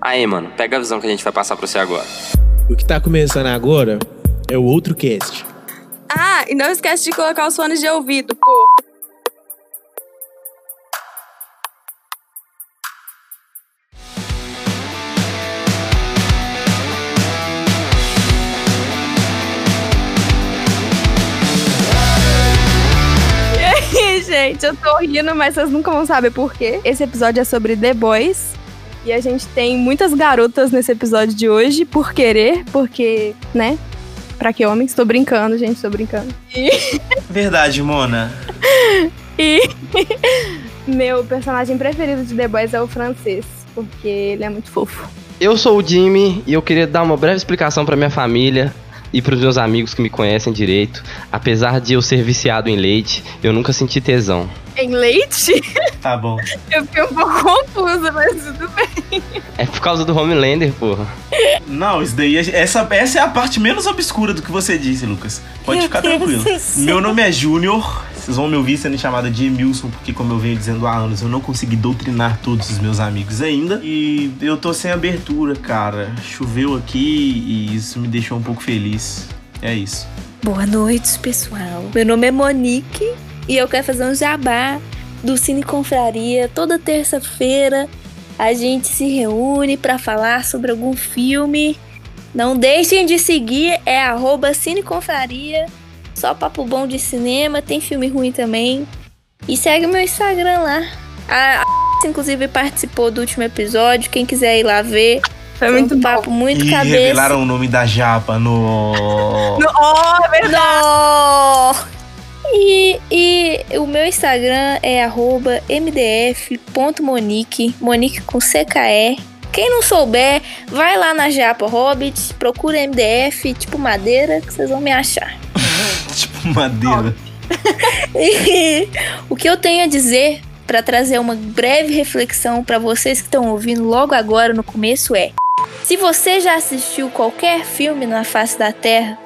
Aí, mano, pega a visão que a gente vai passar pra você agora. O que tá começando agora é o outro cast. Ah, e não esquece de colocar os fones de ouvido, pô. E aí, gente, eu tô rindo, mas vocês nunca vão saber por quê. Esse episódio é sobre The Boys. E a gente tem muitas garotas nesse episódio de hoje, por querer, porque, né? Pra que homens? Tô brincando, gente, tô brincando. E, Verdade, Mona. e meu personagem preferido de The Boys é o francês, porque ele é muito fofo. Eu sou o Jimmy e eu queria dar uma breve explicação pra minha família e pros meus amigos que me conhecem direito. Apesar de eu ser viciado em leite, eu nunca senti tesão. Em leite? Tá bom. Eu fiquei um pouco confusa, mas tudo bem. É por causa do Homelander, porra. Não, isso daí. é- Essa, essa é a parte menos obscura do que você disse, Lucas. Pode ficar tranquilo. Meu nome é Júnior. Vocês vão me ouvir sendo chamado de Emilson, porque, como eu venho dizendo há anos, eu não consegui doutrinar todos os meus amigos ainda. E eu tô sem abertura, cara. Choveu aqui e isso me deixou um pouco feliz. É isso. Boa noite, pessoal. Meu nome é Monique e eu quero fazer um jabá do Cine Confraria. Toda terça-feira a gente se reúne para falar sobre algum filme. Não deixem de seguir, é arroba Cine Confraria. Só papo bom de cinema, tem filme ruim também. E segue meu Instagram lá. A, a inclusive participou do último episódio. Quem quiser ir lá ver. Foi Foi muito um bom. papo muito e cabeça. revelaram o nome da japa no. No, oh, é verdade. Não! E, e o meu Instagram é arroba mdf.monique, Monique com CKE. Quem não souber, vai lá na Japa Hobbit, procura MDF, tipo madeira, que vocês vão me achar. tipo, madeira. E o que eu tenho a dizer para trazer uma breve reflexão para vocês que estão ouvindo logo agora no começo é: se você já assistiu qualquer filme na face da Terra,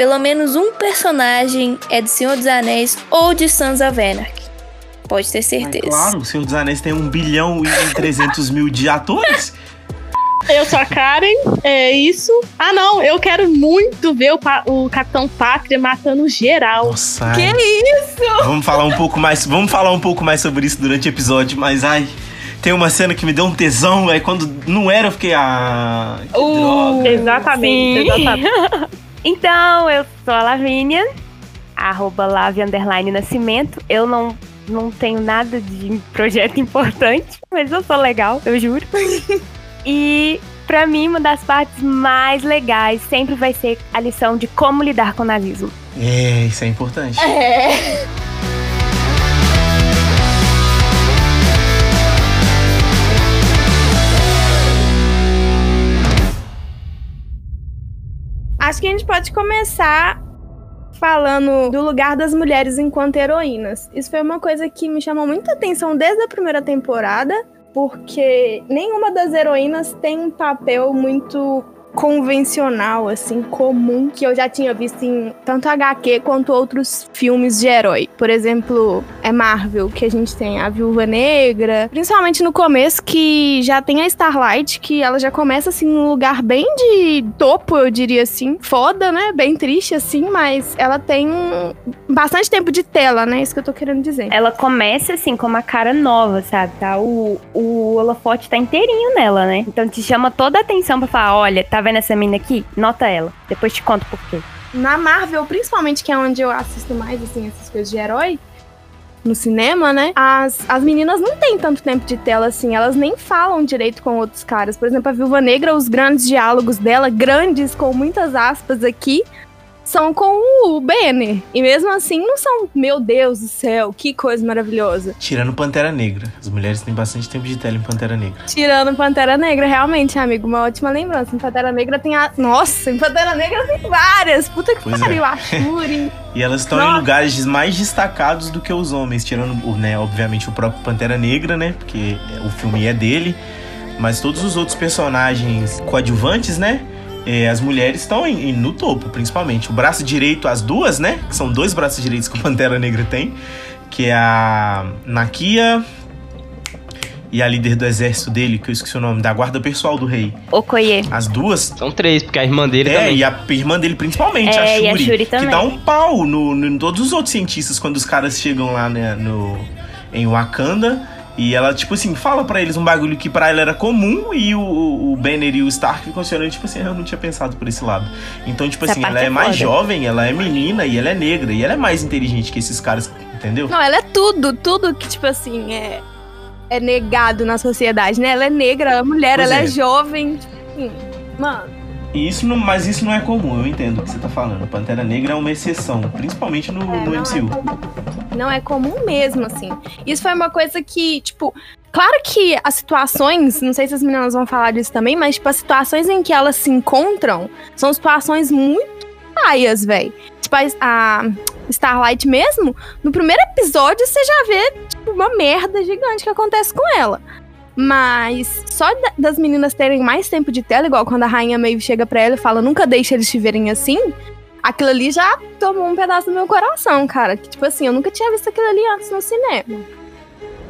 pelo menos um personagem é de Senhor dos Anéis ou de of Anarchy. Pode ter certeza. claro, o Senhor dos Anéis tem um bilhão e 300 mil de atores. Eu sou a Karen, é isso. Ah, não, eu quero muito ver o, pa- o Capitão Pátria matando geral. Nossa. Que ai. isso? Vamos falar um pouco mais, vamos falar um pouco mais sobre isso durante o episódio, mas ai, tem uma cena que me deu um tesão, aí quando não era eu fiquei ah, que droga. Exatamente, Sim. exatamente. Então, eu sou a Lavínia, arroba Underline Nascimento. Eu não, não tenho nada de projeto importante, mas eu sou legal, eu juro. E pra mim, uma das partes mais legais sempre vai ser a lição de como lidar com o nazismo. É, isso é importante. É. Acho que a gente pode começar falando do lugar das mulheres enquanto heroínas. Isso foi uma coisa que me chamou muita atenção desde a primeira temporada, porque nenhuma das heroínas tem um papel muito convencional, assim, comum, que eu já tinha visto em tanto HQ quanto outros filmes de herói. Por exemplo, é Marvel, que a gente tem a Viúva Negra, principalmente no começo, que já tem a Starlight, que ela já começa, assim, num lugar bem de topo, eu diria assim. Foda, né? Bem triste, assim, mas ela tem bastante tempo de tela, né? Isso que eu tô querendo dizer. Ela começa assim com uma cara nova, sabe? Tá? O, o holofote tá inteirinho nela, né? Então te chama toda a atenção pra falar: olha, tá vendo essa mina aqui? Nota ela. Depois te conto por quê. Na Marvel, principalmente, que é onde eu assisto mais, assim, essas coisas de herói, no cinema, né? As, as meninas não têm tanto tempo de tela assim, elas nem falam direito com outros caras. Por exemplo, a Viúva Negra, os grandes diálogos dela, grandes, com muitas aspas aqui, são com o Banner. E mesmo assim, não são, meu Deus do céu, que coisa maravilhosa. Tirando Pantera Negra. As mulheres têm bastante tempo de tela em Pantera Negra. Tirando Pantera Negra, realmente, amigo, uma ótima lembrança. Em Pantera Negra tem a. Nossa, em Pantera Negra tem várias. Puta que Pois é. pariu, a Shuri. E elas estão em lugares mais destacados do que os homens, tirando, o, né, obviamente, o próprio Pantera Negra, né? Porque é, o filme é dele. Mas todos os outros personagens coadjuvantes, né? É, as mulheres estão em- em- no topo, principalmente. O braço direito, as duas, né? Que são dois braços direitos que o Pantera Negra tem. Que é a Nakia e a líder do exército dele, que eu esqueci o nome, da guarda pessoal do rei. Okoye. As duas. São três, porque a irmã dele É, também. e a irmã dele principalmente, É, a e a Shuri, Shuri que também. dá um pau no, no- em todos os outros cientistas quando os caras chegam lá né, no, em Wakanda. E ela, tipo assim, fala pra eles um bagulho que pra ela era comum e o, o Banner e o Stark ficam se olhando, tipo assim, eu não tinha pensado por esse lado. Então, tipo Essa assim, ela é, é mais jovem, ela é menina e ela é negra. E ela é mais inteligente que esses caras, entendeu? Não, ela é tudo, tudo que, tipo assim, é, é negado na sociedade, né? Ela é negra, ela é mulher, Pois ela é, é. jovem. Tipo assim, mano. E isso não, mas isso não é comum, eu entendo o que você tá falando. Pantera Negra é uma exceção, principalmente no, É, no não, é MCU. comum. não é comum mesmo, assim. Isso foi uma coisa que, tipo, claro que as situações, não sei se as meninas vão falar disso também, mas, tipo, as situações em que elas se encontram são situações muito paias, velho. Tipo, a, a Starlight mesmo, no primeiro episódio você já vê, tipo, uma merda gigante que acontece com ela. Mas só da- das meninas terem mais tempo de tela, igual quando a rainha Maeve chega pra ela e fala, nunca deixe eles te verem assim, aquilo ali já tomou um pedaço do meu coração, cara. Que, tipo assim, eu nunca tinha visto aquilo ali antes no cinema.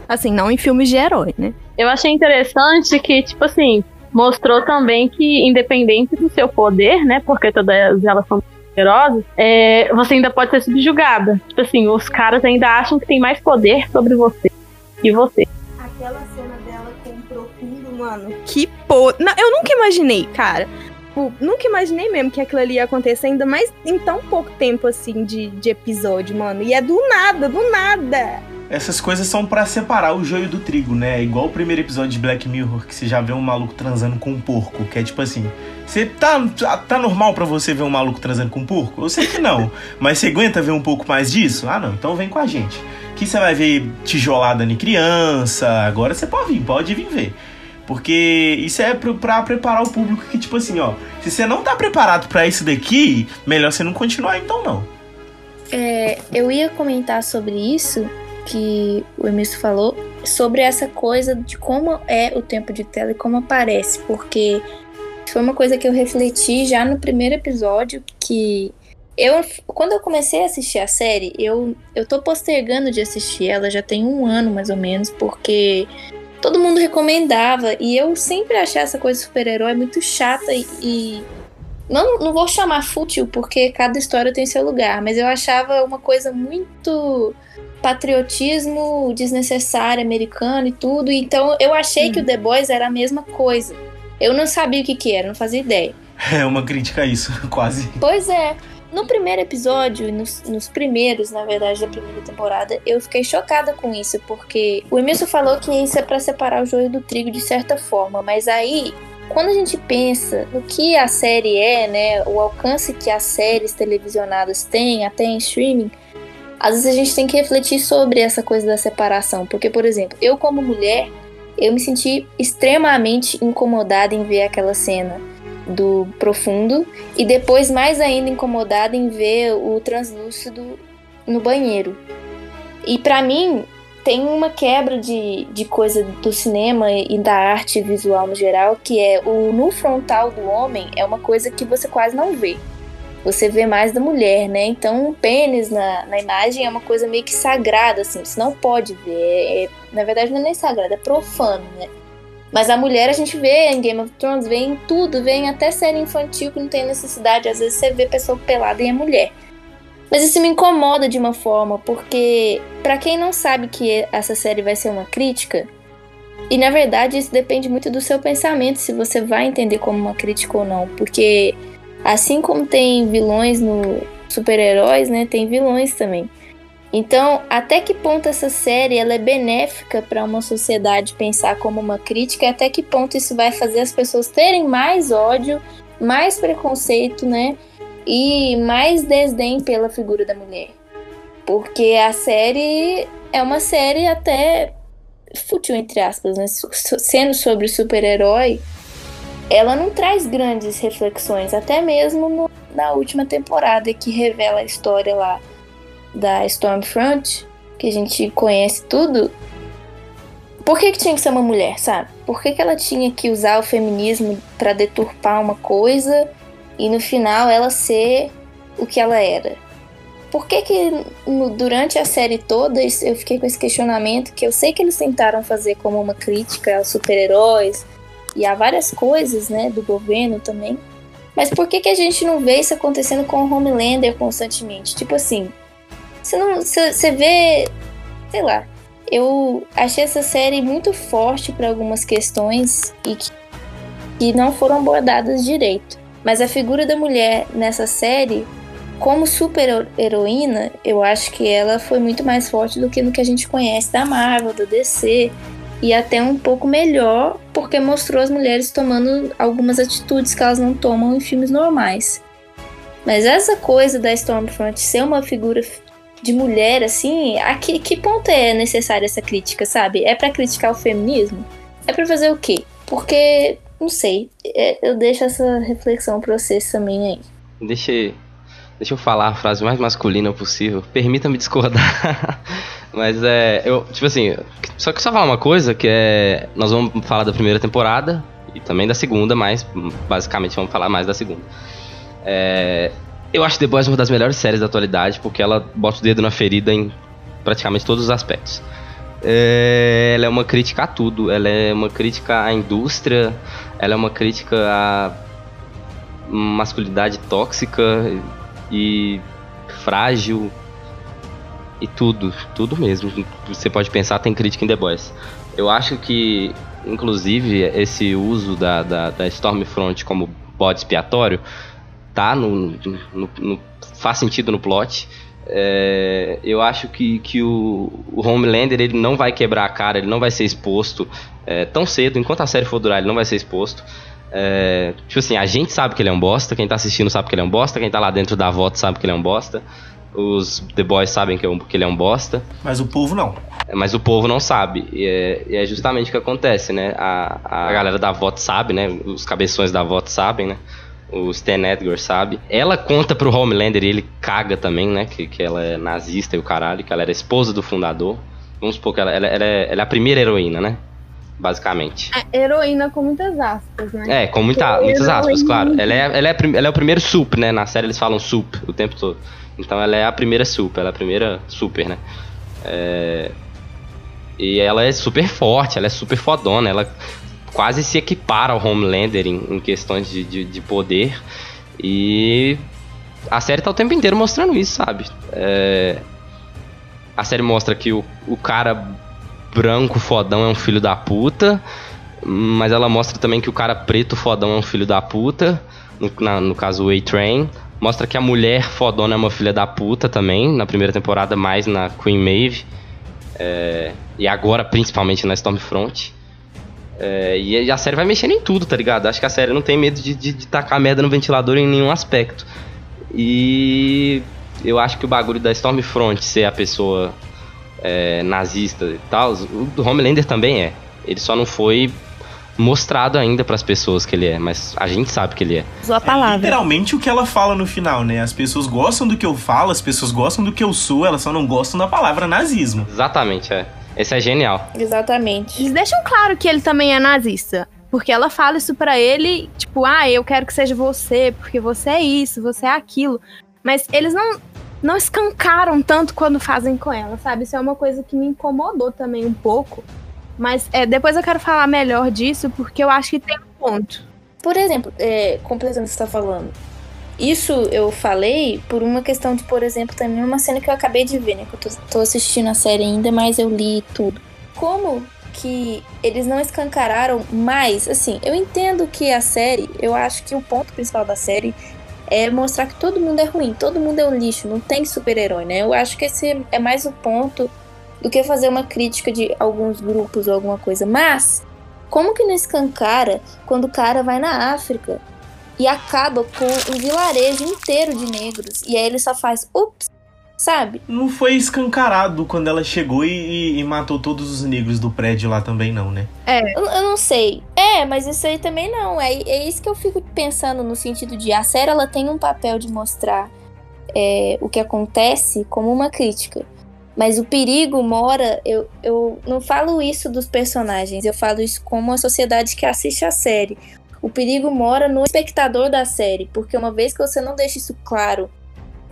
Assim, não em filmes de herói, né? Eu achei interessante que, tipo assim, mostrou também que, independente do seu poder, né? Porque todas elas são poderosas, é, você ainda pode ser subjugada. Tipo assim, os caras ainda acham que tem mais poder sobre você que você. Aquela cena dela mano. Que pô. Não, eu nunca imaginei, cara. Tipo, nunca imaginei mesmo que aquilo ali ia acontecer, ainda mais em tão pouco tempo, assim, de, de episódio, mano. E é do nada, do nada. Essas coisas são pra separar o joio do trigo, né? É igual o primeiro episódio de Black Mirror, que você já vê um maluco transando com um porco, que é tipo assim, você tá, tá, tá normal pra você ver um maluco transando com um porco? Eu sei que não, mas você aguenta ver um pouco mais disso? Ah, não, então vem com a gente. Que você vai ver tijolada em criança, agora você pode vir, pode vir ver. Porque isso é pra preparar o público que, tipo assim, ó, se você não tá preparado pra isso daqui, melhor você não continuar então não. É, eu ia comentar sobre isso que o Emerson falou, sobre essa coisa de como é o tempo de tela e como aparece, porque foi uma coisa que eu refleti já no primeiro episódio, que eu, quando eu comecei a assistir a série, eu, eu tô postergando de assistir ela já tem um ano mais ou menos, porque todo mundo recomendava e eu sempre achei essa coisa de super-herói muito chata e, e não, não vou chamar fútil porque cada história tem seu lugar, mas eu achava uma coisa muito patriotismo desnecessário americano e tudo. Então eu achei que o The Boys era a mesma coisa. Eu não sabia o que, que era, não fazia ideia. É uma crítica a isso, quase. Pois é. No primeiro episódio, nos, nos primeiros, na verdade, da primeira temporada, eu fiquei chocada com isso, porque o Emerson falou que isso é pra separar o joio do trigo de certa forma, mas aí, quando a gente pensa no que a série é, né, o alcance que as séries televisionadas têm, até em streaming, às vezes a gente tem que refletir sobre essa coisa da separação, porque, por exemplo, eu como mulher, eu me senti extremamente incomodada em ver aquela cena do profundo e depois mais ainda incomodada em ver o translúcido no banheiro. E pra mim tem uma quebra de, de coisa do cinema e da arte visual no geral, que é o nu frontal do homem é uma coisa que você quase não vê. Você vê mais da mulher, né? Então o pênis na, na imagem é uma coisa meio que sagrada, assim, você não pode ver. É- é- na verdade não é nem sagrado, é profano, né? Mas a mulher a gente vê em Game of Thrones, vê em tudo, vê em até série infantil que não tem necessidade. Às vezes você vê pessoa pelada e é mulher. Mas isso me incomoda de uma forma, porque pra quem não sabe que essa série vai ser uma crítica, e na verdade isso depende muito do seu pensamento, se você vai entender como uma crítica ou não. Porque assim como tem vilões no super-heróis, né, tem vilões também. Então, até que ponto essa série ela é benéfica para uma sociedade pensar como uma crítica? e Até que ponto isso vai fazer as pessoas terem mais ódio, mais preconceito, né? E mais desdém pela figura da mulher? Porque a série é uma série até fútil, entre aspas, né? Sendo sobre super-herói, ela não traz grandes reflexões, até mesmo no- na última temporada que revela a história lá da Stormfront, que a gente conhece tudo, por que, que tinha que ser uma mulher, sabe? Por que, que ela tinha que usar o feminismo pra deturpar uma coisa e no final ela ser o que ela era? por que que no- durante a série toda eu fiquei com esse questionamento que eu sei que eles tentaram fazer como uma crítica aos super-heróis e a várias coisas, né, do governo também. Mas por que que a gente não vê isso acontecendo com o Homelander constantemente? Tipo assim, você não você vê, sei lá, eu achei essa série muito forte para algumas questões e que, que não foram abordadas direito. Mas a figura da mulher nessa série, como super heroína, eu acho que ela foi muito mais forte do que no que a gente conhece da Marvel, da DC. E até um pouco melhor, porque mostrou as mulheres tomando algumas atitudes que elas não tomam em filmes normais. Mas essa coisa da Stormfront ser uma figura de mulher, assim, a que, que ponto é necessária essa crítica, sabe? É pra criticar o feminismo? É pra fazer o quê? Porque, não sei, é- eu deixo essa reflexão pra vocês também aí. Deixa, deixa eu falar a frase mais masculina possível. Permita-me discordar. Mas é. Eu, tipo assim, só que só falar uma coisa, que é. Nós vamos falar da primeira temporada e também da segunda, mas basicamente vamos falar mais da segunda. É, eu acho The Boys uma das melhores séries da atualidade, porque ela bota o dedo na ferida em praticamente todos os aspectos. É, ela é uma crítica a tudo, ela é uma crítica à indústria, ela é uma crítica à masculinidade tóxica e frágil e tudo, tudo mesmo. Você pode pensar, tem crítica em The Boys. Eu acho que, inclusive, esse uso da, da, da Stormfront como bode expiatório tá no, no- no- faz sentido no plot. É, eu acho que, que o, o Homelander ele não vai quebrar a cara, ele não vai ser exposto é, tão cedo. Enquanto a série for durar, ele não vai ser exposto. É, tipo assim, a gente sabe que ele é um bosta, quem tá assistindo sabe que ele é um bosta, quem tá lá dentro da voto sabe que ele é um bosta. Os The Boys sabem que, é que ele é um bosta. Mas o povo não. Mas o povo não sabe. E é, e é justamente o que acontece, né? A, a galera da voto sabe, né? Os cabeções da voto sabem, né? O Stan Edgar sabe. Ela conta pro Homelander e ele caga também, né? Que, que ela é nazista e o caralho, que ela era esposa do fundador. Vamos supor que ela, ela, ela é, ela é a primeira heroína, né? Basicamente. É heroína com muitas aspas, né? É, com muita, muitas aspas, claro. Ela é, ela, é, ela é o primeiro sup, né? Na série eles falam sup o tempo todo. Então ela é a primeira sup, ela é a primeira super, né? É, E ela é super forte, ela é super fodona, ela quase se equipara ao Homelander em, em questões de, de, de poder. E a série tá o tempo inteiro mostrando isso, sabe? É, A série mostra que o, o cara branco fodão é um filho da puta, mas ela mostra também que o cara preto fodão é um filho da puta, no, na- no caso o A-Train. Mostra que a mulher fodona é uma filha da puta também, na primeira temporada, mais na Queen Maeve. É, e agora, principalmente na Stormfront. É, e a série vai mexendo em tudo, tá ligado? Acho que a série não tem medo de, de, de tacar merda no ventilador em nenhum aspecto. E eu acho que o bagulho da Stormfront ser a pessoa é, nazista e tal, o do Homelander também é. Ele só não foi mostrado ainda pras pessoas que ele é, mas a gente sabe que ele é. Usou a É palavra. literalmente o que ela fala no final, né? As pessoas gostam do que eu falo, as pessoas gostam do que eu sou, elas só não gostam da palavra nazismo. Exatamente, é. Esse é genial. Exatamente. Eles deixam claro que ele também é nazista. Porque ela fala isso pra ele, tipo, ah, eu quero que seja você, porque você é isso, você é aquilo. Mas eles não, não escancaram tanto quando fazem com ela, sabe? Isso é uma coisa que me incomodou também um pouco. Mas é, depois eu quero falar melhor disso, porque eu acho que tem um ponto. Por exemplo, é, completando o que você tá falando. Isso eu falei por uma questão de, por exemplo, também uma cena que eu acabei de ver, né? Que eu tô, tô assistindo a série ainda, mas eu li tudo. Como que eles não escancararam mais, assim, eu entendo que a série, eu acho que o ponto principal da série é mostrar que todo mundo é ruim, todo mundo é um lixo, não tem super-herói, né? Eu acho que esse é mais o ponto do que fazer uma crítica de alguns grupos ou alguma coisa. Mas, como que não escancara quando o cara vai na África e acaba com um vilarejo inteiro de negros? E aí ele só faz, ups, sabe? Não foi escancarado quando ela chegou e, e- e matou todos os negros do prédio lá também, não, né? Eu, eu não sei. É, mas isso aí também não. É, é isso que eu fico pensando no sentido de a série ela tem um papel de mostrar é, o que acontece como uma crítica. Mas o perigo mora. Eu, eu não falo isso dos personagens, eu falo isso como a sociedade que assiste a série. O perigo mora no espectador da série, porque uma vez que você não deixa isso claro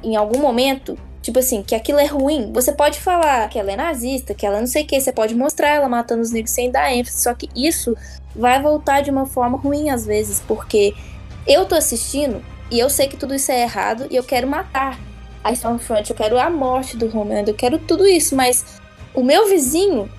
em algum momento, tipo assim, que aquilo é ruim, você pode falar que ela é nazista, que ela não sei o que, você pode mostrar ela matando os negros sem dar ênfase, só que isso vai voltar de uma forma ruim às vezes, porque eu tô assistindo e eu sei que tudo isso é errado e eu quero matar. A Stormfront, eu quero a morte do Homelander, eu quero tudo isso, mas o meu vizinho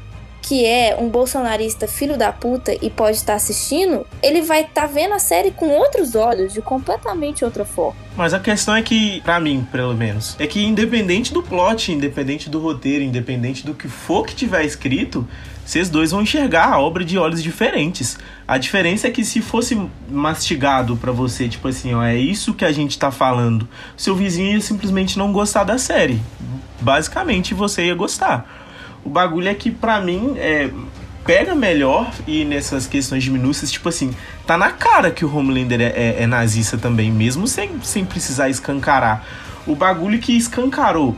que é um bolsonarista filho da puta e pode estar assistindo, ele vai estar tá vendo a série com outros olhos, de completamente outra forma. Mas a questão é que, para mim, pelo menos, é que independente do plot, independente do roteiro, independente do que for que tiver escrito, vocês dois vão enxergar a obra de olhos diferentes. A diferença é que se fosse mastigado para você, tipo assim, ó, é isso que a gente tá falando, seu vizinho ia simplesmente não gostar da série. Basicamente, você ia gostar. O bagulho é que, pra mim, é, pega melhor e nessas questões de minúcias, tipo assim, tá na cara que o Homelander é, é, é nazista também, mesmo sem, sem precisar escancarar. O bagulho que escancarou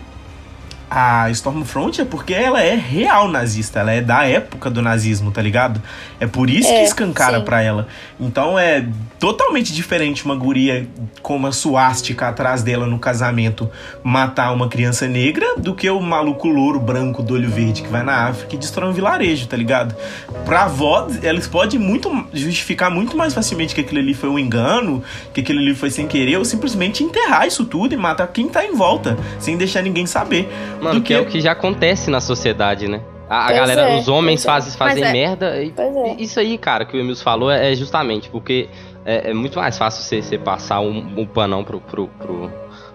a Stormfront é porque ela é real nazista, ela é da época do nazismo, tá ligado? É por isso é, que escancara pra ela. Então é totalmente diferente uma guria com uma suástica atrás dela no casamento matar uma criança negra do que o maluco louro branco do olho verde que vai na África e destrói um vilarejo, tá ligado? Pra avó, eles podem muito justificar muito mais facilmente que aquilo ali foi um engano, que aquilo ali foi sem querer, ou simplesmente enterrar isso tudo e matar quem tá em volta, sem deixar ninguém saber. Mano, do que, que é o que já acontece na sociedade, né? A, a galera, é, os homens fazem, fazem é. merda. E, é. Isso aí, cara, que o Emils falou é, é justamente porque é, é, muito mais fácil você, você passar um, um panão pro, pro, pro,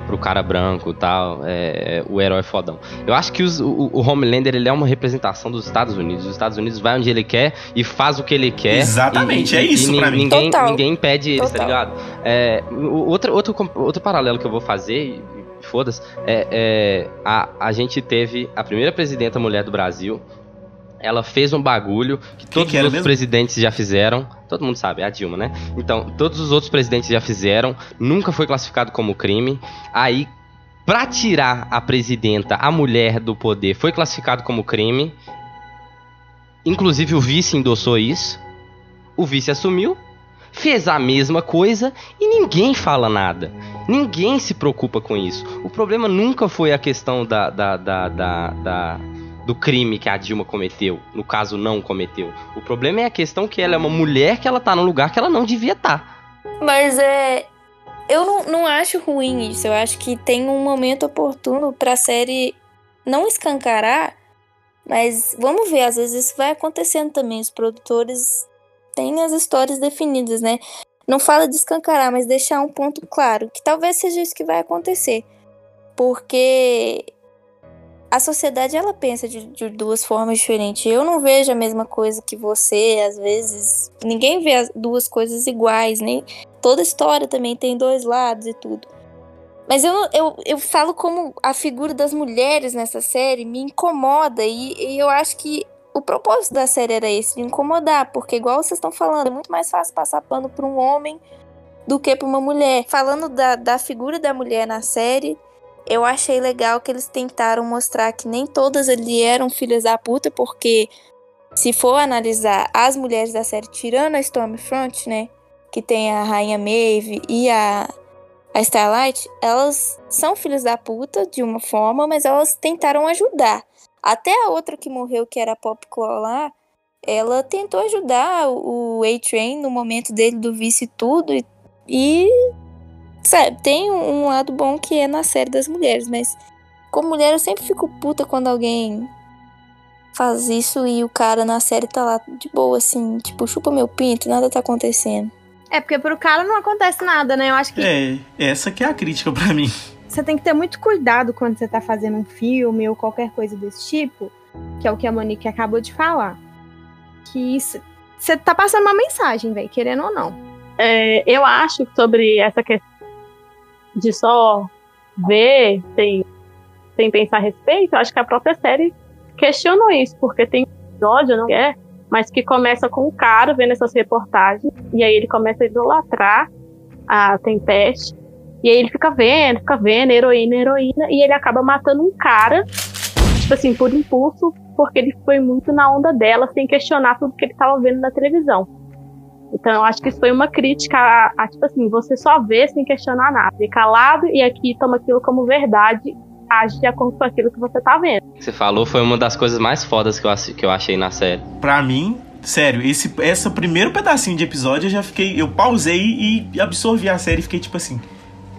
pro, cara branco e tal, é, o herói fodão. Eu acho que os, o, o, Homelander ele é uma representação dos Estados Unidos. Os Estados Unidos vai onde ele quer e faz o que ele quer. Exatamente, e, é isso e, pra mim. Ninguém, ninguém impede eles, tá ligado? É, outro, outro, outro paralelo que eu vou fazer, foda-se, é, é, a, a gente teve a primeira presidenta mulher do Brasil. Ela fez um bagulho que todos que os outros mesmo? presidentes já fizeram. Todo mundo sabe, é a Dilma, né? Então, todos os outros presidentes já fizeram. Nunca foi classificado como crime. Aí, pra tirar a presidenta, a mulher do poder, foi classificado como crime. Inclusive, o vice endossou isso. O vice assumiu fez a mesma coisa e ninguém fala nada. Ninguém se preocupa com isso. O problema nunca foi a questão da, da, da, da, do crime que a Dilma cometeu, no caso não cometeu. O problema é a questão que ela é uma mulher que ela tá num lugar que ela não devia estar. Tá. Mas é eu não, não acho ruim isso. Eu acho que tem um momento oportuno pra série não escancarar, mas vamos ver, às vezes isso vai acontecendo também. Os produtores tem as histórias definidas, né? Não fala de escancarar, mas deixar um ponto claro, que talvez seja isso que vai acontecer. Porque a sociedade ela pensa de, de, duas formas diferentes. Eu não vejo a mesma coisa que você, às vezes. Ninguém vê as duas coisas iguais, nem toda história também tem dois lados e tudo. Mas eu, eu, eu falo como a figura das mulheres nessa série me incomoda e, e eu acho que o propósito da série era esse, de incomodar, porque igual vocês estão falando, é muito mais fácil passar pano para um homem do que para uma mulher. Falando da, da figura da mulher na série, eu achei legal que eles tentaram mostrar que nem todas ali eram filhas da puta, porque se for analisar as mulheres da série, tirando a Stormfront, né, que tem a Rainha Maeve e a, a Starlight, elas são filhas da puta de uma forma, mas elas tentaram ajudar. Até a outra que morreu, que era a Popclaw lá, ela tentou ajudar o A-Train no momento dele do vice e tudo. E, e sabe, tem um lado bom que é na série das mulheres, mas como mulher eu sempre fico puta quando alguém faz isso e o cara na série tá lá de boa, assim, tipo, chupa meu pinto, nada tá acontecendo. É, porque pro cara não acontece nada, né? Eu acho que. É, essa que é a crítica para mim você tem que ter muito cuidado quando você tá fazendo um filme ou qualquer coisa desse tipo, que é o que a Monique acabou de falar. Que você tá passando uma mensagem, velho, querendo ou não. É, eu acho sobre essa questão de só ver sem, sem pensar a respeito, eu acho que a própria série questionou isso, porque tem episódio, não é? Mas que começa com um cara vendo essas reportagens, e aí ele começa a idolatrar a Tempeste, e aí ele fica vendo, fica vendo, heroína, heroína, e ele acaba matando um cara, tipo assim, por impulso, porque ele foi muito na onda dela, sem questionar tudo que ele estava vendo na televisão. Então eu acho que isso foi uma crítica a, a, tipo assim, você só vê sem questionar nada, e calado e aqui toma aquilo como verdade age de acordo com aquilo que você tá vendo. Você falou foi uma das coisas mais fodas que eu, que eu achei na série. Pra mim, sério, esse essa primeiro pedacinho de episódio eu já fiquei. Eu pausei e absorvi a série e fiquei tipo assim.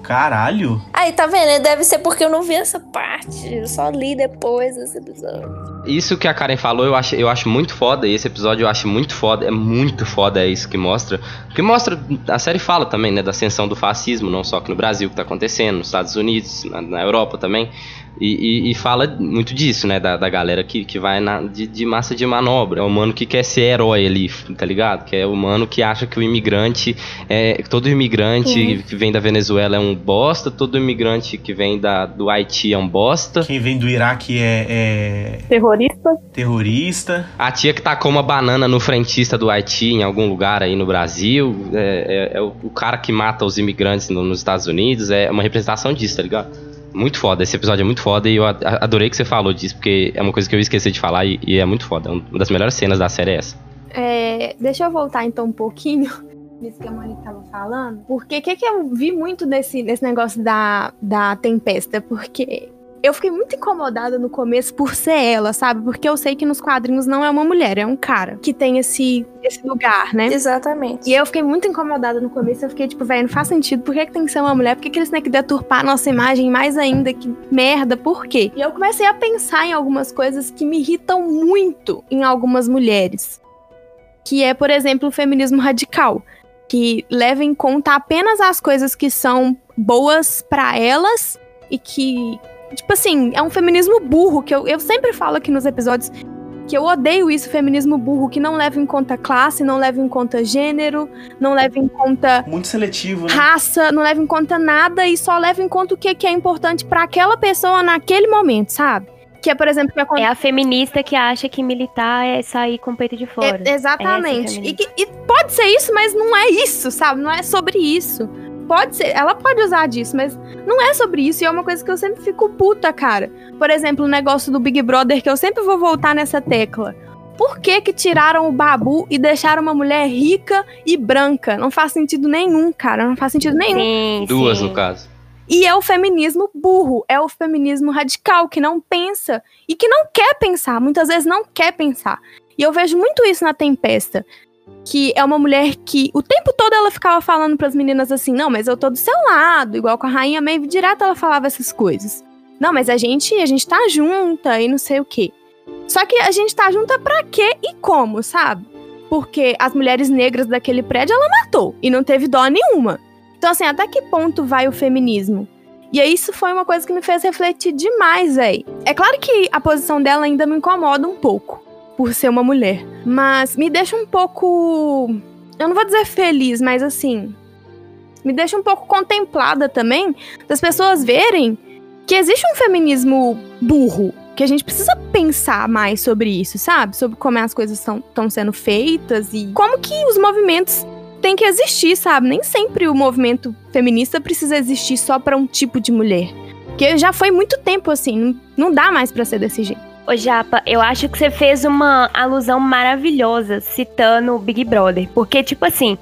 Caralho. Aí, tá vendo? Deve ser porque eu não vi essa parte. Eu só li depois desse episódio. Isso que a Karen falou, eu acho, eu acho muito foda. E esse episódio eu acho muito foda. É muito foda, é isso que mostra. Porque mostra. A série fala também, né? Da ascensão do fascismo, não só aqui no Brasil que tá acontecendo, nos Estados Unidos, na, na Europa também. E, e- e fala muito disso, né? Da, da galera que, que vai na, de, de massa de manobra. É o mano que quer ser herói ali, tá ligado? Que é o mano que acha que o imigrante. É, todo imigrante que vem da Venezuela é um bosta, todo imigrante que vem da, do Haiti é um bosta. Quem vem do Iraque é, é Terrorista. terrorista. A tia que tacou uma banana no frentista do Haiti em algum lugar aí no Brasil. É, é- é o, o cara que mata os imigrantes no- nos Estados Unidos. É uma representação disso, tá ligado? Muito foda. Esse episódio é muito foda e eu adorei que você falou disso, porque é uma coisa que eu esqueci de falar e, e é muito foda. Uma das melhores cenas da série é essa. É, deixa eu voltar então um pouquinho nisso que a Monique tava falando. Porque o que, que eu vi muito nesse, nesse negócio da, da tempesta? Porque eu fiquei muito incomodada no começo por ser ela, sabe? Porque eu sei que nos quadrinhos não é uma mulher, é um cara que tem esse, esse lugar, né? Exatamente. E eu fiquei muito incomodada no começo. Eu fiquei tipo, velho, não faz sentido. Por que, que tem que ser uma mulher? Por que, que eles têm que deturpar a nossa imagem mais ainda? Que merda, por quê? E eu comecei a pensar em algumas coisas que me irritam muito em algumas mulheres. Que é, por exemplo, o feminismo radical. Que leva em conta apenas as coisas que são boas pra elas e que. Tipo assim, é um feminismo burro, que eu, eu sempre falo aqui nos episódios que eu odeio isso, feminismo burro, que não leva em conta classe, não leva em conta gênero, não leva em conta Muito seletivo, né? raça, não leva em conta nada e só leva em conta o que, que é importante pra aquela pessoa naquele momento, sabe? Que é, por exemplo, que É acontece. a feminista que acha que militar é sair com o peito de fora. É, exatamente. Essa E, que- e pode ser isso, mas não é isso, sabe? Não é sobre isso. Pode ser, ela pode usar disso, mas não é sobre isso. E é uma coisa que eu sempre fico puta, cara. Por exemplo, o negócio do Big Brother, que eu sempre vou voltar nessa tecla. Por que que tiraram o Babu e deixaram uma mulher rica e branca? Não faz sentido nenhum, cara. Não faz sentido nenhum. Sim, Duas, sim. no caso. E é o feminismo burro, é o feminismo radical, que não pensa e que não quer pensar, muitas vezes não quer pensar. E eu vejo muito isso na Tempesta, que é uma mulher que o tempo todo ela ficava falando pras meninas assim: "Não, mas eu tô do seu lado", igual com a rainha Maeve direto ela falava essas coisas. Não, mas a gente, a gente tá junta e não sei o quê. Só que a gente tá junta pra quê e como, sabe? Porque as mulheres negras daquele prédio ela matou e não teve dó nenhuma. Então, assim, até que ponto vai o feminismo? E isso foi uma coisa que me fez refletir demais, véi. É claro que a posição dela ainda me incomoda um pouco, por ser uma mulher. Mas me deixa um pouco. Eu não vou dizer feliz, mas assim. Me deixa um pouco contemplada também das pessoas verem que existe um feminismo burro. Que a gente precisa pensar mais sobre isso, sabe? Sobre como as coisas estão sendo feitas e como que os movimentos tem que existir, sabe? Nem sempre o movimento feminista precisa existir só pra um tipo de mulher. Porque já foi muito tempo assim, não, dá mais pra ser desse jeito. Ô, Japa, eu acho que você fez uma alusão maravilhosa citando o Big Brother. Porque, tipo assim,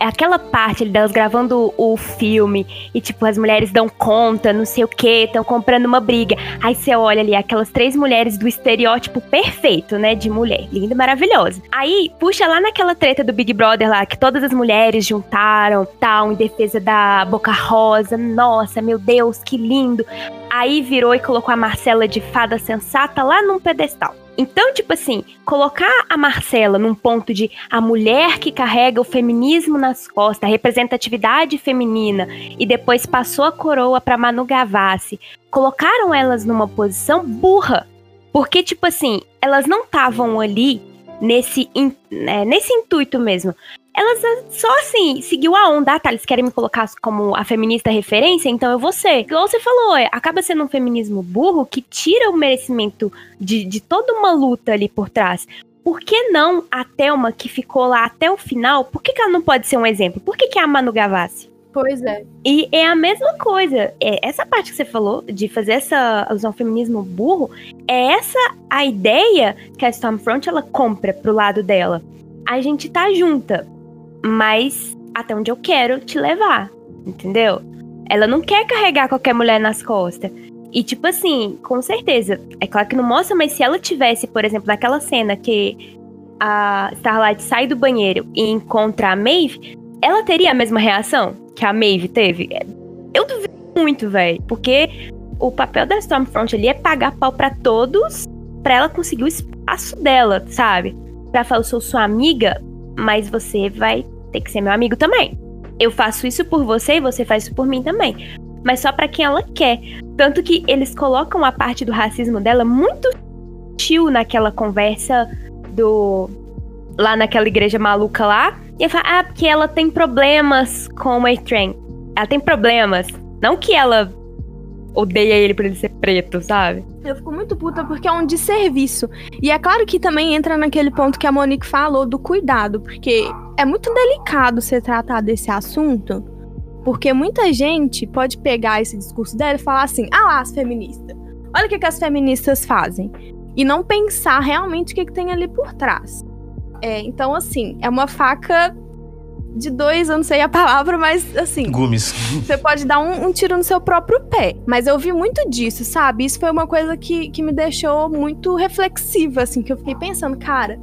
aquela parte delas gravando o filme e, tipo, as mulheres dão conta, não sei o que, estão comprando uma briga. Aí você olha ali aquelas três mulheres do estereótipo perfeito, né? De mulher, linda maravilhosa. Aí puxa lá naquela treta do Big Brother lá, que todas as mulheres juntaram, tal, em defesa da Boca Rosa. Nossa, meu Deus, que lindo. Aí virou e colocou a Marcela de fada sensata lá num pedestal. Então, tipo assim, colocar a Marcela num ponto de a mulher que carrega o feminismo nas costas, a representatividade feminina, e depois passou a coroa pra Manu Gavassi, colocaram elas numa posição burra. Porque, tipo assim, elas não estavam ali nesse, né, nesse intuito mesmo. Elas ah, só assim, seguiu a onda. Ah, tá, eles querem me colocar como a feminista referência, então eu vou ser. Igual você falou, é, acaba sendo um feminismo burro que tira o merecimento de, de toda uma luta ali por trás. Por que não a Thelma, que ficou lá até o final, por que, que ela não pode ser um exemplo? Por que, que é a Manu Gavassi? Pois é. E é a mesma coisa. É, essa parte que você falou, de fazer essa alusão ao feminismo burro, é essa a ideia que a Stormfront ela compra pro lado dela. A gente tá junta, mas até onde eu quero te levar, entendeu? Ela não quer carregar qualquer mulher nas costas. E tipo assim, com certeza, é claro que não mostra, mas se ela tivesse, por exemplo, naquela cena que a Starlight sai do banheiro e encontra a Maeve, ela teria a mesma reação que a Maeve teve? Eu duvido muito, velho, porque o papel da Stormfront ali é pagar pau para todos para ela conseguir o espaço dela, sabe? Pra falar, eu sou sua amiga, mas você vai ter que ser meu amigo também. Eu faço isso por você e você faz isso por mim também. Mas só para quem ela quer. Tanto que eles colocam a parte do racismo dela muito sutil naquela conversa do. lá naquela igreja maluca lá. E eu falo, ah, porque ela tem problemas com o A-Train. Ela tem problemas. Não que ela odeia ele por ele ser preto, sabe? Eu fico muito puta porque é um desserviço. E é claro que também entra naquele ponto que a Monique falou do cuidado, porque é muito delicado você tratar desse assunto, porque muita gente pode pegar esse discurso dela e falar assim: ah lá, as feministas. Olha o que, que as feministas fazem. E não pensar realmente o que, que tem ali por trás. É, então, assim, é uma faca de dois, eu não sei a palavra, mas assim. Gumes. Você pode dar um, um, tiro no seu próprio pé. Mas eu vi muito disso, sabe? Isso foi uma coisa que, que me deixou muito reflexiva, assim, que eu fiquei pensando, cara,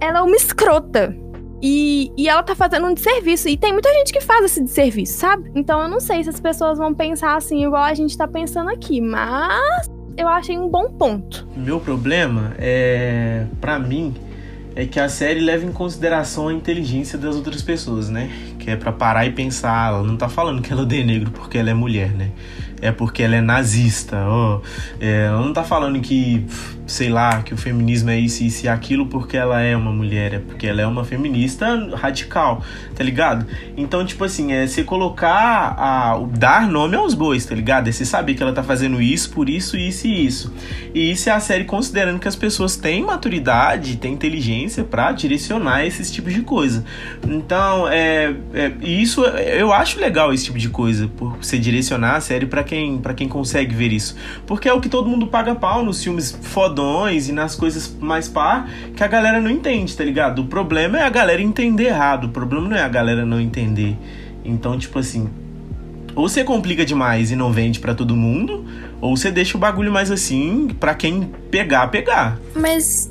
ela é uma escrota. E, e ela tá fazendo um desserviço. E tem muita gente que faz esse desserviço, sabe? Então eu não sei se as pessoas vão pensar assim, igual a gente tá pensando aqui, mas eu achei um bom ponto. Meu problema é. para mim é que a série leva em consideração a inteligência das outras pessoas, né? Que é para parar e pensar, ela não tá falando que ela odeia negro porque ela é mulher, né? É porque ela é nazista, ó. É, ela não tá falando que sei lá, que o feminismo é isso, isso e aquilo porque ela é uma mulher, é porque ela é uma feminista radical, tá ligado? Então, tipo assim, é você colocar, a, dar nome aos bois, tá ligado? É você saber que ela tá fazendo isso por isso, isso e isso. E isso é a série considerando que as pessoas têm maturidade, têm inteligência para direcionar esses tipos de coisa. Então, é, é isso eu acho legal esse tipo de coisa, por você direcionar a série para quem, pra quem consegue ver isso. Porque é o que todo mundo paga pau nos filmes foda e nas coisas mais par que a galera não entende, tá ligado? O problema é a galera entender errado, o problema não é a galera não entender. Então, tipo assim, ou você complica demais e não vende para todo mundo, ou você deixa o bagulho mais assim para quem pegar, pegar. Mas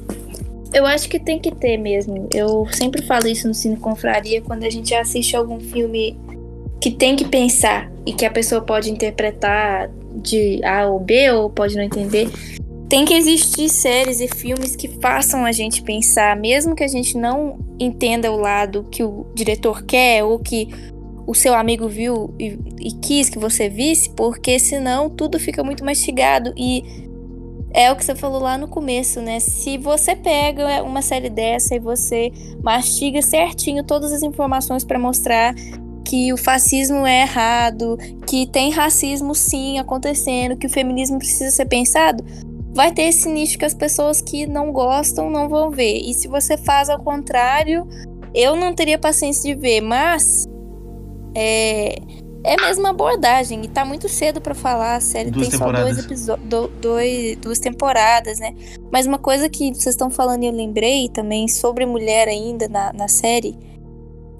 eu acho que tem que ter mesmo. Eu sempre falo isso no Cine Confraria quando a gente assiste algum filme que tem que pensar e que a pessoa pode interpretar de A ou B ou pode não entender tem que existir séries e filmes que façam a gente pensar, mesmo que a gente não entenda o lado que o diretor quer ou que o seu amigo viu e, e quis que você visse, porque senão tudo fica muito mastigado e é o que você falou lá no começo, né? Se você pega uma série dessa e você mastiga certinho todas as informações para mostrar que o fascismo é errado, que tem racismo sim acontecendo, que o feminismo precisa ser pensado, vai ter esse nicho que as pessoas que não gostam não vão ver. E se você faz ao contrário, eu não teria paciência de ver, mas é, é a mesma abordagem e tá muito cedo para falar. A série duas tem só dois episódios, dois, duas temporadas, né? Mas uma coisa que vocês estão falando e eu lembrei também sobre mulher ainda na, na série.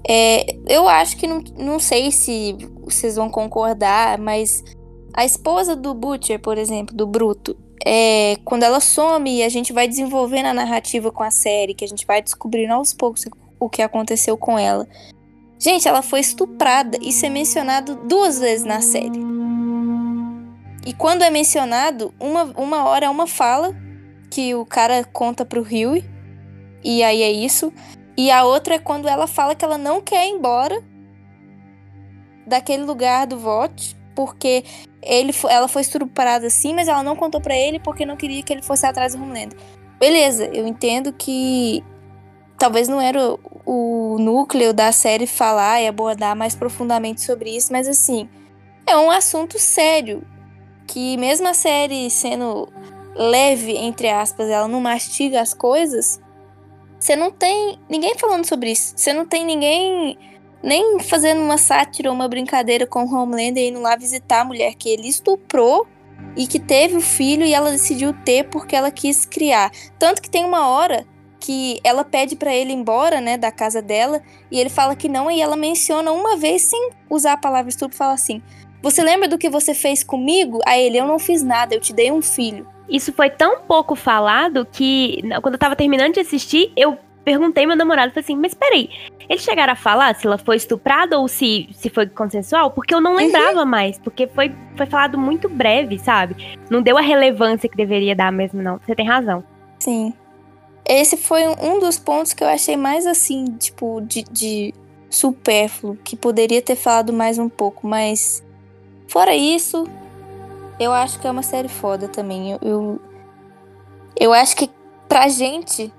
É, eu acho que não, não sei se vocês vão concordar, mas a esposa do Butcher, por exemplo, do Bruto, é, quando ela some, a gente vai desenvolvendo a narrativa com a série, que a gente vai descobrindo aos poucos o que aconteceu com ela. Gente, ela foi estuprada. Isso é mencionado duas vezes na série. E quando é mencionado, uma, uma hora é uma fala que o cara conta pro Huey. E aí é isso. E a outra é quando ela fala que ela não quer ir embora daquele lugar do vote, porque ele, ela foi estuprada assim, mas ela não contou para ele porque não queria que ele fosse atrás do Homelander. Beleza, eu entendo que talvez não era o, o núcleo da série falar e abordar mais profundamente sobre isso, mas assim, é um assunto sério que mesmo a série sendo leve entre aspas, ela não mastiga as coisas. Você não tem ninguém falando sobre isso. Você não tem ninguém nem fazendo uma sátira ou uma brincadeira com o Homelander indo lá visitar a mulher que ele estuprou e que teve o filho e ela decidiu ter porque ela quis criar. Tanto que tem uma hora que ela pede para ele ir embora, né, da casa dela, e ele fala que não, e ela menciona uma vez sem usar a palavra estupro, fala assim: Você lembra do que você fez comigo? Aí ele, eu não fiz nada, eu te dei um filho. Isso foi tão pouco falado que quando eu tava terminando de assistir, eu perguntei meu namorado, falei assim, mas peraí, eles chegaram a falar se ela foi estuprada ou se, se foi consensual? Porque eu não lembrava mais, porque foi, foi falado muito breve, sabe? Não deu a relevância que deveria dar mesmo, não. Você tem razão. Sim. Esse foi um- um dos pontos que eu achei mais assim, tipo, de, de supérfluo, que poderia ter falado mais um pouco, mas fora isso, eu acho que é uma série foda também. Eu, eu, eu acho que pra gente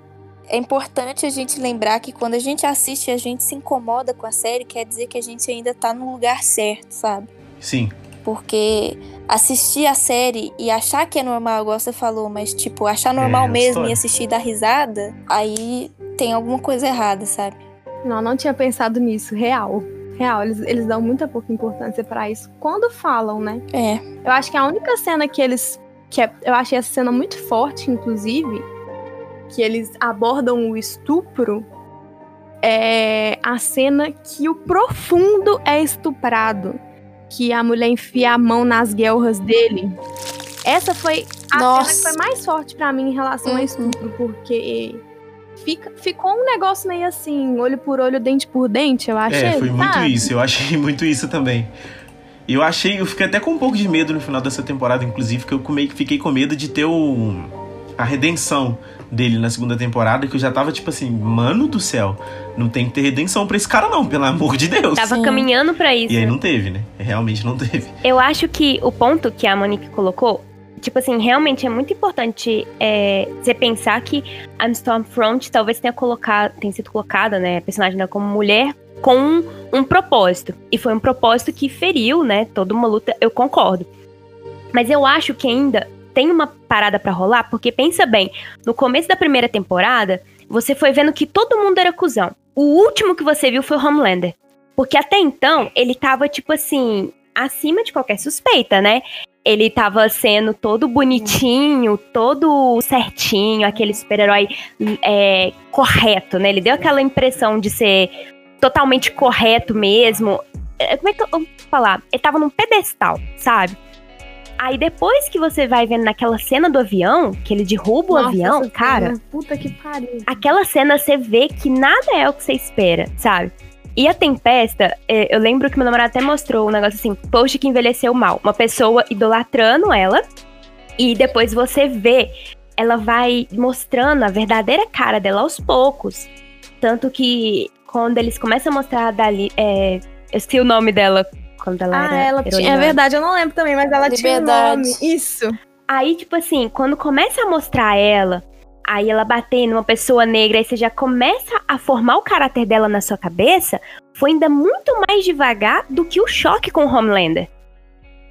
é importante a gente lembrar que quando a gente assiste e a gente se incomoda com a série, quer dizer que a gente ainda tá no lugar certo, sabe? Sim. Porque assistir a série e achar que é normal, igual você falou, mas tipo, achar normal É, mesmo história. e assistir e dar risada, aí tem alguma coisa errada, sabe? Não, não tinha pensado nisso. Real. Real, eles, eles dão muita pouca importância pra isso. Quando falam, né? É. Eu acho que a única cena que eles. Que é- eu achei essa cena muito forte, inclusive. Que eles abordam o estupro. É a cena que o profundo é estuprado. Que a mulher enfia a mão nas guelras dele. Essa foi a Nossa. cena que foi mais forte pra mim em relação a Uhum. estupro, porque fica, ficou um negócio meio assim, olho por olho, dente por dente, eu achei. É, foi muito sabe? isso. Eu achei muito isso também. E Eu achei, eu fiquei até com um pouco de medo no final dessa temporada, inclusive, que eu meio que fiquei com medo de ter o, a redenção dele na segunda temporada, que eu já tava tipo assim, mano do céu, não tem que ter redenção pra esse cara não, pelo amor de Deus. Tava Sim. caminhando pra isso. E aí não teve, né? Realmente não teve. Eu acho que o ponto que a Monique colocou, tipo assim, realmente é muito importante é, você pensar que a Stormfront talvez tenha colocado, tenha sido colocada, né, a personagem dela como mulher com um, um propósito. E foi um propósito que feriu, né, toda uma luta, eu concordo. Mas eu acho que ainda tem uma parada pra rolar, porque pensa bem, no começo da primeira temporada, você foi vendo que todo mundo era cuzão. O último que você viu foi o Homelander. Porque até então, ele tava, tipo assim, acima de qualquer suspeita, né? Ele tava sendo todo bonitinho, todo certinho, aquele super-herói é, correto, né? Ele deu aquela impressão de ser totalmente correto mesmo. É, Como é que eu vou falar? Ele tava num pedestal, sabe? Aí depois que você vai vendo naquela cena do avião, que ele derruba o Nossa, avião, essa cara, cena, Puta que pariu. aquela cena você vê que nada é o que você espera, sabe? E a Tempesta, é, eu lembro que meu namorado até mostrou um negócio assim, post que envelheceu mal. Uma pessoa idolatrando ela, e depois você vê, ela vai mostrando a verdadeira cara dela aos poucos. Tanto que quando eles começam a mostrar a Dali, é, eu esqueci o nome dela quando ela Ah, era ela tinha. É verdade, eu não lembro também, mas ela tinha um Liberdade. nome. Isso. Aí, tipo assim, quando começa a mostrar ela, aí ela batendo numa pessoa negra, aí você já começa a formar o caráter dela na sua cabeça, foi ainda muito mais devagar do que o choque com o Homelander.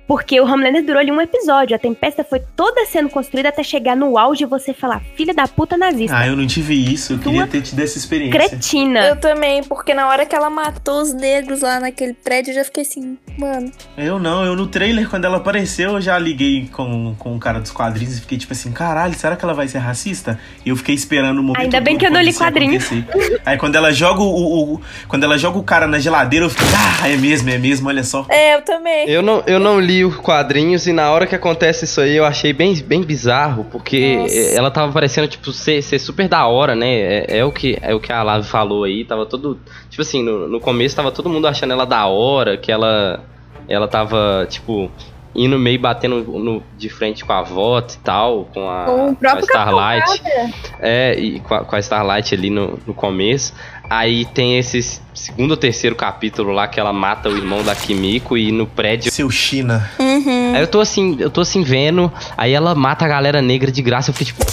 Porque o Homelander durou ali um episódio, a Tempesta foi toda sendo construída até chegar no auge e você falar, filha da puta nazista, Ah, eu não tive isso, eu queria ter tido essa experiência. cretina. Eu também, porque na hora que ela matou os negros lá naquele prédio, eu já fiquei assim, mano. Eu não, eu no trailer, quando ela apareceu, eu já liguei com, com o cara dos quadrinhos e fiquei tipo assim, caralho, será que ela vai ser racista? E eu fiquei esperando o momento. Ainda bem que eu não li isso ia quadrinho. acontecer. Aí quando ela joga o, o- o- Quando ela joga o cara na geladeira, eu fiquei, ah, é mesmo, é mesmo, olha só. É, eu também. Eu não, eu não li os quadrinhos e na hora que acontece isso aí eu achei bem, bem bizarro, porque Nossa. eh, ela tava parecendo, tipo, ser, ser super da hora, né? É, é o que, é o que a Lave falou aí, tava todo. Tipo assim, no, no começo tava todo mundo achando ela da hora, que ela. Ela tava, tipo, indo meio batendo no- de frente com a Vought e tal, com a, Com a Starlight. Capitão É, e com a, com a Starlight ali no, no começo. Aí tem esse segundo ou terceiro capítulo lá que ela mata o irmão da Kimiko e no prédio. Seu China. Uhum. Aí eu tô assim, eu tô assim vendo, aí ela mata a galera negra de graça, eu fiquei tipo.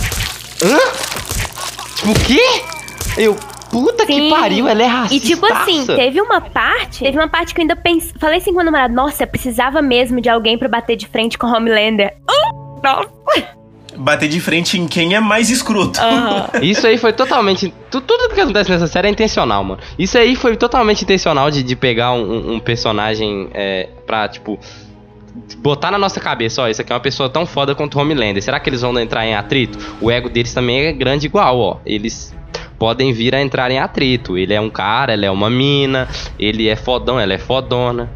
Hã? Tipo, o quê? Eu, puta que Sim. pariu, ela é racista. E tipo assim, teve uma parte, teve uma parte que eu ainda pensei, falei assim com meu namorado, nossa, precisava mesmo de alguém pra bater de frente com o Homelander. Oh, nossa. Bater de frente em quem é mais escroto. Aham. Isso aí foi totalmente. tu- tudo que acontece nessa série é intencional, mano. Isso aí foi totalmente intencional de, de pegar um, um personagem é, pra, tipo. Botar na nossa cabeça, ó, isso aqui é uma pessoa tão foda quanto o Homelander. Será que eles vão entrar em atrito? O ego deles também é grande igual, ó. Eles podem vir a entrar em atrito. Ele é um cara, ela é uma mina, ele é fodão, ela é fodona.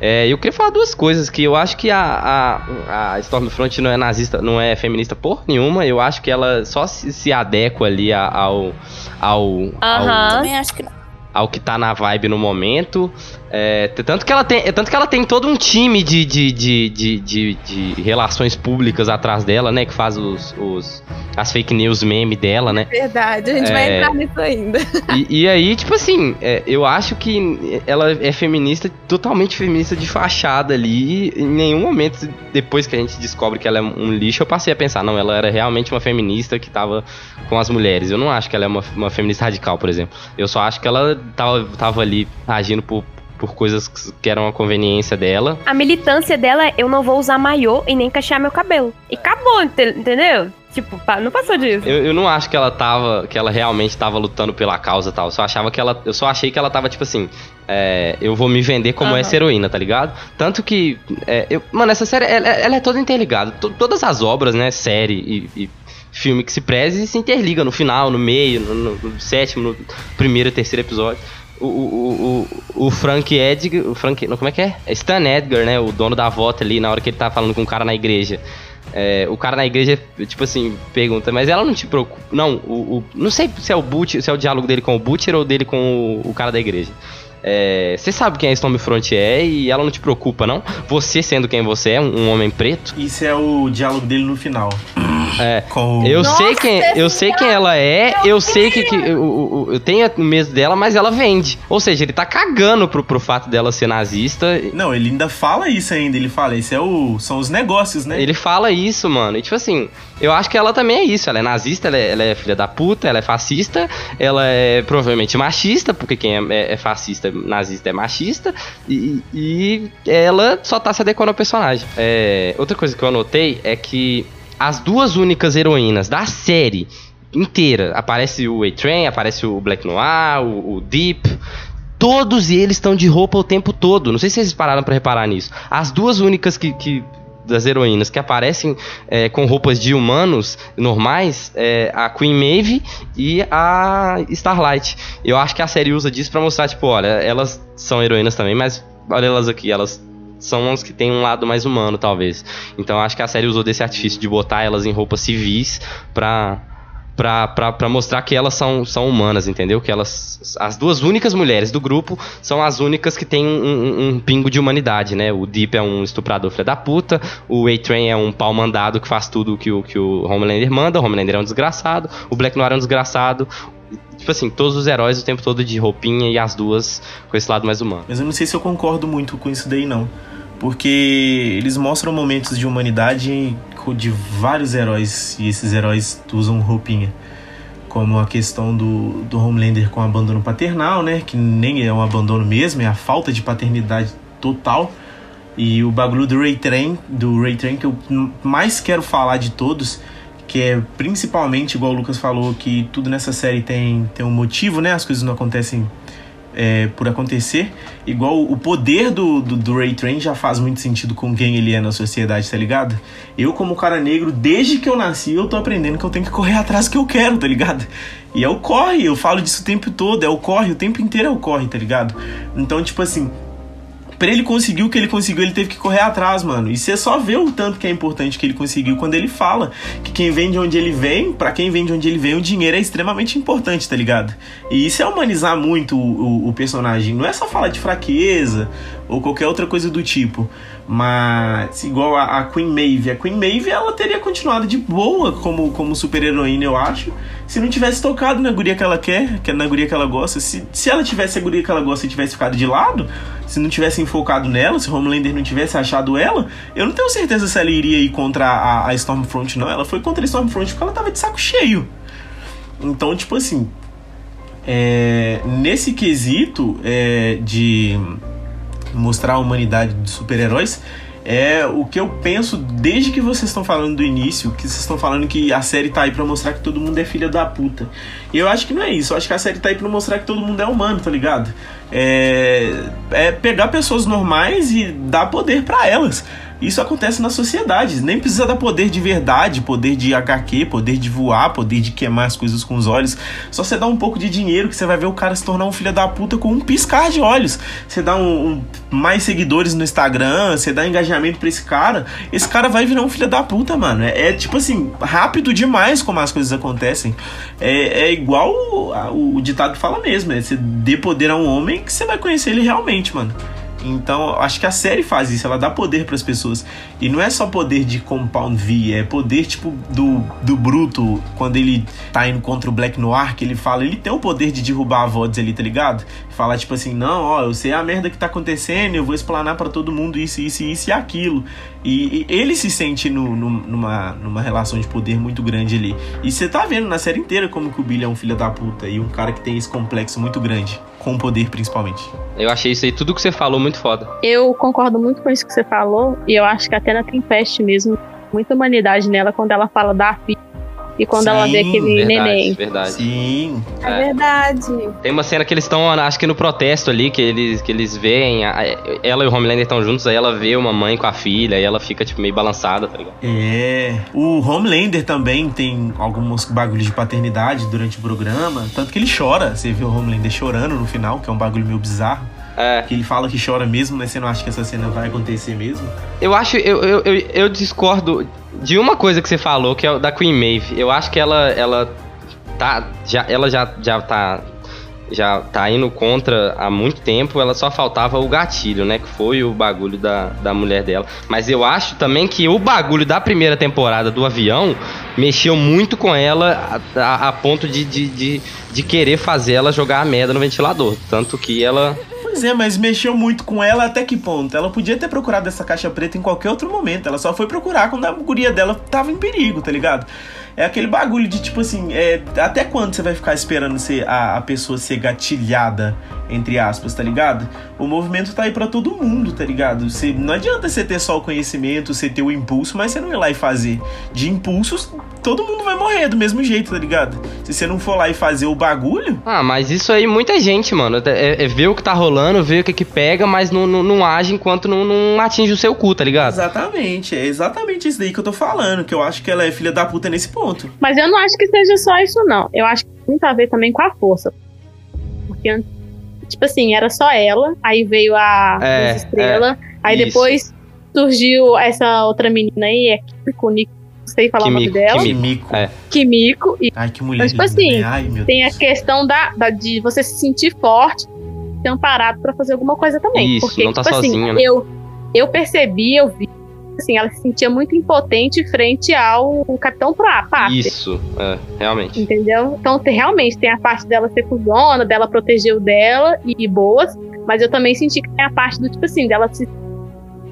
É, eu queria falar duas coisas, que eu acho que a, a, a Stormfront não é nazista, não é feminista por nenhuma, eu acho que ela só se, se adequa ali ao, ao, ao, Também acho que não. Ao que tá na vibe no momento. É, tanto, que ela tem, tanto que ela tem todo um time de, de, de, de, de- de relações públicas atrás dela, né? Que faz os, os- as fake news meme dela, né? Verdade, a gente vai É. entrar nisso ainda. E, e aí, tipo assim, é, eu acho que ela é feminista, totalmente feminista de fachada ali. Em nenhum momento, depois que a gente descobre que ela é um lixo, eu passei a pensar, não, ela era realmente uma feminista que tava com as mulheres. Eu não acho que ela é uma, uma feminista radical, por exemplo. Eu só acho que ela tava, tava ali agindo por, por coisas que eram a conveniência dela. A militância dela é eu não vou usar maiô e nem cachear meu cabelo. E acabou, ente- entendeu? Tipo, não passou disso. Eu, eu não acho que ela tava. que ela realmente tava lutando pela causa e tal. Eu só achava que ela. Eu só achei que ela tava, tipo assim. é, eu vou me vender como Aham. essa heroína, tá ligado? Tanto que. é, eu- mano, essa série, ela, ela é toda interligada. To- todas as obras, né? Série e. e filme que se preze se interliga no final, no meio, no, no- no sétimo, no primeiro e terceiro episódio. O, o, o, o Frank Edgar. O Frank. Não, como é que é? É Stan Edgar, né? O dono da volta ali, na hora que ele tá falando com o cara na igreja. É, o cara na igreja, tipo assim, pergunta, mas ela não te preocupa. Não, o, o- não sei se é o Butcher, se é o diálogo dele com o Butcher ou dele com o, o cara da igreja. É, Você sabe quem a Stormfront é e ela não te preocupa, não? Você sendo quem você é, um homem preto. Isso é o diálogo dele no final. É, eu Nossa, sei quem, eu sei quem ela é, eu sei que, que eu, eu- eu tenho medo dela, mas ela vende. Ou seja, ele tá cagando pro, pro fato dela ser nazista. Não, ele ainda fala isso ainda. Ele fala, isso é o, são os negócios, né? Ele fala isso, mano. E tipo assim, eu acho que ela também é isso. Ela é nazista, ela é, ela é filha da puta, ela é fascista, ela é provavelmente machista, porque quem é, é- é fascista, nazista é machista. E, e ela só tá se adequando ao personagem. É, outra coisa que eu anotei é que as duas únicas heroínas da série inteira, aparece o A-Train, aparece o Black Noir, o, o Deep. Todos eles estão de roupa o tempo todo. Não sei se vocês pararam pra reparar nisso. As duas únicas que, que- das heroínas que aparecem é, com roupas de humanos normais é a Queen Maeve e a Starlight. Eu acho que a série usa disso pra mostrar, tipo, olha, elas são heroínas também, mas olha elas aqui, elas são as que têm um lado mais humano, talvez. Então acho que a série usou desse artifício de botar elas em roupas civis pra pra mostrar que elas são, são humanas, entendeu? Que elas. As duas únicas mulheres do grupo são as únicas que têm um, um- um pingo de humanidade, né? O Deep é um estuprador filho da puta, o A-Train é um pau mandado que faz tudo que o, que o Homelander manda, o Homelander é um desgraçado, o Black Noir é um desgraçado. Tipo assim, todos os heróis o tempo todo de roupinha e as duas com esse lado mais humano. Mas eu não sei se eu concordo muito com isso daí, não. Porque eles mostram momentos de humanidade de vários heróis, e esses heróis usam roupinha. Como a questão do, do Homelander com abandono paternal, né? Que nem é um abandono mesmo, é a falta de paternidade total. E o bagulho do Ray Train, do Ray Train que eu mais quero falar de todos, que é principalmente, igual o Lucas falou, que tudo nessa série tem, tem um motivo, né? As coisas não acontecem é, por acontecer. Igual o poder do, do, do Ray Train já faz muito sentido com quem ele é na sociedade, tá ligado? Eu, como cara negro, desde que eu nasci, eu tô aprendendo que eu tenho que correr atrás do que eu quero, tá ligado? E é o corre, eu falo disso o tempo todo, é o corre, o tempo inteiro é o corre, tá ligado? Então, tipo assim, Pra ele conseguir o que ele conseguiu, ele teve que correr atrás, mano. E você só vê o tanto que é importante que ele conseguiu quando ele fala que quem vem de onde ele vem, pra quem vem de onde ele vem, o dinheiro é extremamente importante, tá ligado? E isso é humanizar muito o, o, o personagem. Não é só falar de fraqueza ou qualquer outra coisa do tipo. Mas, igual a, a Queen Maeve. A Queen Maeve, ela teria continuado de boa como, como super-heroína, eu acho. Se não tivesse tocado na guria que ela quer, que é na guria que ela gosta. Se, se ela tivesse a guria que ela gosta e tivesse ficado de lado, se não tivessem focado nela, se Homelander não tivesse achado ela, eu não tenho certeza se ela iria ir contra a, a Stormfront, não. Ela foi contra a Stormfront porque ela tava de saco cheio. Então, tipo assim, é, nesse quesito é, de mostrar a humanidade dos super-heróis, é o que eu penso desde que vocês estão falando do início, que vocês estão falando que a série tá aí pra mostrar que todo mundo é filha da puta. E eu acho que não é isso, eu acho que a série tá aí pra mostrar que todo mundo é humano, tá ligado? É, é pegar pessoas normais e dar poder pra elas. Isso acontece na sociedade. Nem precisa dar poder de verdade, poder de HQ, poder de voar, poder de queimar as coisas com os olhos. Só você dá um pouco de dinheiro que você vai ver o cara se tornar um filho da puta com um piscar de olhos. Você dá um, um mais seguidores no Instagram, você dá engajamento pra esse cara, esse cara vai virar um filho da puta, mano. É, é tipo assim, rápido demais como as coisas acontecem. É, é igual o, o ditado fala mesmo, é você dê poder a um homem que você vai conhecer ele realmente, mano. Então, acho que a série faz isso, ela dá poder para as pessoas. E não é só poder de Compound V, é poder tipo do, do Bruto, quando ele tá indo contra o Black Noir, que ele fala, ele tem o poder de derrubar a voz ali, tá ligado? Fala tipo assim, não, ó, eu sei a merda que tá acontecendo, eu vou explanar para todo mundo isso, isso, isso e aquilo. E, e ele se sente no, no, numa, numa relação de poder muito grande ali. E você tá vendo na série inteira como que o Billy é um filho da puta e um cara que tem esse complexo muito grande com poder principalmente. Eu achei isso aí, tudo que você falou, muito foda. Eu concordo muito com isso que você falou, e eu acho que até na Tempest mesmo, muita humanidade nela quando ela fala da filha e quando Sim, ela vê aquele verdade, neném. Verdade. Sim. É, É. verdade. Tem uma cena que eles estão, acho que no protesto ali, que eles, que eles veem. a- ela e o Homelander estão juntos, aí ela vê uma mãe com a filha, e ela fica, tipo, meio balançada, tá ligado? É. O Homelander também tem alguns bagulhos de paternidade durante o programa. Tanto que ele chora. Você vê o Homelander chorando no final, que é um bagulho meio bizarro. É. Que ele fala que chora mesmo, mas você não acha que essa cena vai acontecer mesmo? Eu acho, eu, eu, eu, eu discordo de uma coisa que você falou, que é da Queen Maeve. Eu acho que ela, ela tá, já, ela já, já tá, já tá indo contra há muito tempo. Ela só faltava o gatilho, né? Que foi o bagulho da, da mulher dela. Mas eu acho também que o bagulho da primeira temporada do avião mexeu muito com ela a, a- a ponto de, de, de, de querer fazer ela jogar a merda no ventilador. Tanto que ela Pois é, mas mexeu muito com ela até que ponto? Ela podia ter procurado essa caixa preta em qualquer outro momento. Ela só foi procurar quando a guria dela tava em perigo, tá ligado? É aquele bagulho de tipo assim, é, até quando você vai ficar esperando ser a, a pessoa ser gatilhada, entre aspas, tá ligado? O movimento tá aí pra todo mundo, tá ligado? Você, não adianta você ter só o conhecimento, você ter o impulso, mas você não ir lá e fazer. De impulsos, todo mundo vai morrer do mesmo jeito, tá ligado? Se você não for lá e fazer o bagulho, Ah, mas isso aí muita gente, mano. É, é ver o que tá rolando, ver o que que pega, mas não, não, não age enquanto não, não atinge o seu cu, tá ligado? Exatamente, é exatamente isso daí que eu tô falando, que eu acho que ela é filha da puta nesse ponto. Mas eu não acho que seja só isso, não. Eu acho que tem muito a ver também com a força. Porque, tipo assim, era só ela, aí veio a É, Estrela, aí isso. depois surgiu essa outra menina aí, é Kimiko, Nico, sei falar o nome Kimiko, dela, Kimiko. Kimiko. É. Kimiko, e Ai, que mulher Mas, tipo assim, né? Ai, meu tem a questão da, da- de você se sentir forte, ter amparado pra fazer alguma coisa também. Isso, Porque, não tá tipo sozinho, assim, né? eu, eu percebi, eu vi, assim, ela se sentia muito impotente frente ao Capitão Pra- Pátria. Isso, é, realmente. Entendeu? Então, tem- realmente, tem a parte dela ser cuzona, dela proteger o dela e, e boas, mas eu também senti que tem a parte do tipo assim, dela se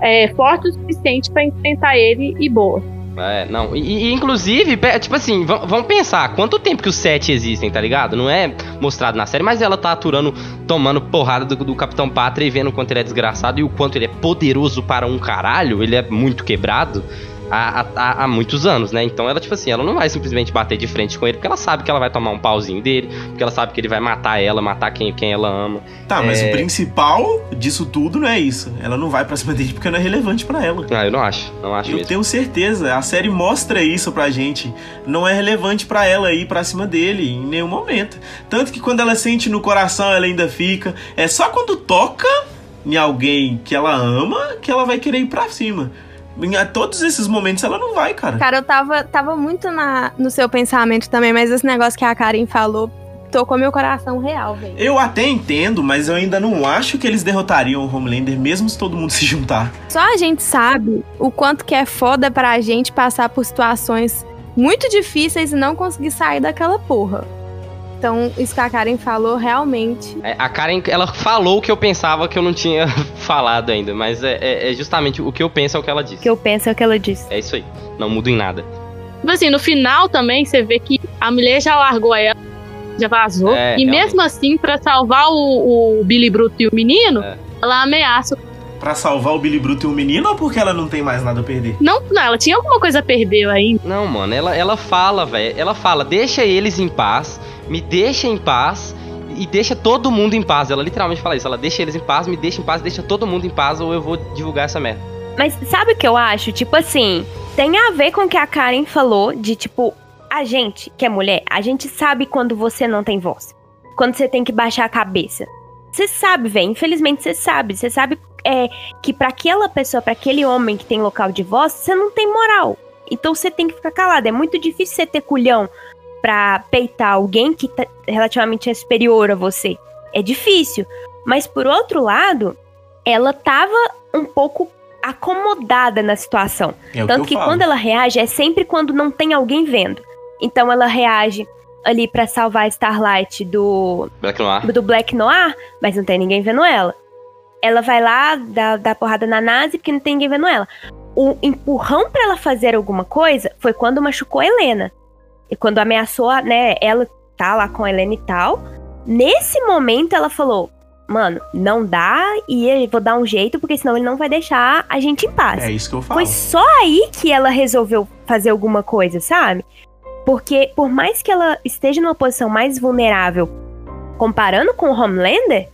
é, forte o suficiente pra enfrentar ele e boa. É, não. E, e, inclusive, tipo assim, vam- vamos pensar, quanto tempo que os sete existem, tá ligado? Não é mostrado na série, mas ela tá aturando, tomando porrada do, do Capitão Pátria e vendo o quanto ele é desgraçado e o quanto ele é poderoso para um caralho, ele é muito quebrado. Há, há- há muitos anos, né? Então ela, tipo assim, ela não vai simplesmente bater de frente com ele, porque ela sabe que ela vai tomar um pauzinho dele, porque ela sabe que ele vai matar ela, matar quem, quem ela ama. Tá, mas é- o principal disso tudo não é isso. Ela não vai pra cima dele porque não é relevante pra ela. Ah, eu não acho, não acho Eu mesmo. tenho certeza, a série mostra isso pra gente. Não é relevante pra ela ir pra cima dele em nenhum momento. Tanto que quando ela sente no coração, ela ainda fica. É só quando toca em alguém que ela ama que ela vai querer ir pra cima. Em todos esses momentos ela não vai, cara. Cara, eu tava, tava muito na, no seu pensamento também, mas esse negócio que a Karen falou tocou meu coração real, velho. Eu até entendo, mas eu ainda não acho que eles derrotariam o Homelander mesmo se todo mundo se juntar. Só a gente sabe o quanto que é foda pra gente passar por situações muito difíceis e não conseguir sair daquela porra. Então, isso que a Karen falou, realmente. É, a Karen, ela falou o que eu pensava que eu não tinha falado ainda, mas é, é- é justamente o que eu penso é o que ela O disse. que eu penso é o que ela disse. É isso aí. Não mudo em nada. Tipo assim, no final também você vê que a mulher já largou ela, já vazou. É, e realmente. mesmo assim, pra salvar o, o Billy Bruto e o menino, É. ela ameaça. Pra salvar o Billy Bruto e o menino ou porque ela não tem mais nada a perder? Não, não, ela tinha alguma coisa a perder ainda. Não, mano, ela, ela fala, velho. Ela fala, deixa eles em paz, me deixa em paz e deixa todo mundo em paz. Ela literalmente fala isso. Ela deixa eles em paz, me deixa em paz, deixa todo mundo em paz ou eu vou divulgar essa merda. Mas sabe o que eu acho? Tipo assim, tem a ver com o que a Karen falou de tipo, a gente que é mulher, a gente sabe quando você não tem voz. Quando você tem que baixar a cabeça. Você sabe, velho. Infelizmente você sabe. Você sabe é, que para aquela pessoa, para aquele homem que tem local de voz, você não tem moral. Então você tem que ficar calado. É muito difícil você ter culhão pra peitar alguém que tá relativamente é superior a você. É difícil. Mas por outro lado, ela tava um pouco acomodada na situação. É Tanto que, que quando ela reage é sempre quando não tem alguém vendo. Então ela reage ali pra salvar a Starlight do Black Noir. do Black Noir, mas não tem ninguém vendo ela. Ela vai lá, dá, dá porrada na Nazi porque não tem ninguém vendo ela. O empurrão pra ela fazer alguma coisa foi quando machucou a Helena. E quando ameaçou, a- né, ela tá lá com a Helena e tal. Nesse momento ela falou: Mano, não dá e eu vou dar um jeito, porque senão ele não vai deixar a gente em paz. É isso que eu falo. Foi só aí que ela resolveu fazer alguma coisa, sabe? Porque por mais que ela esteja numa posição mais vulnerável, comparando com o Homelander,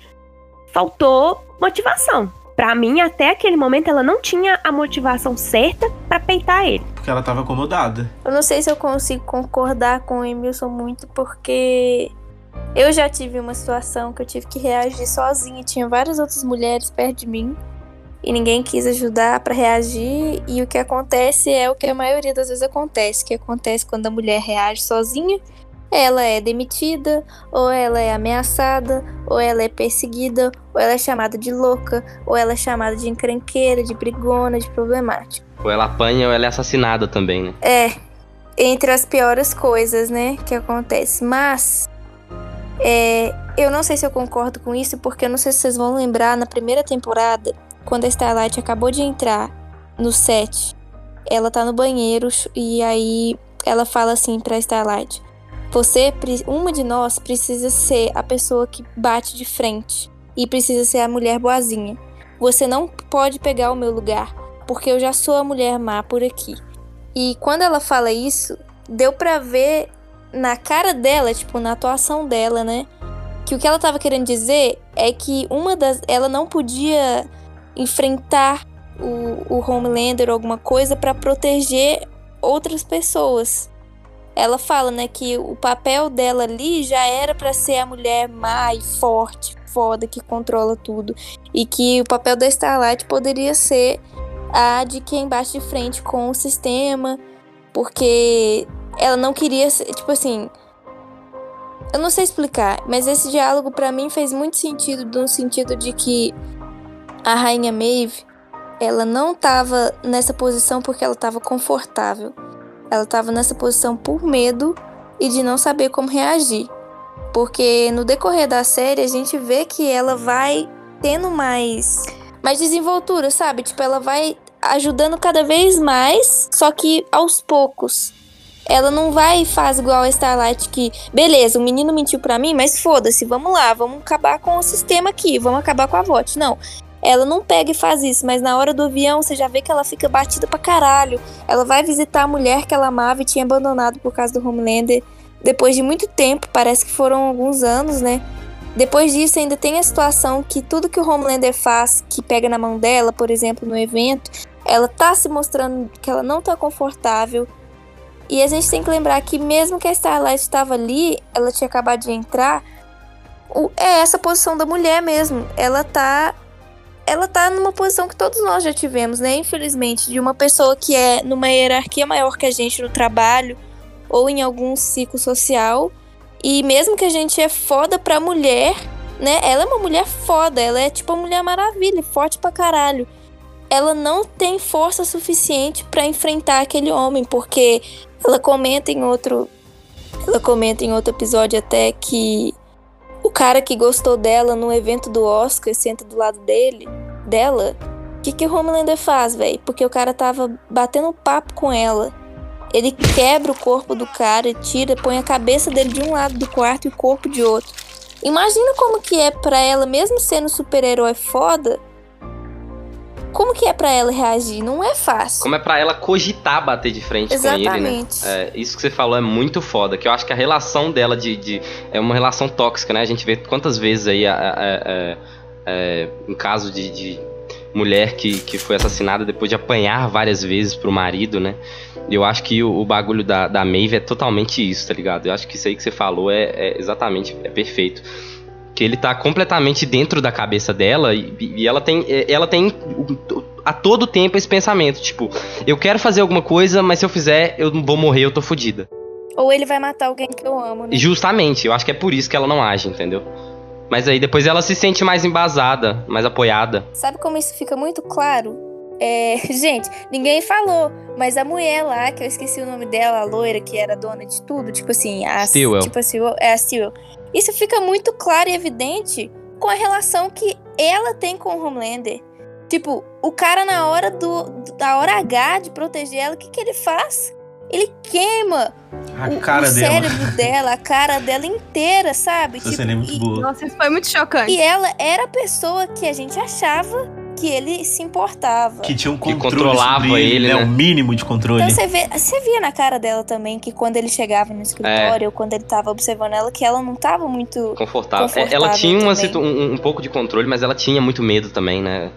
faltou motivação. Pra mim, até aquele momento, ela não tinha a motivação certa pra peitar ele. Porque ela tava acomodada. Eu não sei se eu consigo concordar com o Emilson muito, porque eu já tive uma situação que eu tive que reagir sozinha. Tinha várias outras mulheres perto de mim e ninguém quis ajudar pra reagir. E o que acontece é o que a maioria das vezes acontece: que acontece quando a mulher reage sozinha. Ela é demitida, ou ela é ameaçada, ou ela é perseguida, ou ela é chamada de louca, ou ela é chamada de encrenqueira, de brigona, de problemática. Ou ela apanha ou ela é assassinada também, né? É, entre as piores coisas, né, que acontece. Mas é, eu não sei se eu concordo com isso, porque eu não sei se vocês vão lembrar na primeira temporada, quando a Starlight acabou de entrar no set, ela tá no banheiro e aí ela fala assim pra Starlight: Você, uma de nós, precisa ser a pessoa que bate de frente e precisa ser a mulher boazinha. Você não pode pegar o meu lugar, porque eu já sou a mulher má por aqui. E quando ela fala isso, deu pra ver na cara dela, tipo, na atuação dela, né? Que o que ela tava querendo dizer é que uma das. Ela não podia enfrentar o, o Homelander ou alguma coisa pra proteger outras pessoas. Ela fala, né, que o papel dela ali já era pra ser a mulher má e forte, foda, que controla tudo. E que o papel da Starlight poderia ser a de quem bate de frente com o sistema, porque ela não queria, ser- tipo assim, eu não sei explicar, mas esse diálogo pra mim fez muito sentido, no sentido de que a rainha Maeve, ela não tava nessa posição porque ela tava confortável. Ela tava nessa posição por medo e de não saber como reagir. Porque no decorrer da série a gente vê que ela vai tendo mais mais desenvoltura, sabe? Tipo, ela vai ajudando cada vez mais, só que aos poucos. Ela não vai e faz igual a Starlight que, beleza, o menino mentiu pra mim, mas foda-se, vamos lá, vamos acabar com o sistema aqui, vamos acabar com a VOT. Não. Ela não pega e faz isso, mas na hora do avião você já vê que ela fica batida pra caralho. Ela vai visitar a mulher que ela amava e tinha abandonado por causa do Homelander. Depois de muito tempo, parece que foram alguns anos, né? Depois disso, ainda tem a situação que tudo que o Homelander faz, que pega na mão dela, por exemplo, no evento, ela tá se mostrando que ela não tá confortável. E a gente tem que lembrar que mesmo que a Starlight estava ali, ela tinha acabado de entrar, é essa posição da mulher mesmo. Ela tá ela tá numa posição que todos nós já tivemos, né? Infelizmente, de uma pessoa que é numa hierarquia maior que a gente no trabalho ou em algum ciclo social. E mesmo que a gente é foda pra mulher, né? Ela é uma mulher foda, ela é tipo a mulher maravilha, forte pra caralho. Ela não tem força suficiente pra enfrentar aquele homem, porque ela comenta em outro ela comenta em outro episódio até que o cara que gostou dela no evento do Oscar senta do lado dele, dela. O que, que o Homelander faz, velho? Porque o cara tava batendo papo com ela. Ele quebra o corpo do cara, tira, põe a cabeça dele de um lado do quarto e o corpo de outro. Imagina como que é pra ela, mesmo sendo super-herói foda, como que é pra ela reagir? Não é fácil. Como é pra ela cogitar bater de frente com ele, né? Exatamente. É, isso que você falou é muito foda, que eu acho que a relação dela de, de- é uma relação tóxica, né? A gente vê quantas vezes aí, a- a- a- em caso de, de mulher que, que foi assassinada depois de apanhar várias vezes pro marido, né? Eu acho que o, o bagulho da, da Maeve é totalmente isso, tá ligado? Eu acho que isso aí que você falou é, é exatamente, é perfeito. Que ele tá completamente dentro da cabeça dela e, e ela tem, ela tem a todo tempo esse pensamento, tipo, eu quero fazer alguma coisa, mas se eu fizer, eu vou morrer, eu tô fodida. Ou ele vai matar alguém que eu amo, né? Justamente, eu acho que é por isso que ela não age, entendeu? Mas aí depois ela se sente mais embasada, mais apoiada. Sabe como isso fica muito claro? É, gente, ninguém falou, mas a mulher lá, que eu esqueci o nome dela, a loira, que era dona de tudo, tipo assim, a Stewell. Tipo assim, é a Stewell. Isso fica muito claro e evidente com a relação que ela tem com o Homelander. Tipo, o cara na hora do da hora H de proteger ela, o que que ele faz? Ele queima A o, cara o dela. cérebro dela, a cara dela inteira, sabe? Essa cena é muito e, boa. Nossa, isso foi muito chocante. e ela era a pessoa que a gente achava que ele se importava. Que tinha um Que controle controlava sobre ele, né? né? O mínimo de controle. Então você, vê, você via na cara dela também que quando ele chegava no É. escritório, ou quando ele tava observando ela, que ela não tava muito Confortável. É, Confortável ela tinha uma situ- um, um pouco de controle, mas ela tinha muito medo também, né?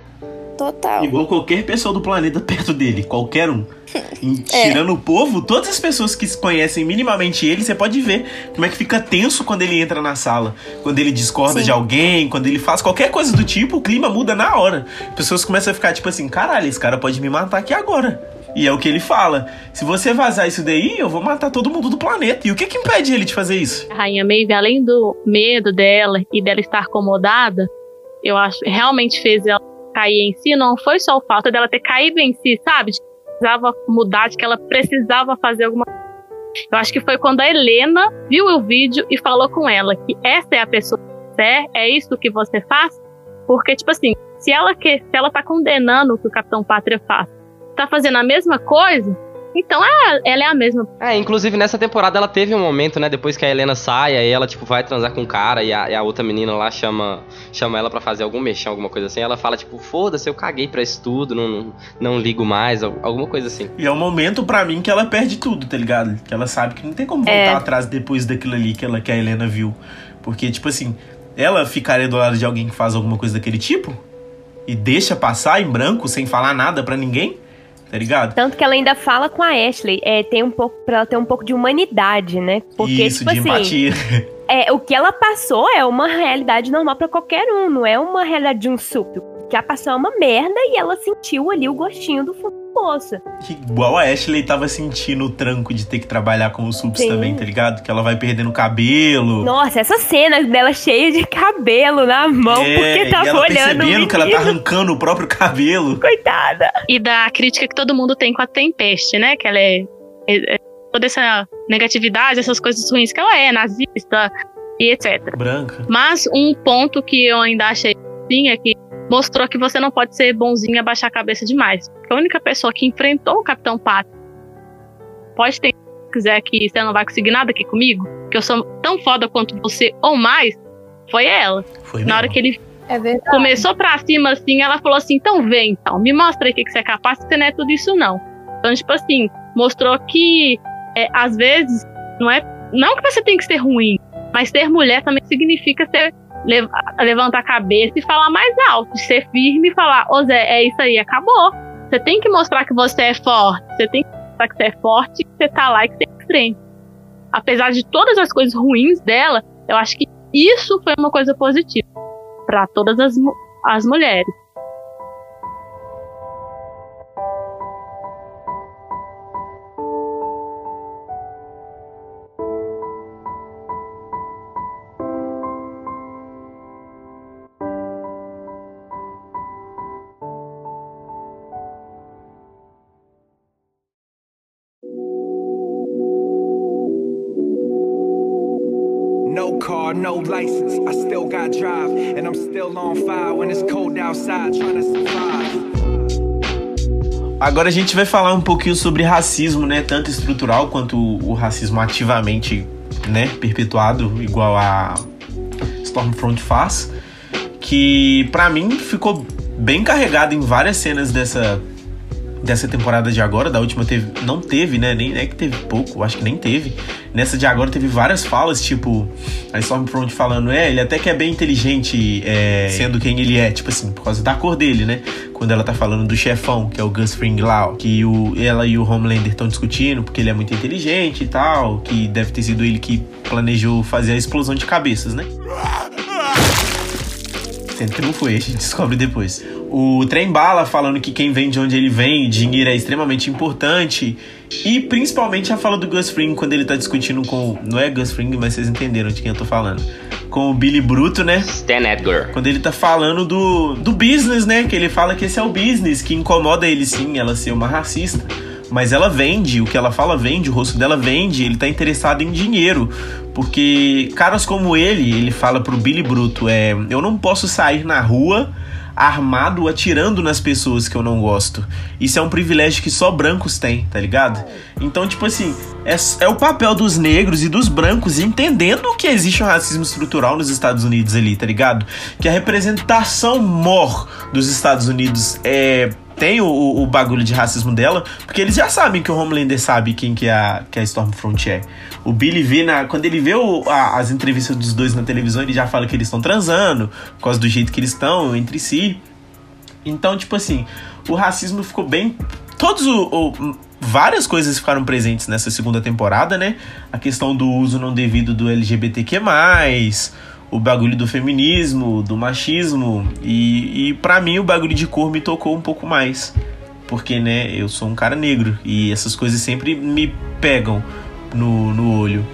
Total. Igual qualquer pessoa do planeta perto dele, qualquer um. É. Tirando o povo, todas as pessoas que conhecem minimamente ele, você pode ver como é que fica tenso quando ele entra na sala. Quando ele discorda Sim. de alguém, quando ele faz qualquer coisa do tipo, o clima muda na hora. Pessoas começam a ficar tipo assim: caralho, esse cara pode me matar aqui agora. E é o que ele fala: se você vazar isso daí, eu vou matar todo mundo do planeta. E o que que impede ele de fazer isso? A Rainha Maeve, além do medo dela e dela estar acomodada, eu acho realmente fez ela cair em si. Não foi só o fato dela ter caído em si, sabe? De que precisava mudar, de que ela precisava fazer alguma coisa. Eu acho que foi quando a Helena viu o vídeo e falou com ela que essa é a pessoa que é, é isso que você faz. Porque, tipo assim, se ela, quer, se ela tá condenando o que o Capitão Pátria faz, tá fazendo a mesma coisa, então é, ela é a mesma É, inclusive nessa temporada ela teve um momento, né? Depois que a Helena sai, aí ela, tipo, vai transar com o cara e a, e a outra menina lá chama, chama ela pra fazer algum mexão, alguma coisa assim. Ela fala, tipo, foda-se, eu caguei pra isso tudo, não, não, não ligo mais, al- alguma coisa assim. E é o momento pra mim que ela perde tudo, tá ligado? Que ela sabe que não tem como voltar É. atrás depois daquilo ali que, ela, que a Helena viu. Porque, tipo assim, ela ficaria do lado de alguém que faz alguma coisa daquele tipo e deixa passar em branco sem falar nada pra ninguém, tá ligado? Tanto que ela ainda fala com a Ashley, é, tem um pouco, pra ela ter um pouco de humanidade, né? Porque, Isso, tipo de assim, empatia. é, o que ela passou é uma realidade normal pra qualquer um, não é uma realidade de um súpio. Ela passou é uma merda e ela sentiu ali o gostinho do fundo do poço. Igual a Ashley tava sentindo o tranco de ter que trabalhar com os subs Sim. também, tá ligado? Que ela vai perdendo cabelo. Nossa, essa cena dela cheia de cabelo na mão, É, porque e tava ela olhando o percebendo que ela tá arrancando o próprio cabelo. Coitada. e da crítica que todo mundo tem com a Tempeste, né? Que ela é, é- é toda essa negatividade, essas coisas ruins que ela é, nazista e etc. Branca. Mas um ponto que eu ainda achei sim é que mostrou que você não pode ser bonzinho e abaixar a cabeça demais. Porque a única pessoa que enfrentou o Capitão Pátria pode ter se quiser que você não vai conseguir nada aqui comigo, que eu sou tão foda quanto você ou mais, foi ela. Foi Na hora que ele É começou pra cima assim, ela falou assim: então vem, então, me mostra aí o que, que você é capaz, que você não é tudo isso, não. Então, tipo assim, mostrou que é, às vezes não é. Não que você tem que ser ruim, mas ser mulher também significa ser, lev- levantar a cabeça e falar mais alto, ser firme e falar, ô Zé, é isso aí, acabou. Você tem que mostrar que você é forte, você tem que mostrar que você é forte, que você tá lá e que você é frente. Apesar de todas as coisas ruins dela, eu acho que isso foi uma coisa positiva para todas as, as mulheres. Car, no license. I still got drive, and I'm still on fire when it's cold outside trying to survive. Agora a gente vai falar um pouquinho sobre racismo, né? Tanto estrutural quanto o racismo ativamente, né? Perpetuado, igual a Stormfront faz. Que pra mim ficou bem carregado em várias cenas dessa dessa temporada de agora, da última teve, não teve, né? Nem é que teve pouco, acho que nem teve. Nessa de agora teve várias falas, tipo, a Stormfront falando, é, ele até que é bem inteligente, é, sendo quem ele é, tipo assim, por causa da cor dele, né? Quando ela tá falando do chefão, que é o Gus Fring lá, que o, ela e o Homelander estão discutindo porque ele é muito inteligente e tal, que deve ter sido ele que planejou fazer a explosão de cabeças, né? Sendo que não foi, a gente descobre depois. O Trem Bala falando que quem vem de onde ele vem, dinheiro é extremamente importante. E principalmente a fala do Gus Fring quando ele tá discutindo com. Não é Gus Fring, mas vocês entenderam de quem eu tô falando. Com o Billy Bruto, né? Stan Edgar. Quando ele tá falando do, do business, né? Que ele fala que esse é o business, que incomoda ele sim, ela ser uma racista. Mas ela vende, o que ela fala vende, o rosto dela vende, ele tá interessado em dinheiro. Porque caras como ele, ele fala pro Billy Bruto, é, eu não posso sair na rua armado atirando nas pessoas que eu não gosto. Isso é um privilégio que só brancos têm, tá ligado? Então, tipo assim, é, é o papel dos negros e dos brancos entendendo que existe um racismo estrutural nos Estados Unidos ali, tá ligado? Que a representação mor dos Estados Unidos é tem o, o, bagulho de racismo dela, porque eles já sabem que o Homelander sabe quem que a, que a Stormfront é. O Billy vê na, quando ele vê o, a, as entrevistas dos dois na televisão, ele já fala que eles estão transando, por causa do jeito que eles estão entre si. Então, tipo assim, o racismo ficou bem. Todos o, o, várias coisas ficaram presentes nessa segunda temporada, né? A questão do uso não devido do LGBTQ, o bagulho do feminismo, do machismo. E, e para mim o bagulho de cor me tocou um pouco mais. Porque, né, eu sou um cara negro e essas coisas sempre me pegam no, no olho.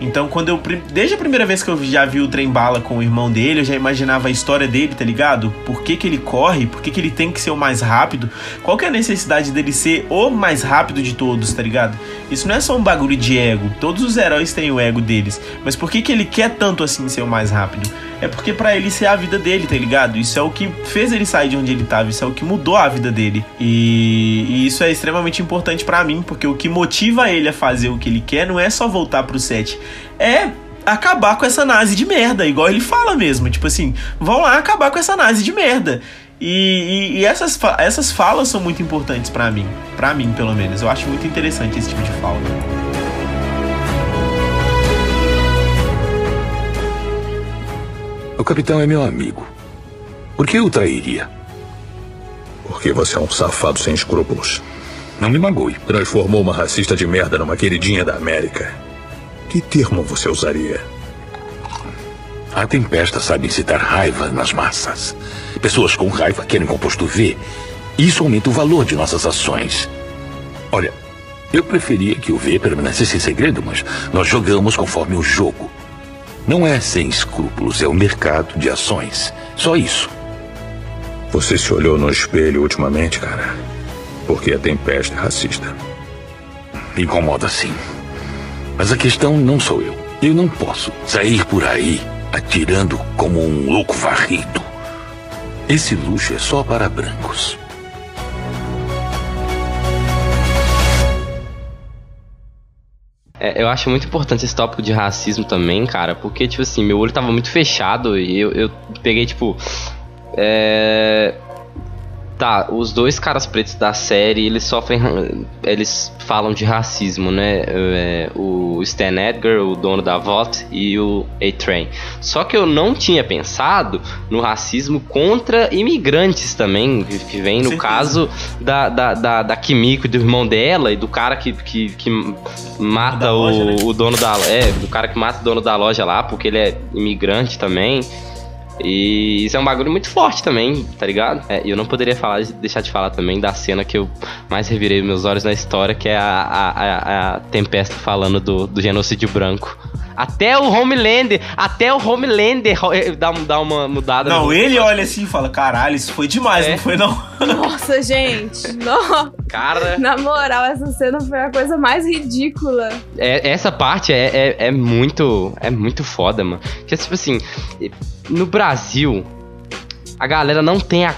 Então, quando eu. Desde a primeira vez que eu já vi o trem bala com o irmão dele, eu já imaginava a história dele, tá ligado? Por que, que ele corre? Por que, que ele tem que ser o mais rápido? Qual que é a necessidade dele ser o mais rápido de todos, tá ligado? Isso não é só um bagulho de ego. Todos os heróis têm o ego deles. Mas por que, que ele quer tanto assim ser o mais rápido? É porque para ele isso é a vida dele, tá ligado? Isso é o que fez ele sair de onde ele tava, isso é o que mudou a vida dele. E, e isso é extremamente importante para mim, porque o que motiva ele a fazer o que ele quer não é só voltar pro set, é acabar com essa nazi de merda, igual ele fala mesmo. Tipo assim, vão lá acabar com essa nazi de merda. E, e, e essas, essas falas são muito importantes para mim. para mim, pelo menos. Eu acho muito interessante esse tipo de fala. O capitão é meu amigo. Por que eu o trairia? Porque você é um safado sem escrúpulos. Não me magoe. Transformou uma racista de merda numa queridinha da América. Que termo você usaria? A tempesta sabe incitar raiva nas massas. Pessoas com raiva querem composto V. Isso aumenta o valor de nossas ações. Olha, eu preferia que o V permanecesse em segredo, mas nós jogamos conforme o jogo. Não é sem escrúpulos, é o mercado de ações. Só isso. Você se olhou no espelho ultimamente, cara? Porque a tempesta é racista. Incomoda sim. Mas a questão não sou eu. Eu não posso sair por aí atirando como um louco varrido. Esse luxo é só para brancos. É, eu acho muito importante esse tópico de racismo também, cara, porque, tipo assim, meu olho tava muito fechado e eu, eu peguei, tipo. É, Tá, os dois caras pretos da série, eles sofrem. Eles falam de racismo, né? É, o Stan Edgar, o dono da VOT, e o A-Train. Só que eu não tinha pensado no racismo contra imigrantes também, que vem no Sim. caso da, da, da, da Kimiko, do irmão dela, e do cara que, que, que mata o, loja, né? o dono da. É, do cara que mata o dono da loja lá, porque ele é imigrante também. E isso é um bagulho muito forte também, tá ligado? É, eu não poderia falar, deixar de falar também da cena que eu mais revirei meus olhos na história, que é a, a, a, a Tempesta falando do, do genocídio branco. Até o Homelander, até o Homelander eh, dá, dá uma mudada. Não, ele olha assim e fala: caralho, isso foi demais, é. não foi não? Nossa, gente. Não. Cara. Na moral, essa cena foi a coisa mais ridícula. É, essa parte é, é, é muito. É muito foda, mano. Porque, tipo assim, no Brasil, a galera não tem a,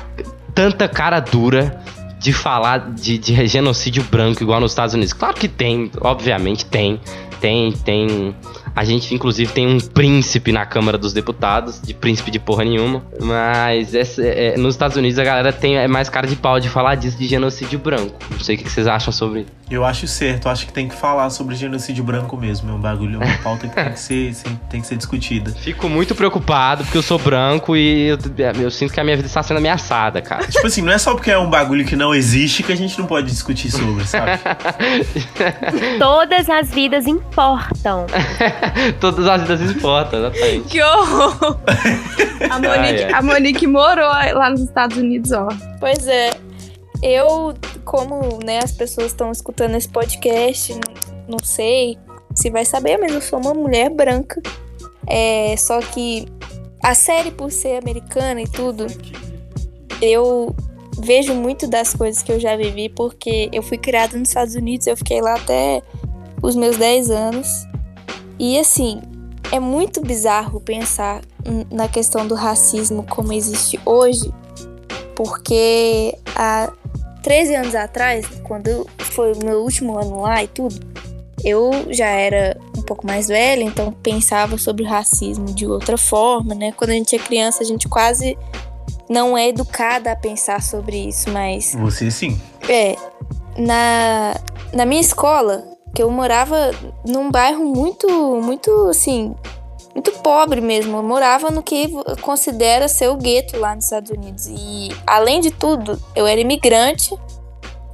tanta cara dura de falar de, de genocídio branco igual nos Estados Unidos. Claro que tem, obviamente tem tem, tem A gente, inclusive, tem um príncipe na Câmara dos Deputados, de príncipe de porra nenhuma. Mas essa- é, nos Estados Unidos a galera tem é mais cara de pau de falar disso de genocídio branco. Não sei o que vocês acham sobre Eu acho certo, eu acho que tem que falar sobre genocídio branco mesmo. É um bagulho, é uma pauta que tem que ser, tem que ser discutida. Fico muito preocupado porque eu sou branco e eu, eu sinto que a minha vida está sendo ameaçada, cara. Tipo assim, não é só porque é um bagulho que não existe que a gente não pode discutir sobre, sabe? Todas as vidas importam. Todas as vidas importam, exatamente. Que horror! A Monique, Ai, ai. a Monique morou lá nos Estados Unidos, ó. Pois é. Eu, como né, as pessoas estão escutando esse podcast, não, não sei se vai saber, mas eu sou uma mulher branca. É, só que a série, por ser americana e tudo, eu vejo muito das coisas que eu já vivi, porque eu fui criada nos Estados Unidos, eu fiquei lá até os meus 10 anos. E assim, é muito bizarro pensar na questão do racismo como existe hoje, porque há 13 anos atrás, quando foi o meu último ano lá e tudo, eu já era um pouco mais velha, então pensava sobre o racismo de outra forma, né? Quando a gente é criança, a gente quase não é educada a pensar sobre isso, mas Você sim. é, na, na minha escola, que eu morava num bairro muito, muito, assim, muito pobre mesmo. Eu morava no que considera ser o gueto lá nos Estados Unidos. E, além de tudo, eu era imigrante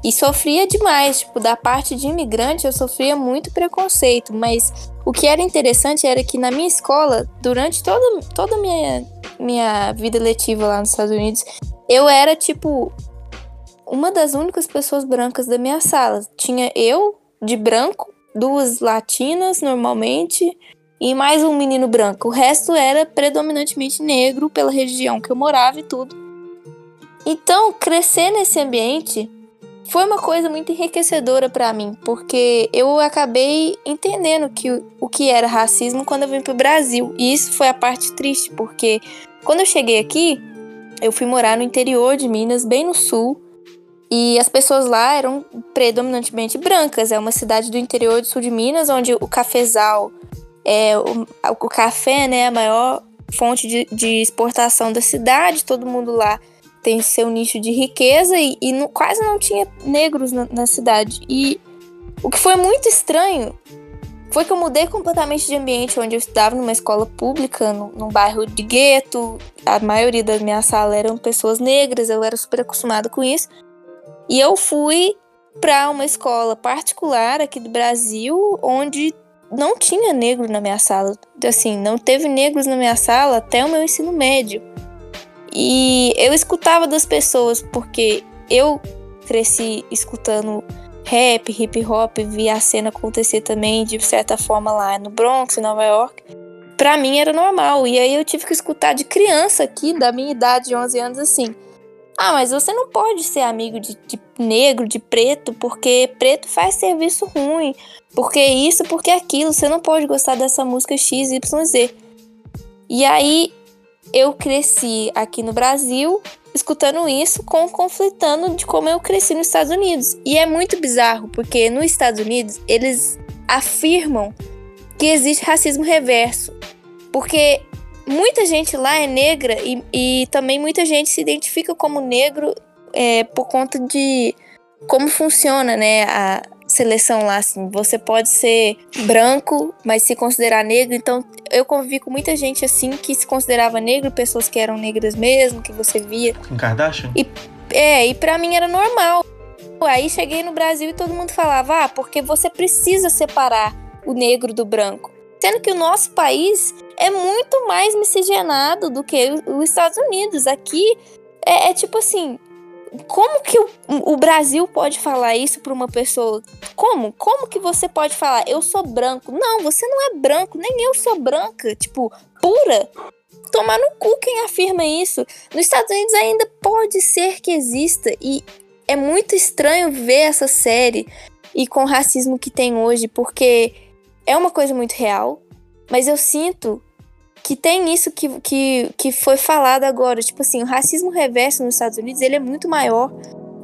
e sofria demais. Tipo, da parte de imigrante, eu sofria muito preconceito. Mas o que era interessante era que na minha escola, durante toda, toda a minha, minha vida letiva lá nos Estados Unidos, eu era, tipo, uma das únicas pessoas brancas da minha sala. Tinha eu, de branco, duas latinas normalmente, e mais um menino branco. O resto era predominantemente negro pela região que eu morava e tudo. Então, crescer nesse ambiente foi uma coisa muito enriquecedora pra mim, porque eu acabei entendendo que o- o que era racismo quando eu vim pro Brasil. E isso foi a parte triste, porque quando eu cheguei aqui, eu fui morar no interior de Minas, bem no sul, e as pessoas lá eram predominantemente brancas. É uma cidade do interior do sul de Minas, onde o cafezal é o, o café, né, a maior fonte de, de exportação da cidade. Todo mundo lá tem seu nicho de riqueza e, e não- quase não tinha negros na, na cidade. E o que foi muito estranho foi que eu mudei completamente de ambiente, onde eu estudava numa escola pública, num, num bairro de gueto. A maioria da minha sala eram pessoas negras, eu era super acostumada com isso. E eu fui para uma escola particular aqui do Brasil, onde não tinha negro na minha sala. Assim, não teve negros na minha sala até o meu ensino médio. E eu escutava das pessoas, porque eu cresci escutando rap, hip hop, vi a cena acontecer também de certa forma lá no Bronx, em Nova York. Pra mim era normal. E aí eu tive que escutar de criança aqui, da minha idade de 11 anos, assim. Ah, mas você não pode ser amigo de, de negro, de preto, porque preto faz serviço ruim. Porque isso, porque aquilo. Você não pode gostar dessa música XYZ. E aí eu cresci aqui no Brasil escutando isso com conflitando de como eu cresci nos Estados Unidos. E é muito bizarro, porque nos Estados Unidos eles afirmam que existe racismo reverso. Porque muita gente lá é negra e, e também muita gente se identifica como negro é, por conta de como funciona, né, a seleção lá, assim. Você pode ser branco, mas se considerar negro. Então, eu convivi com muita gente, assim, que se considerava negro, pessoas que eram negras mesmo, que você via. Kim Kardashian? É, e pra mim era normal. Aí cheguei no Brasil e todo mundo falava, ah, porque você precisa separar o negro do branco. Sendo que o nosso país é muito mais miscigenado do que os Estados Unidos. Aqui é, é tipo assim. Como que o, o Brasil pode falar isso pra uma pessoa? Como? Como que você pode falar, eu sou branco? Não, você não é branco, nem eu sou branca. Tipo, pura. Tomar no cu quem afirma isso. Nos Estados Unidos ainda pode ser que exista. E é muito estranho ver essa série e com o racismo que tem hoje, porque é uma coisa muito real, mas eu sinto que tem isso que, que, que foi falado agora. Tipo assim, o racismo reverso nos Estados Unidos ele é muito maior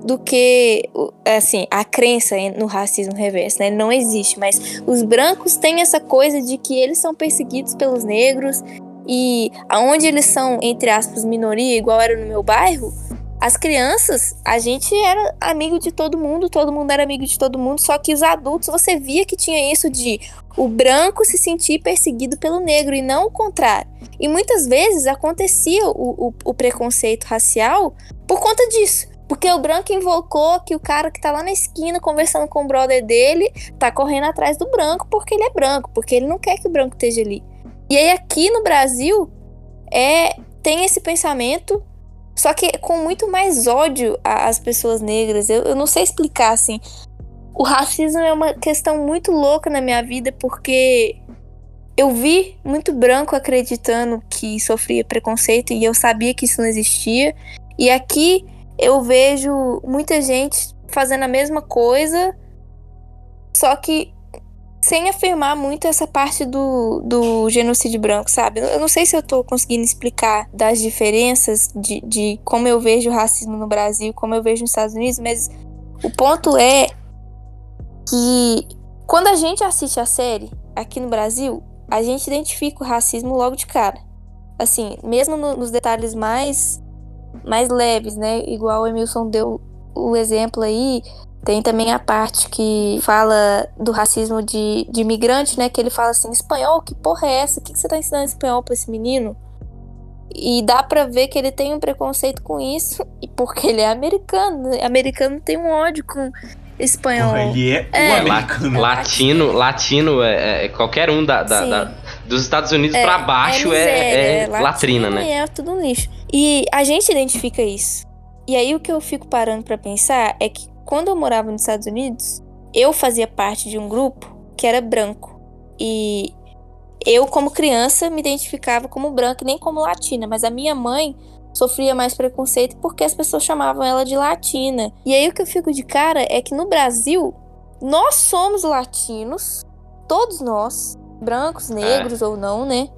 do que, assim, a crença no racismo reverso, né? Não existe, mas os brancos têm essa coisa de que eles são perseguidos pelos negros e aonde eles são, entre aspas, minoria, igual era no meu bairro, as crianças, a gente era amigo de todo mundo, todo mundo era amigo de todo mundo, só que os adultos, você via que tinha isso de o branco se sentir perseguido pelo negro e não o contrário. E muitas vezes acontecia o, o- o preconceito racial por conta disso. Porque o branco invocou que o cara que tá lá na esquina conversando com o brother dele tá correndo atrás do branco porque ele é branco, porque ele não quer que o branco esteja ali. E aí aqui no Brasil é tem esse pensamento, só que com muito mais ódio às pessoas negras. Eu, eu não sei explicar assim. O racismo é uma questão muito louca na minha vida porque eu vi muito branco acreditando que sofria preconceito e eu sabia que isso não existia. E aqui eu vejo muita gente fazendo a mesma coisa, só que sem afirmar muito essa parte do, do genocídio branco, sabe? Eu não sei se eu tô conseguindo explicar das diferenças de, de como eu vejo o racismo no Brasil, como eu vejo nos Estados Unidos, mas o ponto é que quando a gente assiste a série aqui no Brasil, a gente identifica o racismo logo de cara. Assim, mesmo no- nos detalhes mais mais leves, né? Igual o Emilson deu o exemplo aí, tem também a parte que fala do racismo de, de imigrante, né? Que ele fala assim, espanhol, que porra é essa? O que, que você tá ensinando espanhol pra esse menino? E dá pra ver que ele tem um preconceito com isso, e porque ele é americano. né? Americano tem um ódio com espanhol. Porra, ele é, É. o americano. Latino, latino é, é qualquer um da, da- da- dos Estados Unidos É, pra baixo é, miséria, é latrina, né? É tudo um lixo. E a gente identifica isso. E aí o que eu fico parando pra pensar é que quando eu morava nos Estados Unidos, eu fazia parte de um grupo que era branco. E eu, como criança, me identificava como branca, e nem como latina, mas a minha mãe sofria mais preconceito porque as pessoas chamavam ela de latina. E aí o que eu fico de cara é que no Brasil, nós somos latinos, todos nós, brancos, negros ou não, né?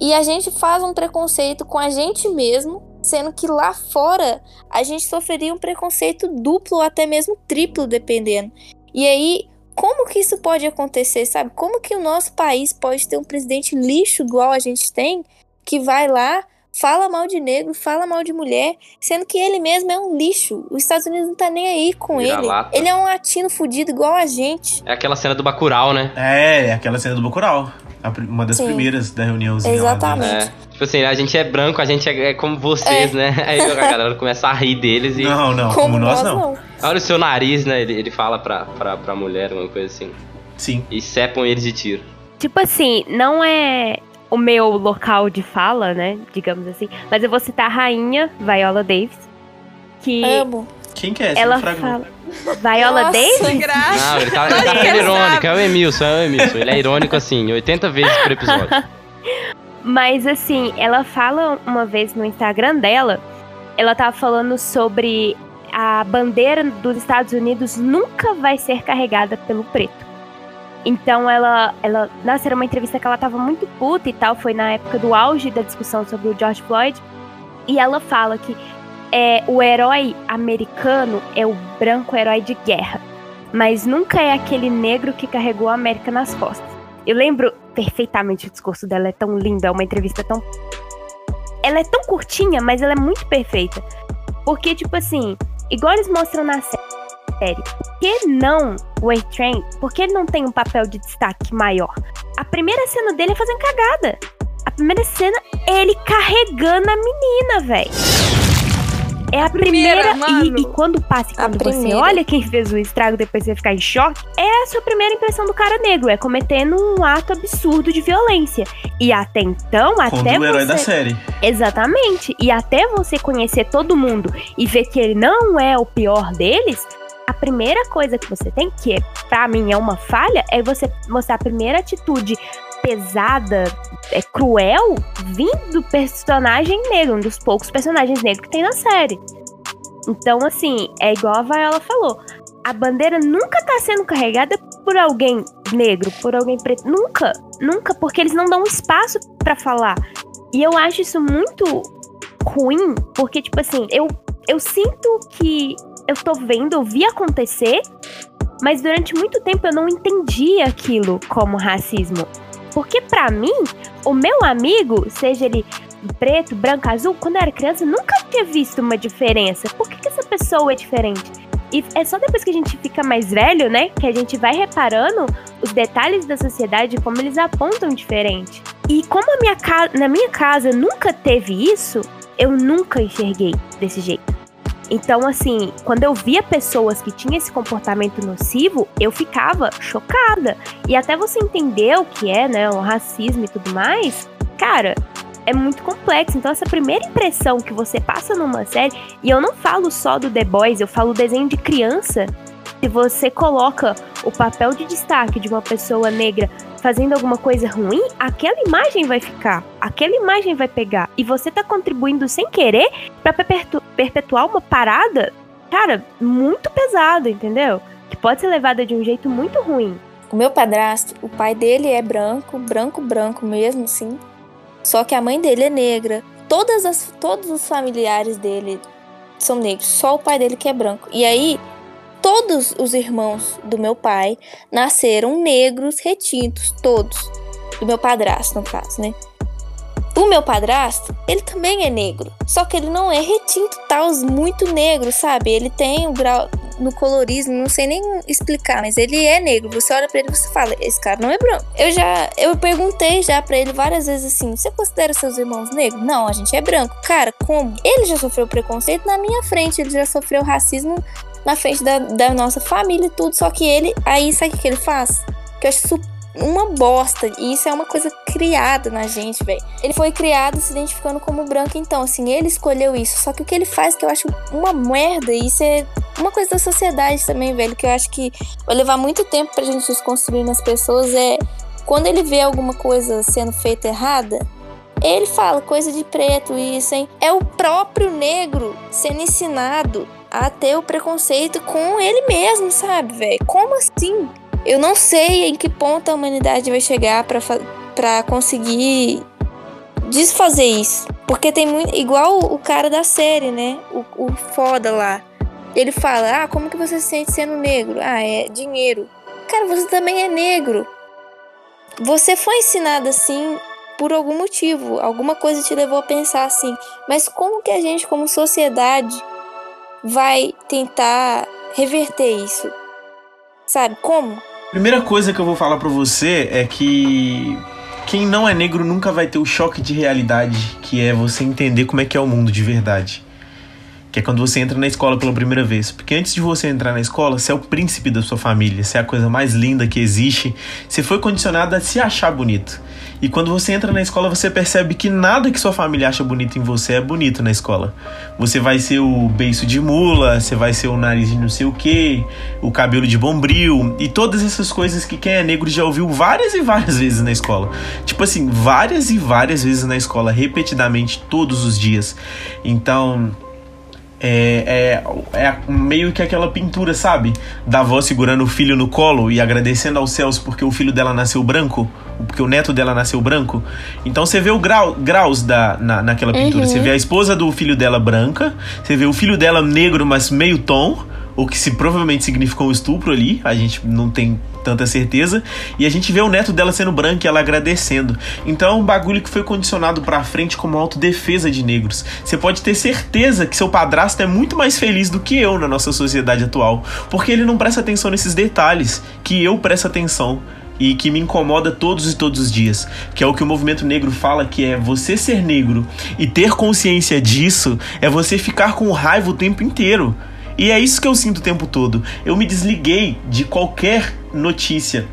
E a gente faz um preconceito com a gente mesmo, sendo que lá fora a gente sofreria um preconceito duplo ou até mesmo triplo, dependendo. E aí, como que isso pode acontecer, sabe? Como que o nosso país pode ter um presidente lixo igual a gente tem, que vai lá, fala mal de negro, fala mal de mulher, sendo que ele mesmo é um lixo. Os Estados Unidos não tá nem aí com ele. Vira-lata. Ele é um latino fudido igual a gente. É aquela cena do Bacurau, né? É, é aquela cena do Bacurau. A Uma das Sim. primeiras da reuniãozinha Exatamente. lá. É. Tipo assim, a gente é branco, a gente é, é como vocês, É. né? Aí a galera começa a rir deles e. Não, não, como, nós, não. Olha o seu nariz, né? Ele, ele fala pra, pra, pra mulher, uma coisa assim. Sim. E cepam eles de tiro. Tipo assim, não é o meu local de fala, né? Digamos assim. Mas eu vou citar a rainha Viola Davis. Que Amo. Quem que é essa? ela Não fala. Viola Nossa, Davis? graça. Não, ele tá, ele tá sendo irônico, é o Emilson, é o Emilson. Ele é irônico assim, 80 vezes por episódio. Mas assim, ela fala uma vez no Instagram dela, ela tava falando sobre a bandeira dos Estados Unidos nunca vai ser carregada pelo preto. Então ela, ela, nossa, era uma entrevista que ela tava muito puta e tal, foi na época do auge da discussão sobre o George Floyd, e ela fala que é, o herói americano é o branco herói de guerra, mas nunca é aquele negro que carregou a América nas costas. Eu lembro perfeitamente o discurso dela, é tão lindo, é uma entrevista tão. Ela é tão curtinha, mas ela é muito perfeita. Porque, tipo assim, igual eles mostram na sé- série, por que não o A-Train? Por que ele não tem um papel de destaque maior? A primeira cena dele é fazendo cagada. A primeira cena é ele carregando a menina, velho. É a primeira. primeira, mano. e, e quando passa e quando você olha quem fez o estrago, depois você ficar em choque, é a sua primeira impressão do cara negro. É cometendo um ato absurdo de violência. E até então, Quando até o herói você. da série. Exatamente. E até você conhecer todo mundo e ver que ele não é o pior deles, a primeira coisa que você tem, que é, pra mim é uma falha, é você mostrar a primeira atitude pesada, é cruel, vindo do personagem negro, um dos poucos personagens negros que tem na série. Então, assim, é igual a Viola falou. A bandeira nunca tá sendo carregada por alguém negro, por alguém preto. Nunca, nunca, porque eles não dão espaço pra falar. E eu acho isso muito ruim, porque, tipo assim, eu, eu sinto que eu tô vendo, eu vi acontecer, mas durante muito tempo eu não entendi aquilo como racismo. Porque pra mim, o meu amigo, seja ele preto, branco, azul, quando eu era criança, eu nunca tinha visto uma diferença. Por que, que essa pessoa é diferente? E é só depois que a gente fica mais velho, né, que a gente vai reparando os detalhes da sociedade, como eles apontam diferente. E como minha na minha casa nunca teve isso, eu nunca enxerguei desse jeito. Então, assim, quando eu via pessoas que tinham esse comportamento nocivo, eu ficava chocada. E até você entender o que é, né, o racismo e tudo mais, cara, é muito complexo. Então, essa primeira impressão que você passa numa série, e eu não falo só do The Boys, eu falo desenho de criança. Se você coloca o papel de destaque de uma pessoa negra fazendo alguma coisa ruim, aquela imagem vai ficar, aquela imagem vai pegar. E você tá contribuindo sem querer para perpetuar uma parada, cara, muito pesada, entendeu? Que pode ser levada de um jeito muito ruim. O meu padrasto, o pai dele é branco, branco, branco mesmo, assim. Só que a mãe dele é negra. Todas as, todos os familiares dele são negros. Só o pai dele que é branco. E aí, todos os irmãos do meu pai nasceram negros retintos. Todos. Do meu padrasto, no caso, né? O meu padrasto, ele também é negro. Só que ele não é retinto, tal, muito negro, sabe? Ele tem o grau no colorismo, não sei nem explicar, mas ele é negro. Você olha para ele e você fala, esse cara não é branco. Eu já, eu perguntei já para ele várias vezes assim, você considera seus irmãos negros? Não, a gente é branco. Cara, como? Ele já sofreu preconceito na minha frente, ele já sofreu racismo na frente da, da nossa família e tudo, só que ele, aí sabe o que ele faz? Que eu acho super uma bosta. E isso é uma coisa criada na gente, velho. Ele foi criado se identificando como branco, então, assim, ele escolheu isso. Só que o que ele faz, que eu acho uma merda, e isso é uma coisa da sociedade também, velho, que eu acho que vai levar muito tempo pra gente desconstruir nas pessoas, é quando ele vê alguma coisa sendo feita errada. Ele fala coisa de preto, isso, hein? É o próprio negro sendo ensinado a ter o preconceito com ele mesmo, sabe, velho? Como assim? Eu não sei em que ponto a humanidade vai chegar para conseguir desfazer isso. Porque tem muito. Igual o, cara da série, né? O, o foda lá. Ele fala: Ah, como que você se sente sendo negro? Ah, é dinheiro. Cara, você também é negro. Você foi ensinado assim por algum motivo. Alguma coisa te levou a pensar assim. Mas como que a gente, como sociedade, vai tentar reverter isso? Sabe como? Primeira coisa que eu vou falar para você é que quem não é negro nunca vai ter o choque de realidade que é você entender como é que é o mundo de verdade. Que é quando você entra na escola pela primeira vez. Porque antes de você entrar na escola, você é o príncipe da sua família, você é a coisa mais linda que existe. Você foi condicionado a se achar bonito. E quando você entra na escola, você percebe que nada que sua família acha bonito em você é bonito na escola. Você vai ser o beiço de mula, você vai ser o nariz de não sei o que, o cabelo de bombril e todas essas coisas que quem é negro já ouviu várias e várias vezes na escola. Tipo assim, várias e várias vezes na escola, repetidamente, todos os dias. Então é, é, é, meio que aquela pintura, sabe? Da avó segurando o filho no colo e agradecendo aos céus porque o filho dela nasceu branco, porque o neto dela nasceu branco. Então você vê o grau, graus da, na, naquela pintura. Uhum. Você vê a esposa do filho dela branca, você vê o filho dela negro, mas meio tom o que se provavelmente significou um estupro ali, a gente não tem tanta certeza, e a gente vê o neto dela sendo branco e ela agradecendo. Então é um bagulho que foi condicionado pra frente como autodefesa de negros. Você pode ter certeza que seu padrasto é muito mais feliz do que eu na nossa sociedade atual, porque ele não presta atenção nesses detalhes que eu presto atenção e que me incomoda todos e todos os dias, que é o que o movimento negro fala, que é você ser negro e ter consciência disso é você ficar com raiva o tempo inteiro. E é isso que eu sinto o tempo todo. Eu me desliguei de qualquer notícia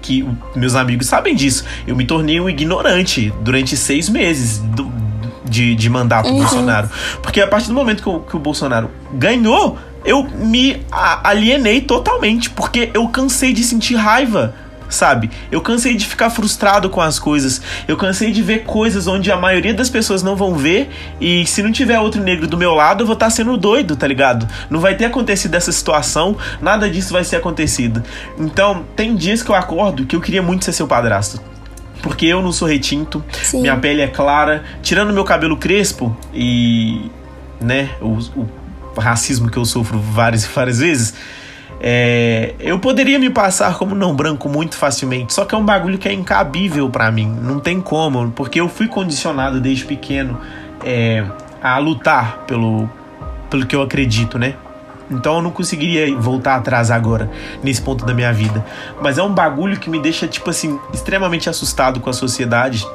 que meus amigos sabem disso. Eu me tornei um ignorante durante seis meses do, de, de mandato uhum. do Bolsonaro. Porque a partir do momento que o, que o Bolsonaro ganhou, eu me alienei totalmente. Porque eu cansei de sentir raiva sabe? Eu cansei de ficar frustrado com as coisas. Eu cansei de ver coisas onde a maioria das pessoas não vão ver e se não tiver outro negro do meu lado, eu vou estar tá sendo doido, tá ligado? Não vai ter acontecido essa situação, nada disso vai ser acontecido. Então, tem dias que eu acordo que eu queria muito ser seu padrasto. Porque eu não sou retinto, Sim. minha pele é clara, tirando meu cabelo crespo e, né, o, o racismo que eu sofro várias e várias vezes. É, eu poderia me passar como não branco muito facilmente, só que é um bagulho que é incabível para mim, não tem como, porque eu fui condicionado desde pequeno é, a lutar pelo, pelo que eu acredito, né? Então eu não conseguiria voltar atrás agora, nesse ponto da minha vida. Mas é um bagulho que me deixa, tipo assim, extremamente assustado com a sociedade.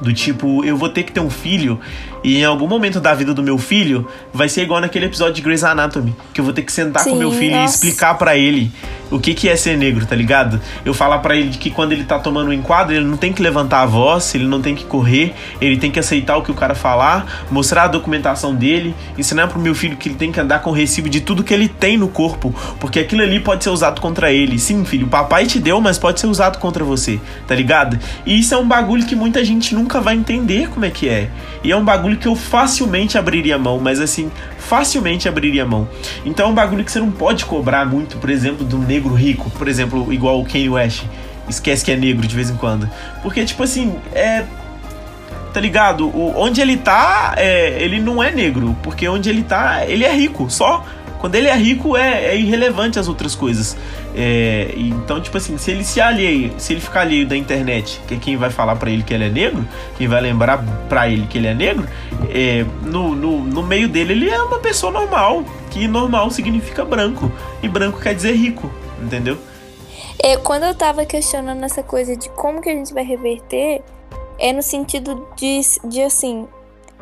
Do tipo, eu vou ter que ter um filho e em algum momento da vida do meu filho vai ser igual naquele episódio de Grey's Anatomy, que eu vou ter que sentar Sim, com meu filho nossa. e explicar pra ele o que que é ser negro, tá ligado? Eu falar pra ele que quando ele tá tomando um enquadro, ele não tem que levantar a voz, ele não tem que correr, ele tem que aceitar o que o cara falar, mostrar a documentação dele, ensinar pro meu filho que ele tem que andar com recibo de tudo que ele tem no corpo, porque aquilo ali pode ser usado contra ele. Sim, filho, o papai te deu, mas pode ser usado contra você, tá ligado? E isso é um bagulho que muita gente nunca vai entender como é que é. E é um bagulho que eu facilmente abriria mão, mas assim, facilmente abriria mão. Então é um bagulho que você não pode cobrar muito, por exemplo, do negro rico, por exemplo, igual o Kanye West. Esquece que é negro de vez em quando. Porque, tipo assim, é. Tá ligado? O, onde ele tá, é, ele não é negro. Porque onde ele tá, ele é rico. Só. Quando ele é rico, é, é irrelevante as outras coisas. É, então, tipo assim, se ele se alheia, se ele ficar alheio da internet, que é quem vai falar pra ele que ele é negro, quem vai lembrar pra ele que ele é negro, é, no, no, no meio dele ele é uma pessoa normal. Que normal significa branco. E branco quer dizer rico, entendeu? É, quando eu tava questionando essa coisa de como que a gente vai reverter, é no sentido de, de assim.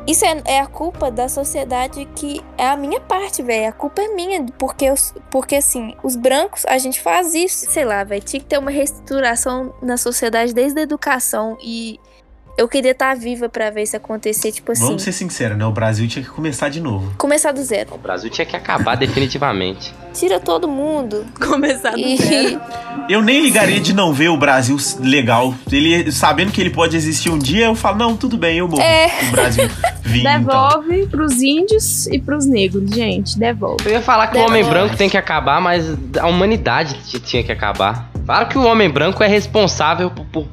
Isso é, é a culpa da sociedade que é a minha parte, velho. A culpa é minha, porque, porque assim, os brancos, a gente faz isso. Sei lá, velho. Tinha que ter uma reestruturação na sociedade desde a educação. E eu queria estar viva pra ver isso acontecer, tipo assim. Vamos ser sinceros, né? O Brasil tinha que começar de novo. Começar do zero. O Brasil tinha que acabar definitivamente. Tira todo mundo. Começar do E- zero. Eu nem ligaria de não ver o Brasil legal. Ele, sabendo que ele pode existir um dia, eu falo, não, tudo bem, eu morro. É. O Brasil vir, então. Devolve pros índios e pros negros, gente. Devolve. Eu ia falar que o Demora. homem branco tem que acabar, mas a humanidade tinha que acabar. Claro que o homem branco é responsável por, por,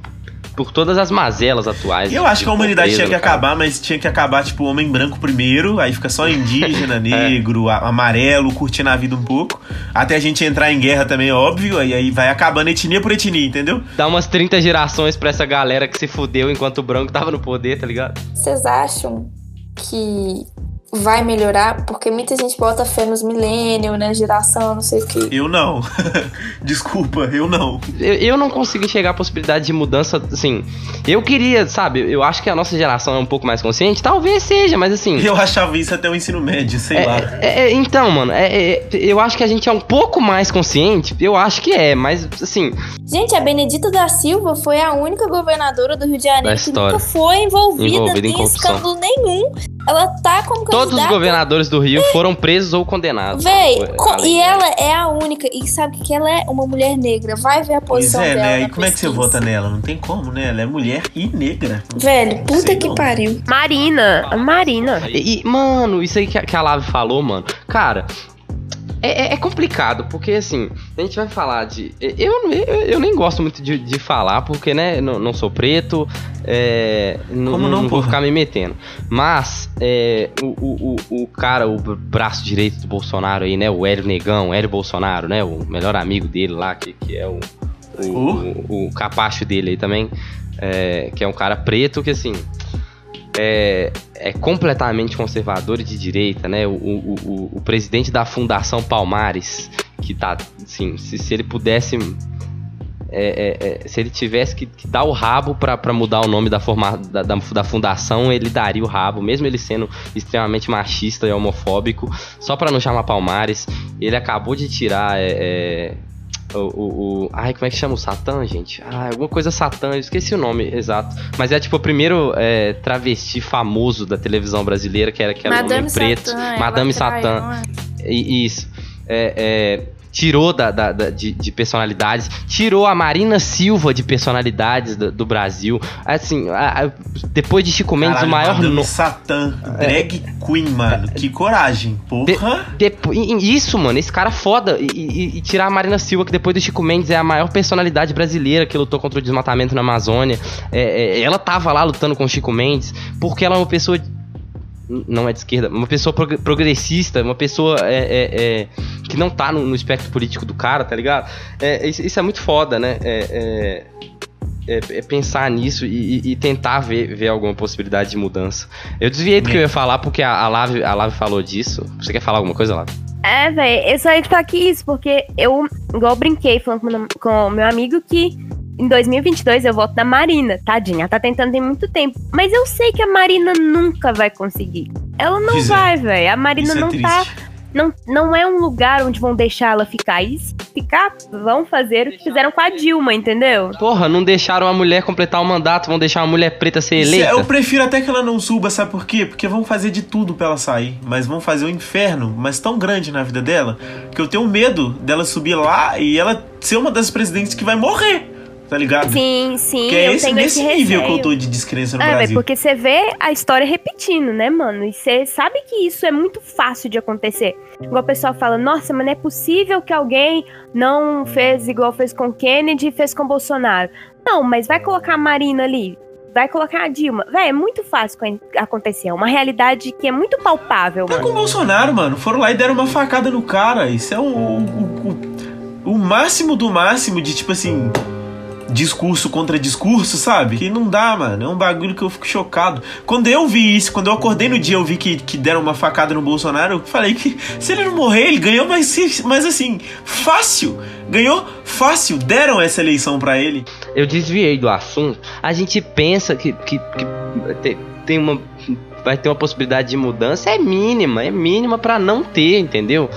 por todas as mazelas atuais. Eu acho que a de humanidade tinha que caso. acabar, mas tinha que acabar, tipo, o homem branco primeiro, aí fica só indígena, negro, a- amarelo, curtindo a vida um pouco. Até a gente entrar em guerra também, é óbvio, aí, aí vai acabando etnia por etnia, entendeu? Dá umas 30 gerações pra essa galera que se fudeu enquanto o branco tava no poder, tá ligado? Vocês acham que vai melhorar? Porque muita gente bota fé nos millennials, né? Geração, não sei o quê. Eu não. Desculpa, eu não. Eu, eu não consigo enxergar a possibilidade de mudança, assim. Eu queria, sabe, eu acho que a nossa geração é um pouco mais consciente, talvez seja, mas assim. Eu achava isso até o ensino médio, sei lá. É, é, então, mano, é, é, eu acho que a gente é um pouco mais consciente. Eu acho que é, mas assim. Gente, a Benedita da Silva foi a única governadora do Rio de Janeiro que nunca foi envolvida, Envolvida em em escândalo nenhum. Ela tá como Todos os candidata. governadores do Rio foram presos ou condenados. Véi, co- e ela é a única. E sabe que ela é uma mulher negra. Vai ver a Pois posição é, dela. né? E como é que você pesquisa. vota nela? Não tem como, né? Ela é mulher e negra. Velho, puta que não. pariu. Marina, a Marina. E, e, mano, isso aí que a, que a Lave falou, mano. Cara, é, é- é complicado, porque assim, a gente vai falar de. Eu, eu, eu nem gosto muito de, de falar, porque, né, não, não sou preto, é, não, Como não, não vou ficar me metendo. Mas, é, o, o, o, cara, o braço direito do Bolsonaro aí, né, o Hélio Negão, Hélio Bolsonaro, né, o melhor amigo dele lá, que, que é o, o, o, o capacho dele aí também, é, que é um cara preto que, assim, é, é completamente conservador e de direita, né? O, o, o, o presidente da Fundação Palmares, que tá, assim, se, se ele pudesse. é, é, é, se ele tivesse que, que dar o rabo pra mudar o nome da, forma, da, da, da fundação, ele daria o rabo, mesmo ele sendo extremamente machista e homofóbico, só pra não chamar Palmares. Ele acabou de tirar. É, é, o, o, o- Ai, como é que chama o Satã, gente? Ah, alguma coisa Satã, eu esqueci o nome exato. Mas é tipo o primeiro é, travesti famoso da televisão brasileira, que era, que era um homem preto. ela Madame traiu, Satã. é? E- Isso. É, é, tirou da, da- da- de, de personalidades, tirou a Marina Silva de personalidades do, do Brasil. Assim, a- a- depois de Chico Mendes, Caralho, o maior Madame nome. Satã, drag queen, mano. Que coragem, porra. Depo- e- e isso, mano, esse cara foda. E, e- e tirar a Marina Silva, que depois do Chico Mendes é a maior personalidade brasileira que lutou contra o desmatamento na Amazônia. É, é, ela tava lá lutando com o Chico Mendes, porque ela é uma pessoa não é de esquerda, uma pessoa prog- progressista, uma pessoa é, é, é, que não tá no, no espectro político do cara, tá ligado? É, isso, isso é muito foda, né? É, é- pensar nisso e, e- tentar ver, ver alguma possibilidade de mudança. Eu desviei do que eu ia falar porque a, a, Lave, a Lave falou disso. Você quer falar alguma coisa, Lave? É, velho, eu só ia aqui isso, porque eu, igual eu brinquei falando com meu amigo que em 2022 eu voto na Marina, tadinha, ela tá tentando tem muito tempo. Mas eu sei que a Marina nunca vai conseguir. Ela não Pois é. vai, velho. A Marina Isso é não triste. tá. Não, não é um lugar onde vão deixar ela ficar. E se ficar, vão fazer o que fizeram com a Dilma, entendeu? Porra, não deixaram a mulher completar o mandato, vão deixar uma mulher preta ser Isso é- eleita. Eu prefiro até que ela não suba, sabe por quê? Porque vão fazer de tudo pra ela sair. Mas vão fazer o inferno, mas tão grande na vida dela, que eu tenho medo dela subir lá e ela ser uma das presidentes que vai morrer. Tá ligado? Sim, sim, Porque é esse, tenho nesse esse nível que eu tô de descrença no É, Brasil. porque você vê a história repetindo, né, mano? E você sabe que isso é muito fácil de acontecer. Igual o pessoal fala, nossa, mas não é possível que alguém não fez igual fez com Kennedy e fez com Bolsonaro. Não, mas vai colocar a Marina ali, vai colocar a Dilma. Véi, é muito fácil co- acontecer. É uma realidade que é muito palpável, Tá mano. com o Bolsonaro, mano. Foram lá e deram uma facada no cara. Isso é o, o, o, o máximo do máximo de, tipo assim, discurso contra discurso, sabe? Que não dá, mano. É um bagulho que eu fico chocado. Quando eu vi isso, quando eu acordei no dia, eu vi que, que deram uma facada no Bolsonaro, eu falei que se ele não morrer, ele ganhou, mas, mas assim, fácil. Ganhou fácil. Deram essa eleição pra ele. Eu desviei do assunto. A gente pensa que, que, que te- tem uma. Vai ter uma possibilidade de mudança. É mínima, é mínima pra não ter, entendeu?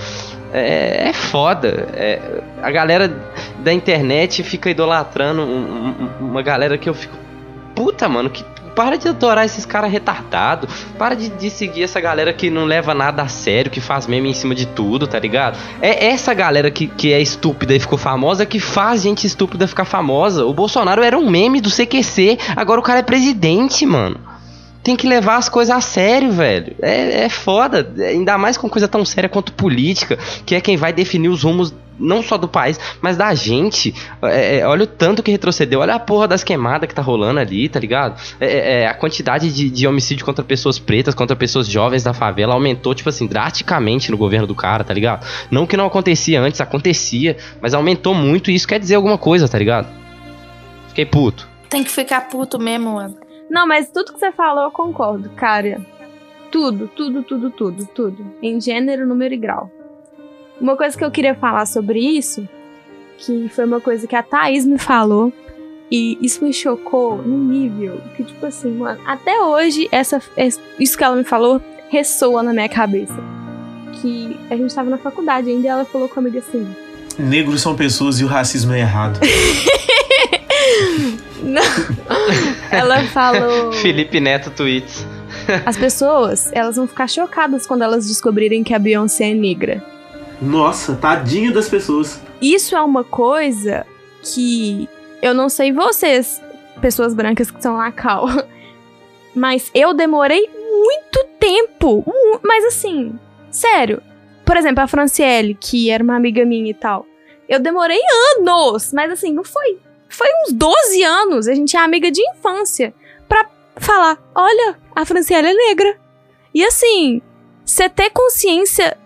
É, é foda. É, a galera da internet fica idolatrando um- um- uma galera que eu fico. Puta, mano, que. Para de adorar esses caras retardados. Para de, de seguir essa galera que não leva nada a sério, que faz meme em cima de tudo, tá ligado? É essa galera que, que é estúpida e ficou famosa que faz gente estúpida ficar famosa. O Bolsonaro era um meme do CQC, agora o cara é presidente, mano. Tem que levar as coisas a sério, velho. É, é foda. Ainda mais com coisa tão séria quanto política, que é quem vai definir os rumos não só do país, mas da gente. É, é, olha o tanto que retrocedeu. Olha a porra das queimadas que tá rolando ali, tá ligado? É, é, a quantidade de, de homicídio contra pessoas pretas, contra pessoas jovens da favela aumentou, tipo assim, drasticamente no governo do cara, tá ligado? Não que não acontecia antes, acontecia, mas aumentou muito e isso quer dizer alguma coisa, tá ligado? Fiquei puto. Tem que ficar puto mesmo, mano. Não, mas tudo que você falou eu concordo, cara. Tudo, tudo, tudo, tudo, tudo. Em gênero, número e grau. Uma coisa que eu queria falar sobre isso, que foi uma coisa que a Thaís me falou, e isso me chocou num nível que, tipo assim, mano, até hoje, essa, es- isso que ela me falou ressoa na minha cabeça. Que a gente tava na faculdade ainda e ela falou comigo assim: Negros são pessoas e o racismo é errado. Não. Ela falou. Felipe Neto tweets. As pessoas, elas vão ficar chocadas quando elas descobrirem que a Beyoncé é negra. Nossa, tadinho das pessoas. Isso é uma coisa que eu não sei vocês, pessoas brancas que são lá cal, mas eu demorei muito tempo. Mas assim, sério. Por exemplo, a Franciele, que era uma amiga minha e tal. Eu demorei anos, mas assim, não foi. Foi uns 12 anos. A gente é amiga de infância. Pra falar: olha, a Franciele é negra. E assim, você ter consciência.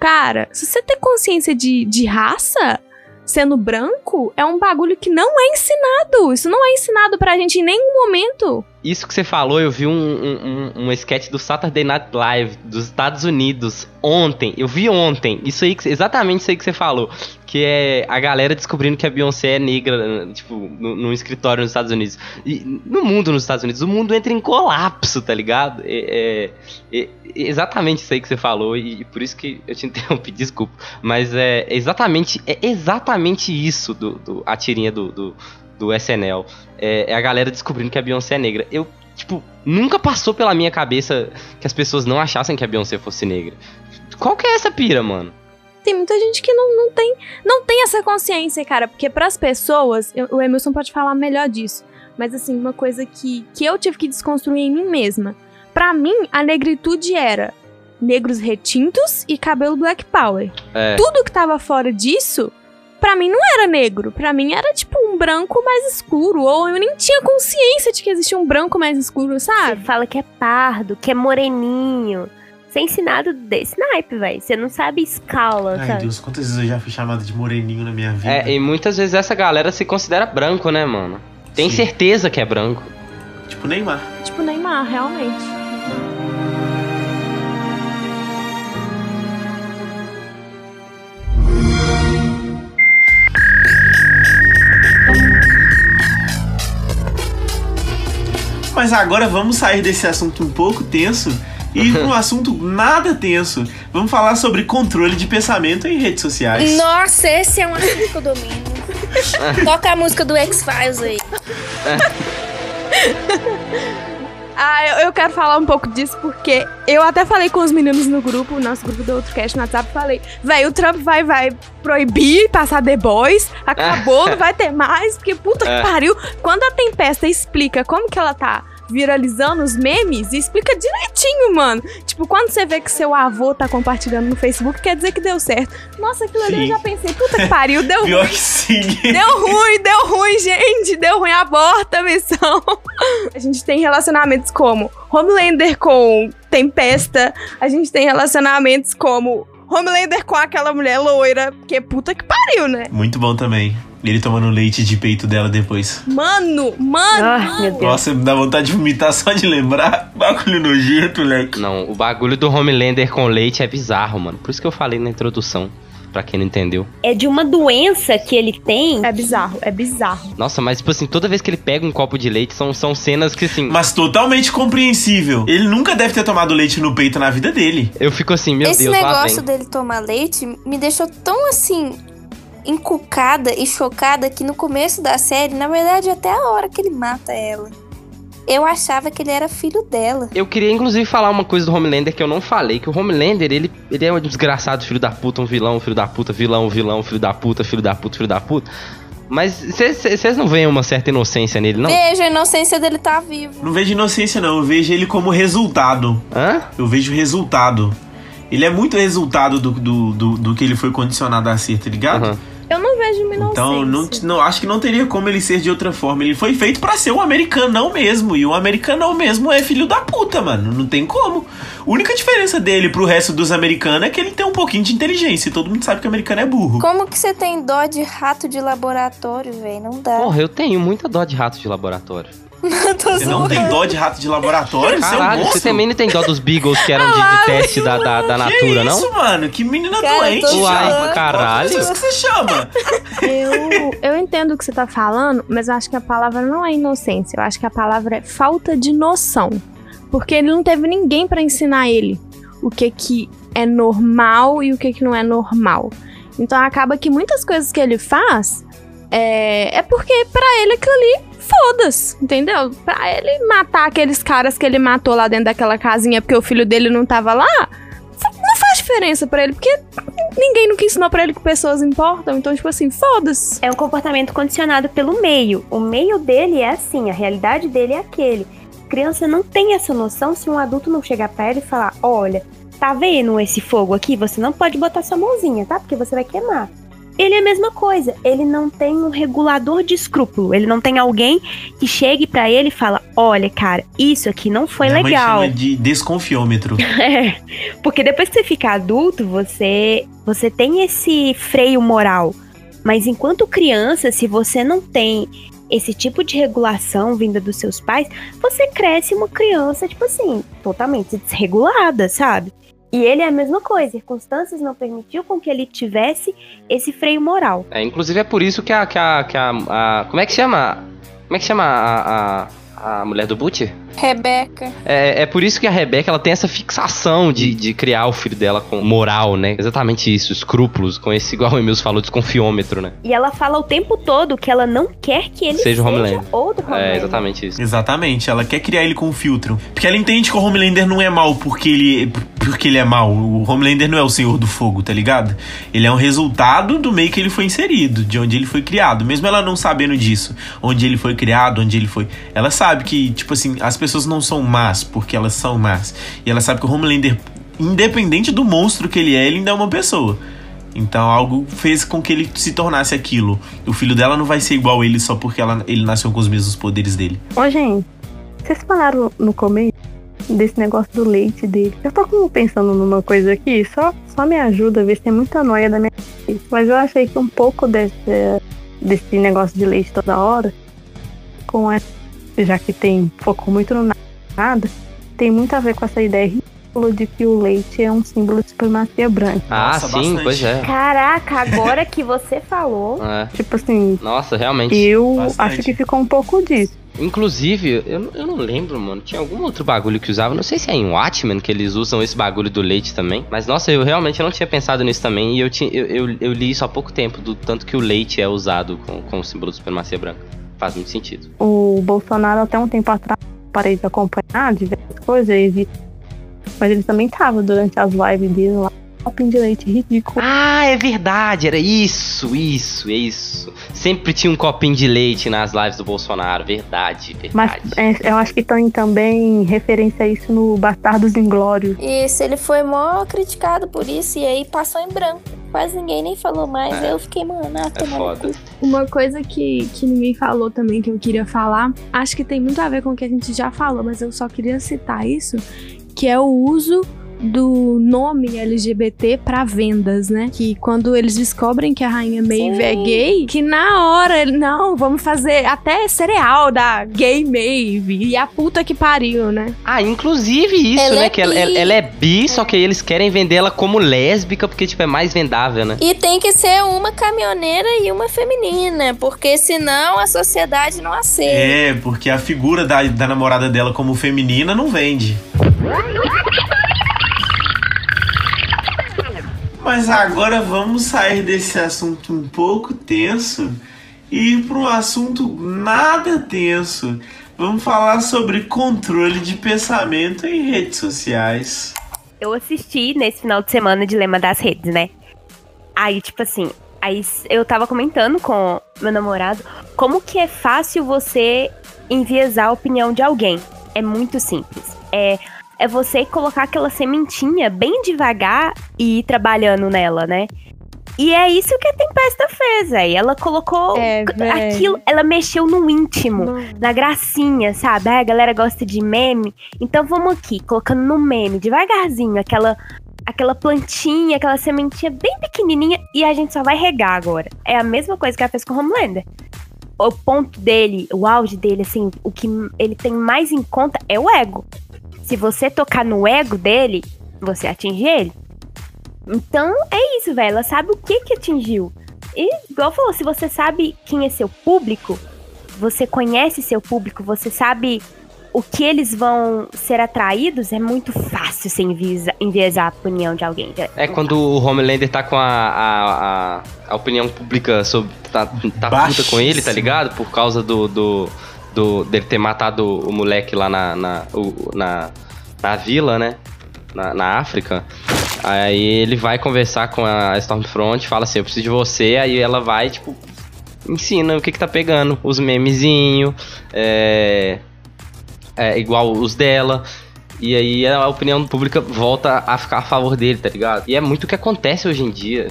Cara, se você ter consciência de, de raça, sendo branco, é um bagulho que não é ensinado. Isso não é ensinado pra gente em nenhum momento. Isso que você falou, eu vi um, um, um, um sketch do Saturday Night Live dos Estados Unidos ontem. Eu vi ontem. Isso aí, exatamente isso aí que você falou. Que é a galera descobrindo que a Beyoncé é negra, tipo, no, num escritório nos Estados Unidos. E no mundo nos Estados Unidos, o mundo entra em colapso, tá ligado? É, é- é exatamente isso aí que você falou. E, e por isso que eu te interrompi, desculpa. Mas é exatamente, é exatamente isso do, do a tirinha do, do, do SNL. É, é a galera descobrindo que a Beyoncé é negra. Eu, tipo, nunca passou pela minha cabeça que as pessoas não achassem que a Beyoncé fosse negra. Qual que é essa pira, mano? Tem muita gente que não, não, tem, não tem essa consciência, cara. Porque pras pessoas, eu- o Emerson pode falar melhor disso. Mas assim, uma coisa que, que eu tive que desconstruir em mim mesma. Pra mim, a negritude era negros retintos e cabelo black power. É. Tudo que tava fora disso, pra mim não era negro. Pra mim era tipo um branco mais escuro. Ou eu nem tinha consciência de que existia um branco mais escuro, Você sabe? fala que é pardo, que é moreninho. Você é ensinado desse naipe, velho. Você não sabe escala, Ai, sabe? Deus, quantas vezes eu já fui chamado de moreninho na minha vida. É, e muitas vezes essa galera se considera branco, né, mano? Tem Sim. certeza que é branco. Tipo Neymar. Tipo Neymar, realmente. Mas agora vamos sair desse assunto um pouco tenso e ir para um assunto nada tenso. Vamos falar sobre controle de pensamento em redes sociais. Nossa, esse é um assunto que eu domino. Toca a música do X-Files aí. Ah, eu, eu quero falar um pouco disso porque eu até falei com os meninos no grupo, nosso grupo do outro cast no WhatsApp, falei, véi, o Trump vai, vai proibir passar The Boys, acabou, não vai ter mais, porque puta É. que pariu. Quando a Tempesta explica como que ela tá viralizando os memes, explica direitinho, mano. Tipo, quando você vê que seu avô tá compartilhando no Facebook, quer dizer que deu certo. Nossa, aquilo ali eu já pensei, puta que pariu, deu Pior ruim. que sim. Deu ruim, deu ruim, gente. Deu ruim, aborta a missão. A gente tem relacionamentos como Homelander com Tempesta. A gente tem relacionamentos como Homelander com aquela mulher loira. Que puta que pariu, né? Muito bom também. Ele tomando leite de peito dela depois. Mano, mano, Ah, mano. meu Deus. Nossa, me dá vontade de vomitar só de lembrar. Bagulho nojento, moleque. Não, o bagulho do Homelander com leite é bizarro, mano. Por isso que eu falei na introdução, pra quem não entendeu. É de uma doença que ele tem. É bizarro, é bizarro. Nossa, mas tipo assim, toda vez que ele pega um copo de leite, são, são cenas que assim. Mas totalmente compreensível. Ele nunca deve ter tomado leite no peito na vida dele. Eu fico assim, meu Esse Deus, lá negócio vem. dele tomar leite me deixou tão assim encucada e chocada que no começo da série, na verdade até a hora que ele mata ela, eu achava que ele era filho dela. Eu queria inclusive falar uma coisa do Homelander que eu não falei, que o Homelander, ele, ele é um desgraçado filho da puta, um vilão, filho da puta, vilão, vilão, filho da puta, filho da puta, filho da puta. Mas vocês não veem uma certa inocência nele, não? Veja, a inocência dele tá vivo. Não vejo inocência, não. Eu vejo ele como resultado. Hã? Eu vejo resultado. Ele é muito resultado do, do, do, do que ele foi condicionado a ser, tá ligado? Aham. Eu não vejo uma inocência. Então, não, não, acho que não teria como ele ser de outra forma. Ele foi feito pra ser um americanão mesmo. E um americanão mesmo é filho da puta, mano. Não tem como. A única diferença dele pro resto dos americanos é que ele tem um pouquinho de inteligência. E todo mundo sabe que o americano é burro. Como que você tem dó de rato de laboratório, velho? Não dá. Porra, eu tenho muita dó de rato de laboratório. Você não tem dó de rato de laboratório? Você é um Caralho, você também não tem dó dos Beagles que eram de, de teste da, da, da Que Natura, não? isso, mano? Que menina Cara, doente. Uai, caralho. Qual que você chama? Eu, eu entendo o que você tá falando, mas eu acho que a palavra não é inocência. Eu acho que a palavra é falta de noção. Porque ele não teve ninguém pra ensinar ele o que que é normal e o que que não é normal. Então acaba que muitas coisas que ele faz é, é porque pra ele aquilo ali foda-se, entendeu? Pra ele matar aqueles caras que ele matou lá dentro daquela casinha porque o filho dele não tava lá, não faz diferença pra ele, porque ninguém nunca ensinou pra ele que pessoas importam. Então, tipo assim, foda-se. É um comportamento condicionado pelo meio. O meio dele é assim, a realidade dele é aquele. Criança não tem essa noção se um adulto não chegar pra ela e falar: olha, tá vendo esse fogo aqui? Você não pode botar sua mãozinha, tá? Porque você vai queimar. Ele é a mesma coisa. Ele não tem um regulador de escrúpulo. Ele não tem alguém que chegue pra ele e fala: olha, cara, isso aqui não foi Minha mãe legal. chama de desconfiômetro. É, porque depois que você fica adulto, você você tem esse freio moral. Mas enquanto criança, se você não tem esse tipo de regulação vinda dos seus pais, você cresce uma criança, tipo assim, totalmente desregulada, sabe? E ele é a mesma coisa, circunstâncias não permitiu com que ele tivesse esse freio moral. É, inclusive é por isso que a. Que a, que a, a- como é que chama? Como é que chama a, a, a mulher do Butcher? Rebeca. É, é por isso que a Rebeca ela tem essa fixação de, de criar o filho dela com moral, né? Exatamente isso, escrúpulos, com esse, igual o Emils falou, desconfiômetro, né? E ela fala o tempo todo que ela não quer que ele Seja seja, o Homelander. outro Homelander. É exatamente isso. Exatamente, ela quer criar ele com um filtro. Porque ela entende que o Homelander não é mal porque ele, porque ele é mal. O Homelander não é o senhor do fogo, tá ligado? Ele é um resultado do meio que ele foi inserido, de onde ele foi criado. Mesmo ela não sabendo disso, onde ele foi criado, onde ele foi. Ela sabe que, tipo assim, as pessoas não são más porque elas são más. E ela sabe que o Homelander, independente do monstro que ele é, ele ainda é uma pessoa. Então algo fez com que ele se tornasse aquilo. O filho dela não vai ser igual ele só porque ela, ele nasceu com os mesmos poderes dele. Ô, gente, vocês falaram no começo desse negócio do leite dele. Eu tô como pensando numa coisa aqui, só, só me ajuda a ver se tem muita noia da minha cabeça. Mas eu achei que um pouco desse, desse negócio de leite toda hora, com essa, já que tem focou muito no nada, tem muito a ver com essa ideia ridícula de que o leite é um símbolo de supremacia branca. Ah, Nossa, sim, bastante. pois é. Caraca, agora que você falou. É. Tipo assim, Nossa, realmente. eu Bastante. acho que ficou um pouco disso. Inclusive, eu, eu não lembro, mano. Tinha algum outro bagulho que usava. Não sei se é em Watchmen que eles usam esse bagulho do leite também. Mas, nossa, eu realmente não tinha pensado nisso também. E eu, tinha, eu, eu, eu li isso há pouco tempo, do tanto que o leite é usado com, com o símbolo de supremacia branca. Faz muito sentido. O Bolsonaro, até um tempo atrás, parei de acompanhar diversas coisas, e mas ele também tava durante as lives dele lá. Copinho de leite ridículo. Ah, é verdade, era isso, isso, é isso. Sempre tinha um copinho de leite nas lives do Bolsonaro, verdade, Mas verdade. é, eu acho que tem também referência a isso no Bastardos Inglórios. Isso, ele foi mó criticado por isso e aí passou em branco. Quase ninguém nem falou mais. É. Eu fiquei, mano, ah, É foda. Uma coisa que, que ninguém falou também, que eu queria falar, acho que tem muito a ver com o que a gente já falou, mas eu só queria citar isso, que é o uso do nome LGBT pra vendas, né? Que quando eles descobrem que a rainha Maeve é gay, que na hora, não, vamos fazer até cereal da gay Maeve. E a puta que pariu, né? Ah, inclusive isso, Ela né? é que ela, ela- ela é bi, só que aí eles querem vender ela como lésbica, porque, tipo, é mais vendável, né? E tem que ser uma caminhoneira e uma feminina, porque senão a sociedade não aceita. É, porque a figura da, da namorada dela como feminina não vende. Mas agora vamos sair desse assunto um pouco tenso e ir para um assunto nada tenso. Vamos falar sobre controle de pensamento em redes sociais. Eu assisti nesse final de semana Dilema das Redes, né? Aí, tipo assim, aí eu tava comentando com meu namorado como que é fácil você enviesar a opinião de alguém. É muito simples. É, é você colocar aquela sementinha bem devagar e ir trabalhando nela, né? E é isso que a Tempesta fez, aí. Ela colocou É, aquilo, ela mexeu no íntimo na gracinha, sabe? Ah, a galera gosta de meme. Então vamos aqui, colocando no meme, devagarzinho, aquela aquela plantinha, aquela sementinha bem pequenininha e a gente só vai regar agora. É a mesma coisa que ela fez com o Homelander. O ponto dele, o auge dele, assim, o que ele tem mais em conta é o ego. Se você tocar no ego dele, você atinge ele. Então é isso, velho. Ela sabe o que que atingiu. E, igual falou, se você sabe quem é seu público, você conhece seu público, você sabe o que eles vão ser atraídos, é muito fácil você enviesa- enviesar a opinião de alguém. É quando o Homelander tá com a, a, a, a opinião pública sobre. tá, tá puta com ele, tá ligado? Por causa do. do, do dele ter matado o moleque lá na. na, na, na vila, né? Na, na África. Aí ele vai conversar com a Stormfront, fala assim, eu preciso de você, aí ela vai, tipo, ensina o que que tá pegando, os memezinhos, é, é, igual os dela. E aí a opinião pública volta a ficar a favor dele, tá ligado? E é muito o que acontece hoje em dia.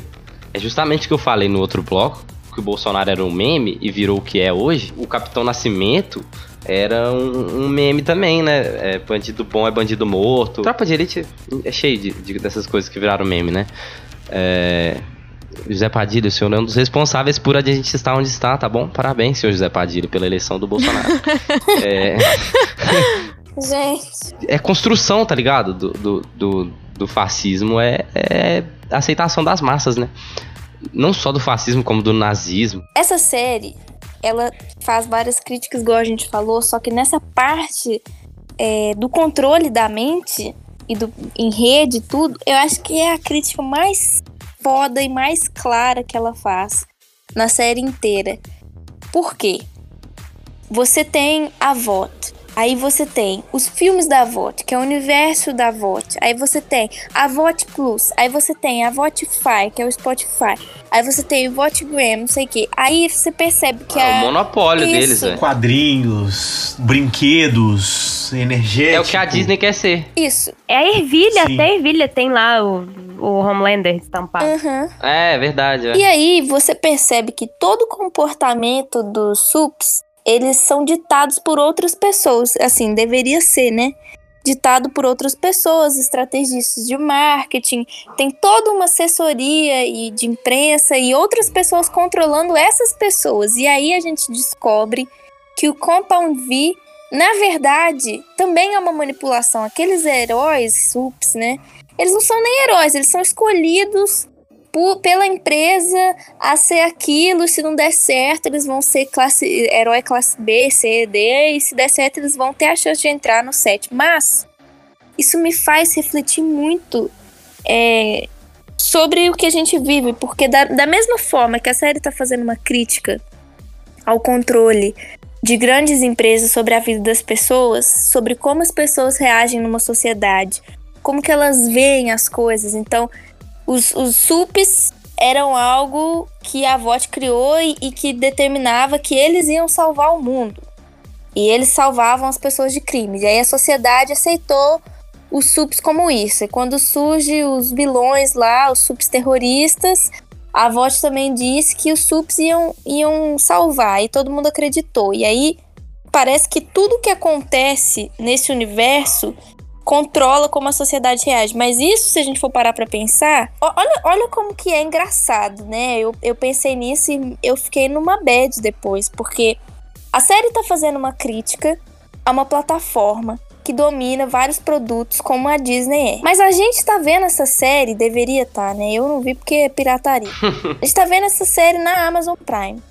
É justamente o que eu falei no outro bloco, que o Bolsonaro era um meme e virou o que é hoje. O Capitão Nascimento era um, um meme também, né? É, bandido bom é bandido morto. Tropa de Elite é cheio de, de- dessas coisas que viraram meme, né? É, José Padilha, o senhor é um dos responsáveis por a gente estar onde está, tá bom? Parabéns, senhor José Padilha, pela eleição do Bolsonaro. é, Gente, é construção, tá ligado? Do, do, do, do fascismo é, é aceitação das massas, né? Não só do fascismo, como do nazismo. essa série, ela faz várias críticas, igual a gente falou, só que nessa parte é, do controle da mente e do em rede tudo, eu acho que é a crítica mais foda e mais clara que ela faz na série inteira. Por quê? Você tem a VOT. Aí você tem os filmes da VOT, que é o universo da VOT. Aí você tem a VOT Plus. Aí você tem a Votify, que é o Spotify. Aí você tem o Votigram, não sei o quê. Aí você percebe que É a... o monopólio Isso. deles, velho. Quadrinhos, brinquedos, energéticos. É o que a Disney quer ser. Isso. É a ervilha, Sim. até a ervilha tem lá o, o Homelander estampado. Uhum. É, verdade. é. E aí você percebe que todo o comportamento dos sups, eles são ditados por outras pessoas. Assim, deveria ser, né? Ditado por outras pessoas, estrategistas de marketing, tem toda uma assessoria e de imprensa e outras pessoas controlando essas pessoas. E aí a gente descobre que o Compound V, na verdade, também é uma manipulação. Aqueles heróis, sups, né? Eles não são nem heróis, eles são escolhidos por- pela empresa a ser aquilo. Se não der certo, eles vão ser classe, herói classe B, C, D. E se der certo, eles vão ter a chance de entrar no set. Mas isso me faz refletir muito é, sobre o que a gente vive. Porque da, da mesma forma que a série tá fazendo uma crítica ao controle de grandes empresas sobre a vida das pessoas, sobre como as pessoas reagem numa sociedade, como que elas veem as coisas. Então, os, os SUPs eram algo que a VOT criou e, e que determinava que eles iam salvar o mundo. E eles salvavam as pessoas de crimes. E aí a sociedade aceitou os SUPs como isso. E quando surge os vilões lá, os SUPs terroristas, a VOT também disse que os SUPs iam, iam salvar. E todo mundo acreditou. E aí parece que tudo que acontece nesse universo controla como a sociedade reage. Mas isso, se a gente for parar pra pensar, olha, olha como que é engraçado, né? Eu, eu pensei nisso e eu fiquei numa bad depois, porque a série tá fazendo uma crítica a uma plataforma que domina vários produtos como a Disney é. Mas a gente tá vendo essa série, deveria tá, né? Eu não vi porque é pirataria. a gente tá vendo essa série na Amazon Prime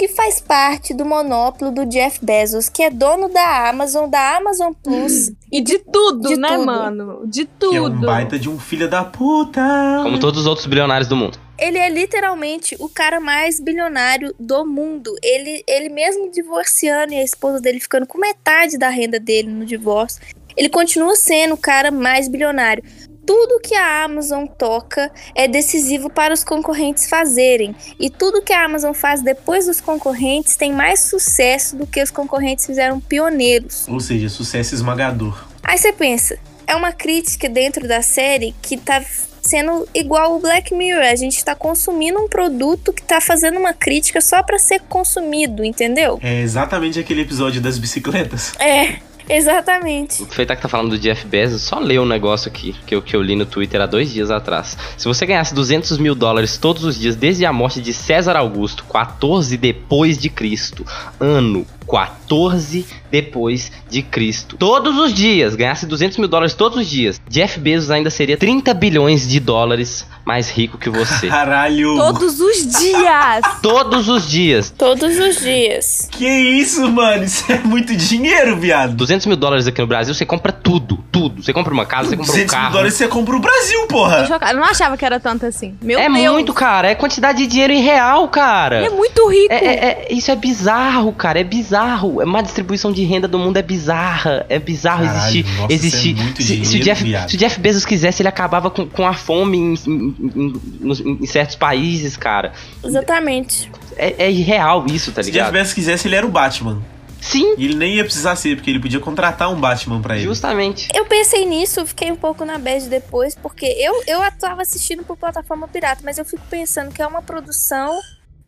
que faz parte do monopólio do Jeff Bezos, que é dono da Amazon, da Amazon Plus. E de tudo, De né, tudo. mano? De Que é um tudo. baita de um filho da puta. Como todos os outros bilionários do mundo. Ele é literalmente o cara mais bilionário do mundo. Ele, ele mesmo divorciando e a esposa dele ficando com metade da renda dele no divórcio, ele continua sendo o cara mais bilionário. Tudo que a Amazon toca é decisivo para os concorrentes fazerem. E tudo que a Amazon faz depois dos concorrentes tem mais sucesso do que os concorrentes fizeram pioneiros. Ou seja, sucesso esmagador. Aí você pensa, é uma crítica dentro da série que tá sendo igual o Black Mirror. A gente tá consumindo um produto que tá fazendo uma crítica só pra ser consumido, entendeu? É exatamente aquele episódio das bicicletas. É, exatamente. O Feitar que tá falando do Jeff Bezos, só leu um negócio aqui que eu, que eu li no Twitter há dois dias atrás. Se você ganhasse 200 mil dólares todos os dias desde a morte de César Augusto, 14 depois de Cristo, ano 14 depois de Cristo, todos os dias, ganhasse 200 mil dólares todos os dias, Jeff Bezos ainda seria 30 bilhões de dólares mais rico que você. Caralho. Todos os dias! Todos os dias. Todos os dias. Que isso, mano? Isso é muito dinheiro, viado. 200 mil dólares aqui no Brasil, você compra tudo, tudo. Você compra uma casa, você compra um 200 mil carro. dólares você compra o Brasil, porra. Eu não achava que era tanto assim. Meu é Deus. muito, cara. É quantidade de dinheiro em real, cara. Ele é muito rico. É, é- é- isso é bizarro, cara. É bizarro. É uma distribuição de renda do mundo é bizarra. É bizarro Caralho, existir. nossa, existir. isso é muito se, se o dinheiro, Jeff, viado. se o Jeff Bezos quisesse, ele acabava com, com a fome em, em- em- em certos países, cara. Exatamente. É, é irreal isso, tá Se Jeff ligado? Bezos quisesse, ele era o Batman. Sim. E ele nem ia precisar ser, porque ele podia contratar um Batman pra ele. Justamente. Eu pensei nisso, fiquei um pouco na bad depois, porque eu, eu tava assistindo por plataforma pirata, mas eu fico pensando que é uma produção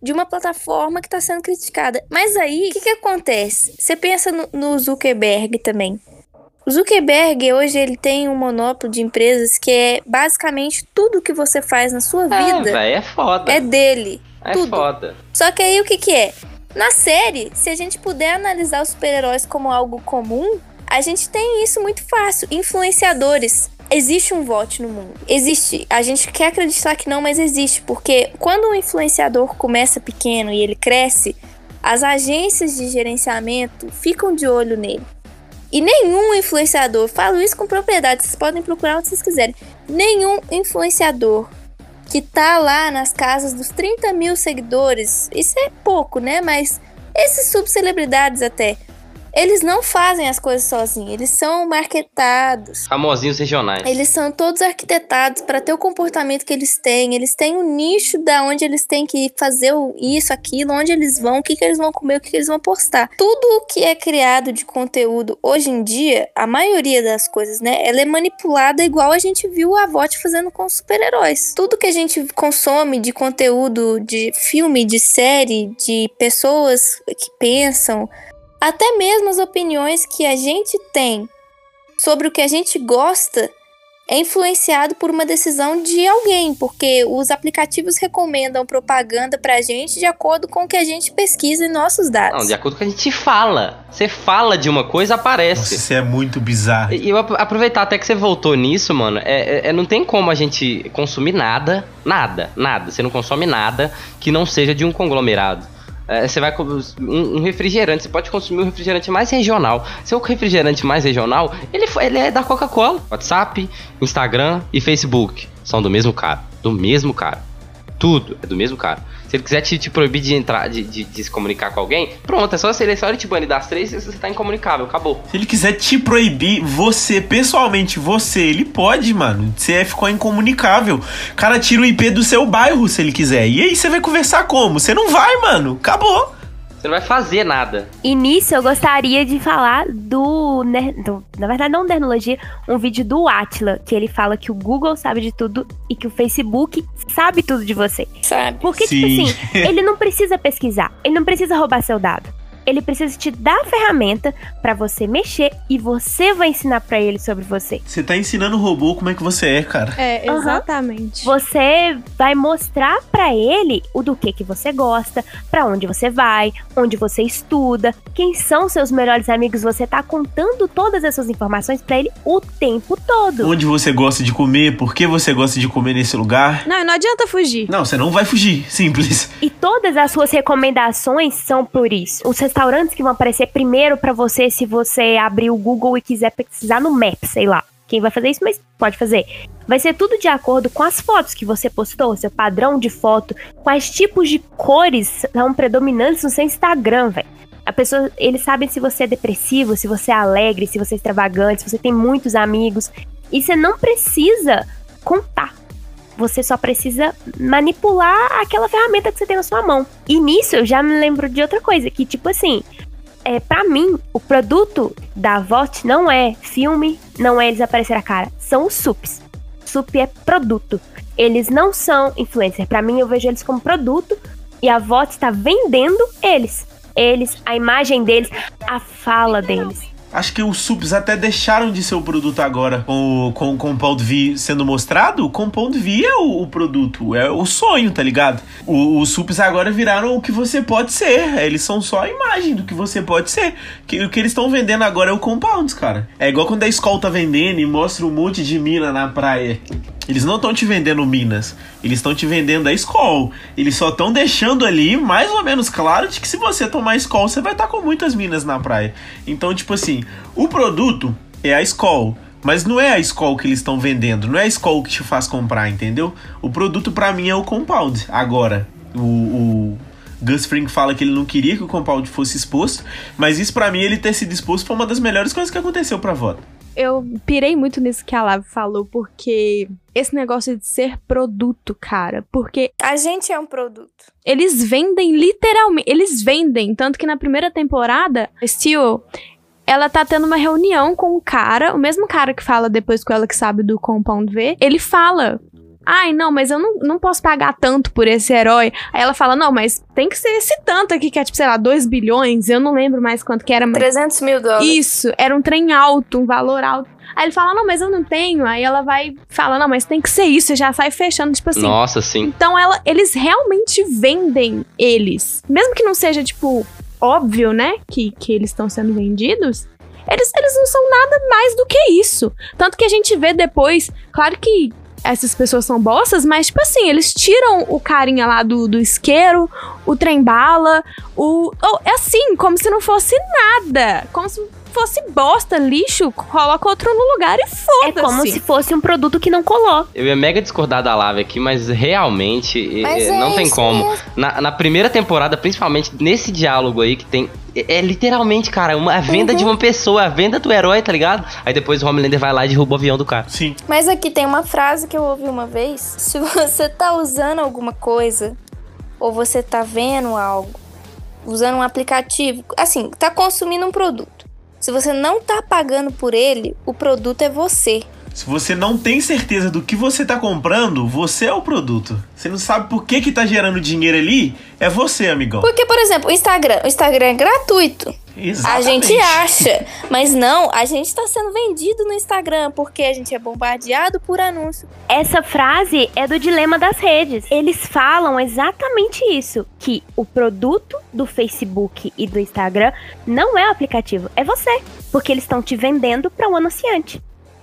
de uma plataforma que tá sendo criticada. Mas aí, o que que acontece? Você pensa no, no Zuckerberg também. O Zuckerberg, hoje, ele tem um monopólio de empresas que é basicamente tudo que você faz na sua É, vida véi, é foda. é dele. É tudo. foda. Só que aí o que que é? Na série, se a gente puder analisar os super-heróis como algo comum, a gente tem isso muito fácil. Influenciadores. Existe um voto no mundo. Existe. A gente quer acreditar que não, mas existe. Porque quando um influenciador começa pequeno e ele cresce, as agências de gerenciamento ficam de olho nele. E nenhum influenciador, falo isso com propriedade, vocês podem procurar onde vocês quiserem. Nenhum influenciador que tá lá nas casas dos 30 mil seguidores, isso é pouco, né? Mas esses subcelebridades até Eles não fazem as coisas sozinhos, eles são marketados. Famosinhos regionais. Eles são todos arquitetados para ter o comportamento que eles têm. Eles têm um nicho da onde eles têm que fazer o- isso, aquilo, onde eles vão, o que, que eles vão comer, o que, que eles vão postar. Tudo o que é criado de conteúdo hoje em dia, a maioria das coisas, né, ela é manipulada igual a gente viu a VOT fazendo com os super-heróis. Tudo que a gente consome de conteúdo, de filme, de série, de pessoas que pensam, até mesmo as opiniões que a gente tem sobre o que a gente gosta é influenciado por uma decisão de alguém, porque os aplicativos recomendam propaganda pra gente de acordo com o que a gente pesquisa em nossos dados. Não, de acordo com o que a gente fala. Você fala de uma coisa, aparece. Isso é muito bizarro. E eu ap- aproveitar até que você voltou nisso, mano. É, é- é- não tem como a gente consumir nada, nada, nada. Você não consome nada que não seja de um conglomerado. É, você vai com um, refrigerante, você pode consumir um refrigerante mais regional. Seu refrigerante mais regional, ele, ele é da Coca-Cola. WhatsApp, Instagram e Facebook são do mesmo cara. Do mesmo cara. Tudo é do mesmo cara. Se ele quiser te, te proibir de entrar, de, de- de se comunicar com alguém, pronto, é só você, é só ele te banir das três e você tá incomunicável, acabou. Se ele quiser te proibir, você, pessoalmente, você, ele pode, mano. Você ficou incomunicável. O cara tira o IP do seu bairro se ele quiser. E aí você vai conversar como? Você não vai, mano. Acabou. Você não vai fazer nada. E nisso eu gostaria de falar do, ner- do- Na verdade, não Nernologia, um vídeo do Atila, que ele fala que o Google sabe de tudo e que o Facebook sabe tudo de você. Sabe? Porque, Sim. tipo assim, ele não precisa pesquisar, ele não precisa roubar seu dado. Ele precisa te dar a ferramenta pra você mexer e você vai ensinar pra ele sobre você. Você tá ensinando o robô como é que você é, cara. É, exatamente. Você vai mostrar pra ele o do que que você gosta, pra onde você vai, onde você estuda, quem são seus melhores amigos. Você tá contando todas essas informações pra ele o tempo todo. Onde você gosta de comer, por que você gosta de comer nesse lugar. Não, não adianta fugir. Não, você não vai fugir. Simples. E todas as suas recomendações são por isso. Os restaurantes que vão aparecer primeiro pra você se você abrir o Google e quiser pesquisar no Maps, sei lá. Quem vai fazer isso, mas pode fazer. Vai ser tudo de acordo com as fotos que você postou, seu padrão de foto, quais tipos de cores são predominantes no seu Instagram, velho. A pessoa, eles sabem se você é depressivo, se você é alegre, se você é extravagante, se você tem muitos amigos. E você não precisa contar. Você só precisa manipular aquela ferramenta que você tem na sua mão. E nisso eu já me lembro de outra coisa, que tipo assim, é, para mim, o produto da VOT não é filme, não é eles aparecer a cara, são os SUPs. SUP é produto. Eles não são influencer. Pra mim, eu vejo eles como produto e a VOT está vendendo eles. Eles, a imagem deles, a fala deles. Acho que os subs até deixaram de ser o produto agora. Com o, com o Compound V sendo mostrado, o Compound V é o, o produto, é o sonho, tá ligado? O- os subs agora viraram o que você pode ser. Eles são só a imagem do que você pode ser. Que, o que eles estão vendendo agora é o Compounds, cara. É igual quando a escola tá vendendo e mostra um monte de mina na praia. Eles não estão te vendendo minas, eles estão te vendendo a escola. Eles só estão deixando ali mais ou menos claro de que se você tomar escola, você vai estar com muitas minas na praia. Então, tipo assim, o produto é a escola. Mas não é a escola que eles estão vendendo, não é a escola que te faz comprar, entendeu? O produto pra mim é o compound. Agora, o, o Gus Fring fala que ele não queria que o compound fosse exposto, mas isso pra mim ele ter sido exposto foi uma das melhores coisas que aconteceu pra voto. Eu pirei muito nisso que a Lava falou, porque esse negócio de ser produto, cara, porque A gente é um produto. eles vendem literalmente, eles vendem, tanto que na primeira temporada, a Steel, ela tá tendo uma reunião com o cara, o mesmo cara que fala depois com ela que sabe do Compound V, ele fala Ai, não, mas eu não, não posso pagar tanto por esse herói. Aí ela fala, não, mas tem que ser esse tanto aqui, que é tipo, sei lá, 2 bilhões. Eu não lembro mais quanto que era. Mas... 300 mil dólares. Isso, era um trem alto, um valor alto. Aí ele fala, não, mas eu não tenho. Aí ela vai fala, não, mas tem que ser isso. E já sai fechando, tipo assim. Nossa, sim. Então ela, eles realmente vendem eles. Mesmo que não seja, tipo, óbvio, né? Que, que eles estão sendo vendidos. Eles, eles não são nada mais do que isso. Tanto que a gente vê depois, claro que essas pessoas são bossas, mas, tipo assim, eles tiram o carinha lá do, do isqueiro, o trem bala, o. Oh, é assim, como se não fosse nada. Como se fosse bosta, lixo, coloca outro no lugar e foda-se. É como se fosse um produto que não colou. Eu ia mega discordar da Lave aqui, mas realmente Mas eh, é não tem como. Na, na primeira temporada, principalmente nesse diálogo aí que tem. É, é literalmente, cara, uma, a venda Uhum. de uma pessoa, a venda do herói, tá ligado? Aí depois o Homelander vai lá e derruba o avião do cara. Sim. Mas aqui tem uma frase que eu ouvi uma vez. Se você tá usando alguma coisa, ou você tá vendo algo, usando um aplicativo, assim, tá consumindo um produto. Se você não tá pagando por ele, o produto é você. Se você não tem certeza do que você tá comprando, você é o produto. Você não sabe por que que tá gerando dinheiro ali, é você, amigão. Porque, por exemplo, o Instagram, o Instagram é gratuito. A gente acha, mas não, a gente tá sendo vendido no Instagram porque a gente é bombardeado por anúncio. Essa frase é do dilema das redes. Eles falam exatamente isso: que o produto do Facebook e do Instagram não é o aplicativo, é você. Porque eles estão te vendendo para um anunciante.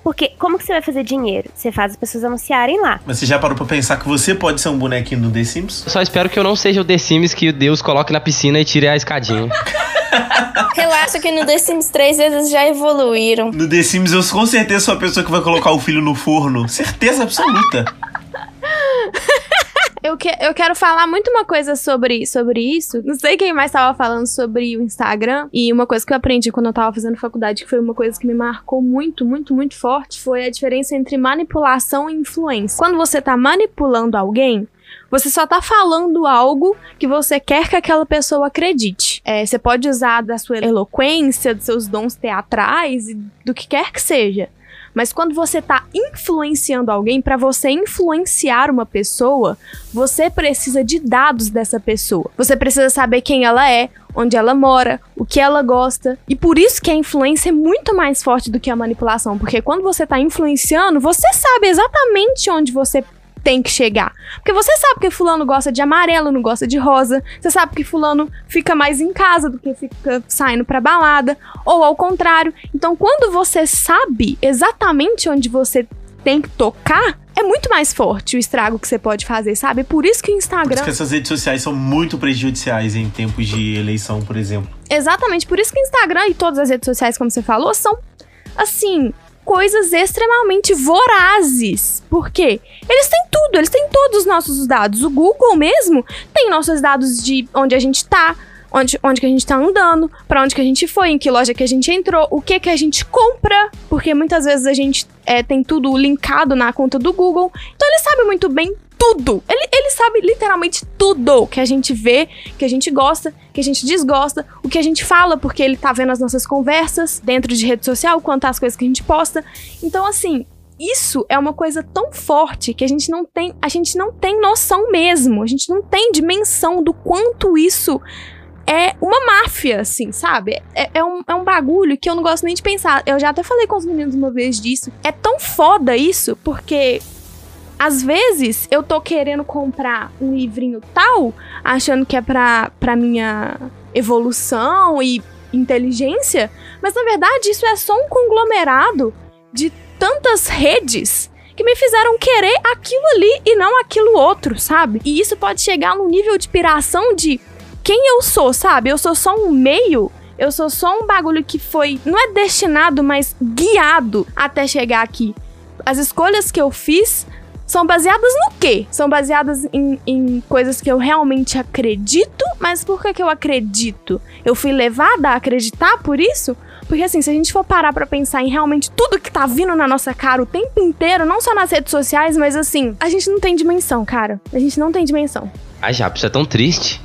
Porque como que você vai fazer dinheiro? Você faz as pessoas anunciarem lá. Mas você já parou pra pensar que você pode ser um bonequinho do The Sims? Eu só espero que eu não seja o The Sims que Deus coloque na piscina e tire a escadinha. Relaxa que no The Sims 3 eles já evoluíram. No The Sims, eu com certeza sou a pessoa que vai colocar o filho no forno. Certeza absoluta. Eu, que, eu quero falar muito uma coisa sobre, sobre isso. Não sei quem mais tava falando sobre o Instagram. E uma coisa que eu aprendi quando eu tava fazendo faculdade, que foi uma coisa que me marcou muito, muito, muito forte, foi a diferença entre manipulação e influência. Quando você tá manipulando alguém, você só tá falando algo que você quer que aquela pessoa acredite. É, você pode usar da sua eloquência, dos seus dons teatrais, do que quer que seja. Mas quando você tá influenciando alguém, para você influenciar uma pessoa, você precisa de dados dessa pessoa. Você precisa saber quem ela é, onde ela mora, o que ela gosta. E por isso que a influência é muito mais forte do que a manipulação, porque quando você tá influenciando, você sabe exatamente onde você tem que chegar. Porque você sabe que fulano gosta de amarelo, não gosta de rosa. Você sabe que fulano fica mais em casa do que fica saindo pra balada, ou ao contrário. Então, quando você sabe exatamente onde você tem que tocar, é muito mais forte o estrago que você pode fazer, sabe? Por isso que o Por Instagram isso que essas redes sociais são muito prejudiciais em tempos de eleição, por exemplo. Exatamente, por isso que o Instagram e todas as redes sociais, como você falou, são assim, coisas extremamente vorazes. Por quê? Eles têm tudo, eles têm todos os nossos dados. O Google mesmo tem nossos dados de onde a gente tá, onde, onde que a gente tá andando, pra onde que a gente foi, em que loja que a gente entrou, o que que a gente compra, porque muitas vezes a gente é, tem tudo linkado na conta do Google. Então ele sabe muito bem tudo. Ele, ele sabe literalmente tudo que a gente vê, que a gente gosta, que a gente desgosta, o que a gente fala, porque ele tá vendo as nossas conversas dentro de rede social, quanto às coisas que a gente posta. Então, assim, isso é uma coisa tão forte que a gente não tem, a gente não tem noção mesmo. A gente não tem dimensão do quanto isso é uma máfia, assim, sabe? É, é um, é um bagulho que eu não gosto nem de pensar. Eu já até falei com os meninos uma vez disso. É tão foda isso, porque às vezes eu tô querendo comprar um livrinho tal, achando que é pra, pra minha evolução e inteligência, mas na verdade isso é só um conglomerado de tantas redes que me fizeram querer aquilo ali e não aquilo outro, sabe? E isso pode chegar num nível de piração de quem eu sou, sabe? Eu sou só um meio. Eu sou só um bagulho que foi, não é destinado, mas guiado até chegar aqui. As escolhas que eu fiz são baseadas no quê? São baseadas em, em coisas que eu realmente acredito, mas por que, que eu acredito? Eu fui levada a acreditar por isso? Porque assim, se a gente for parar pra pensar em realmente tudo que tá vindo na nossa cara o tempo inteiro, não só nas redes sociais, mas assim, a gente não tem dimensão, cara. A gente não tem dimensão. Ai, já, isso é tão triste.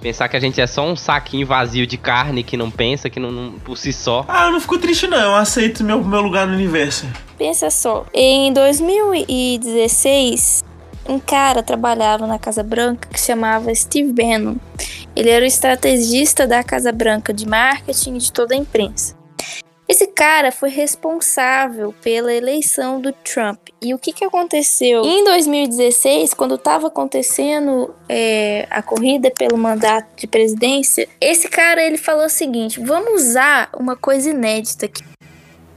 Pensar que a gente é só um saquinho vazio de carne que não pensa, que não, não- por si só. Ah, eu não fico triste não, eu aceito meu, meu lugar no universo. Pensa só, em 2016, um cara trabalhava na Casa Branca que chamava Steve Bannon. Ele era o estrategista da Casa Branca de marketing e de toda a imprensa. Esse cara foi responsável pela eleição do Trump. E o que, que aconteceu? Em 2016, quando estava acontecendo é, a corrida pelo mandato de presidência, esse cara ele falou o seguinte: vamos usar uma coisa inédita aqui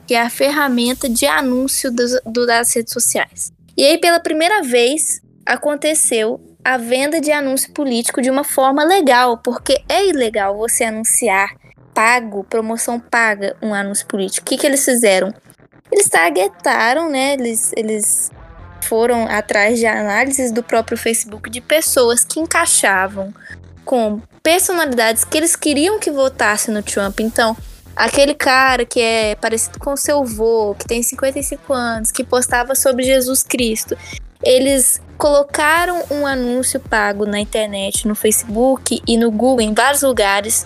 que é a ferramenta de anúncio do- das redes sociais. E aí, pela primeira vez, aconteceu a venda de anúncio político de uma forma legal, porque é ilegal você anunciar pago, promoção paga, um anúncio político. O que, que eles fizeram? Eles targetaram, né? Eles, eles foram atrás de análises do próprio Facebook de pessoas que encaixavam com personalidades que eles queriam que votasse no Trump. Então, aquele cara que é parecido com seu avô, que tem 55 anos, que postava sobre Jesus Cristo. Eles colocaram um anúncio pago na internet, no Facebook e no Google, em vários lugares,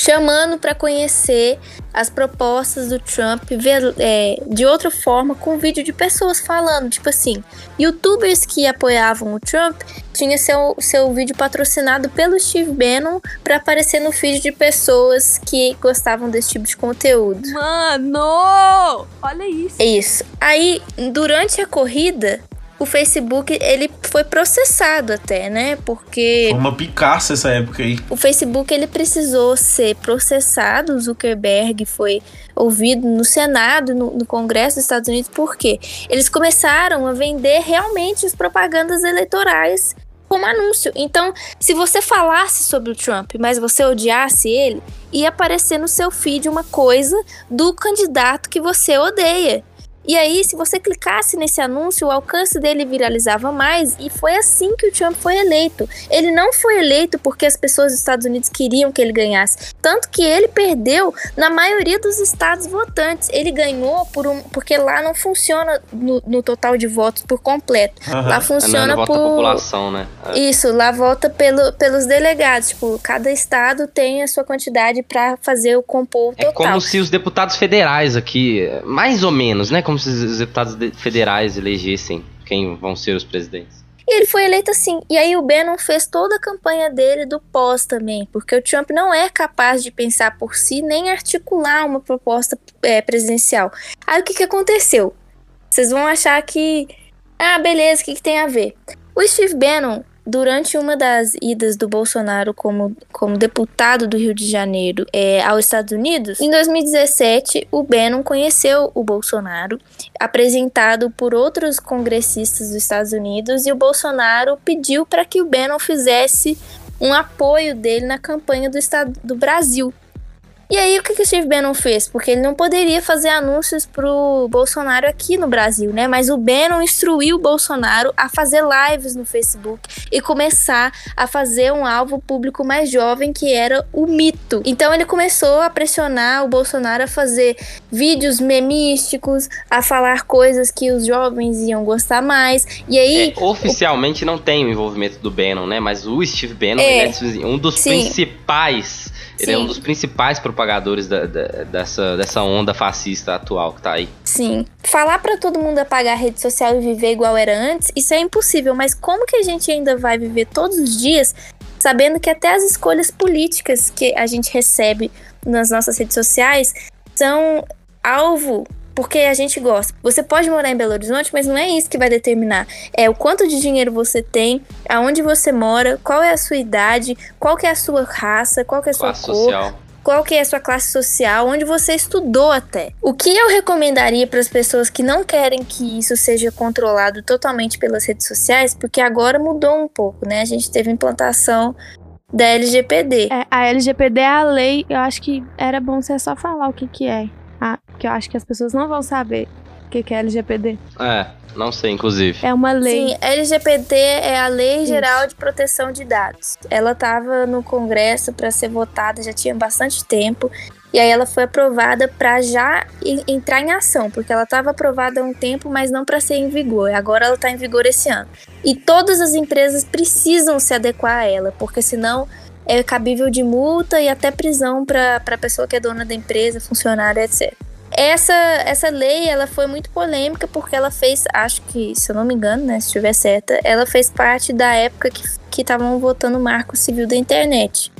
chamando para conhecer as propostas do Trump é, de outra forma, com vídeo de pessoas falando, tipo assim, youtubers que apoiavam o Trump tinha seu, seu vídeo patrocinado pelo Steve Bannon para aparecer no feed de pessoas que gostavam desse tipo de conteúdo. Mano! Olha isso. É isso. Aí, durante a corrida, o Facebook ele foi processado até, né? Porque Foi uma picaça essa época aí. o Facebook ele precisou ser processado, o Zuckerberg foi ouvido no Senado, no, no Congresso dos Estados Unidos, porque eles começaram a vender realmente as propagandas eleitorais como anúncio. Então, se você falasse sobre o Trump, mas você odiasse ele, ia aparecer no seu feed uma coisa do candidato que você odeia. E aí, se você clicasse nesse anúncio, o alcance dele viralizava mais, e foi assim que o Trump foi eleito. Ele não foi eleito porque as pessoas dos Estados Unidos queriam que ele ganhasse, tanto que ele perdeu na maioria dos estados votantes. Ele ganhou por um, porque lá não funciona no, no total de votos por completo. Aham. Lá É, funciona não, vota a por população, né? É. isso, lá vota pelo, pelos delegados. Tipo, cada estado tem a sua quantidade pra fazer o compor o É total. como se os deputados federais aqui, mais ou menos, né? Como se os deputados de- federais elegessem quem vão ser os presidentes. E ele foi eleito assim. E aí o Bannon fez toda a campanha dele do pós também, porque o Trump não é capaz de pensar por si nem articular uma proposta é, presidencial. Aí o que, que aconteceu? Vocês vão achar que. Ah, beleza, o que, que tem a ver? O Steve Bannon, durante uma das idas do Bolsonaro como, como deputado do Rio de Janeiro é, aos Estados Unidos, em 2017, o Bannon conheceu o Bolsonaro, apresentado por outros congressistas dos Estados Unidos, e o Bolsonaro pediu para que o Bannon fizesse um apoio dele na campanha do estado do Brasil. E aí, o que, que o Steve Bannon fez? Porque ele não poderia fazer anúncios pro Bolsonaro aqui no Brasil, né? Mas o Bannon instruiu o Bolsonaro a fazer lives no Facebook e começar a fazer um alvo público mais jovem, que era o mito. Então, ele começou a pressionar o Bolsonaro a fazer vídeos memísticos, a falar coisas que os jovens iam gostar mais. E aí. É, oficialmente não tem o envolvimento do Bannon, né? Mas o Steve Bannon É. é um dos Sim. principais. Ele é um dos principais propagadores da- da- dessa, dessa onda fascista atual que tá aí. Sim. Falar pra todo mundo apagar a rede social e viver igual era antes, isso é impossível. Mas como que a gente ainda vai viver todos os dias sabendo que até as escolhas políticas que a gente recebe nas nossas redes sociais são alvo porque a gente gosta. Você pode morar em Belo Horizonte, mas não é isso que vai determinar. É o quanto de dinheiro você tem, aonde você mora, qual é a sua idade, qual que é a sua raça, qual que é a sua Classe cor social. qual que é a sua classe social, onde você estudou até. O que eu recomendaria para as pessoas que não querem que isso seja controlado totalmente pelas redes sociais, porque agora mudou um pouco, né? A gente teve implantação da LGPD. É, a LGPD é a lei, eu acho que era bom você só falar o que que é. Ah, porque eu acho que as pessoas não vão saber o que que é LGPD. É, não sei, inclusive. É uma lei. Sim, LGPD é a Lei Geral de Proteção de Dados. Ela estava no Congresso para ser votada já tinha bastante tempo. E aí ela foi aprovada para já en- entrar em ação, porque ela estava aprovada há um tempo, mas não para ser em vigor. Agora ela está em vigor esse ano. E todas as empresas precisam se adequar a ela, porque senão é cabível de multa e até prisão para a pessoa que é dona da empresa, funcionário, etc. Essa, essa lei ela foi muito polêmica porque ela fez, acho que, se eu não me engano, né, se estiver certa, ela fez parte da época que estavam votando o Marco Civil da Internet.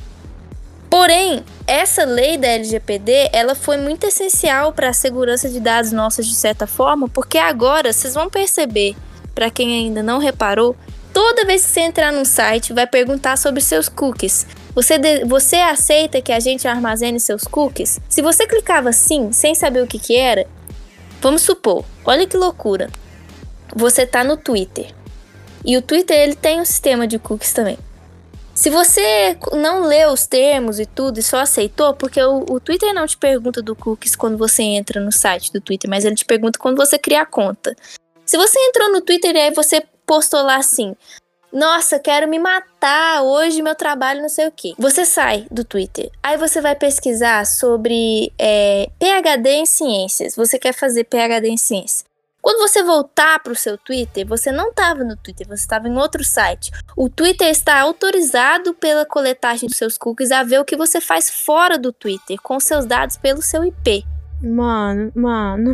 Porém, essa lei da LGPD, ela foi muito essencial para a segurança de dados nossos de certa forma, porque agora vocês vão perceber, para quem ainda não reparou, toda vez que você entrar num site, vai perguntar sobre seus cookies. Você, de- você aceita que a gente armazene seus cookies? Se você clicava sim, sem saber o que, que era, vamos supor, olha que loucura. Você tá no Twitter. E o Twitter ele tem um sistema de cookies também. Se você não leu os termos e tudo e só aceitou, porque o, o Twitter não te pergunta do cookies quando você entra no site do Twitter, mas ele te pergunta quando você cria a conta. Se você entrou no Twitter e aí você postou lá assim: Nossa, quero me matar, hoje meu trabalho não sei o que. Você sai do Twitter. Aí você vai pesquisar sobre é, PHD em ciências. Você quer fazer PHD em ciências. Quando você voltar para o seu Twitter, você não estava no Twitter, você estava em outro site. O Twitter está autorizado pela coletagem dos seus cookies a ver o que você faz fora do Twitter, com seus dados pelo seu IP. Mano, mano.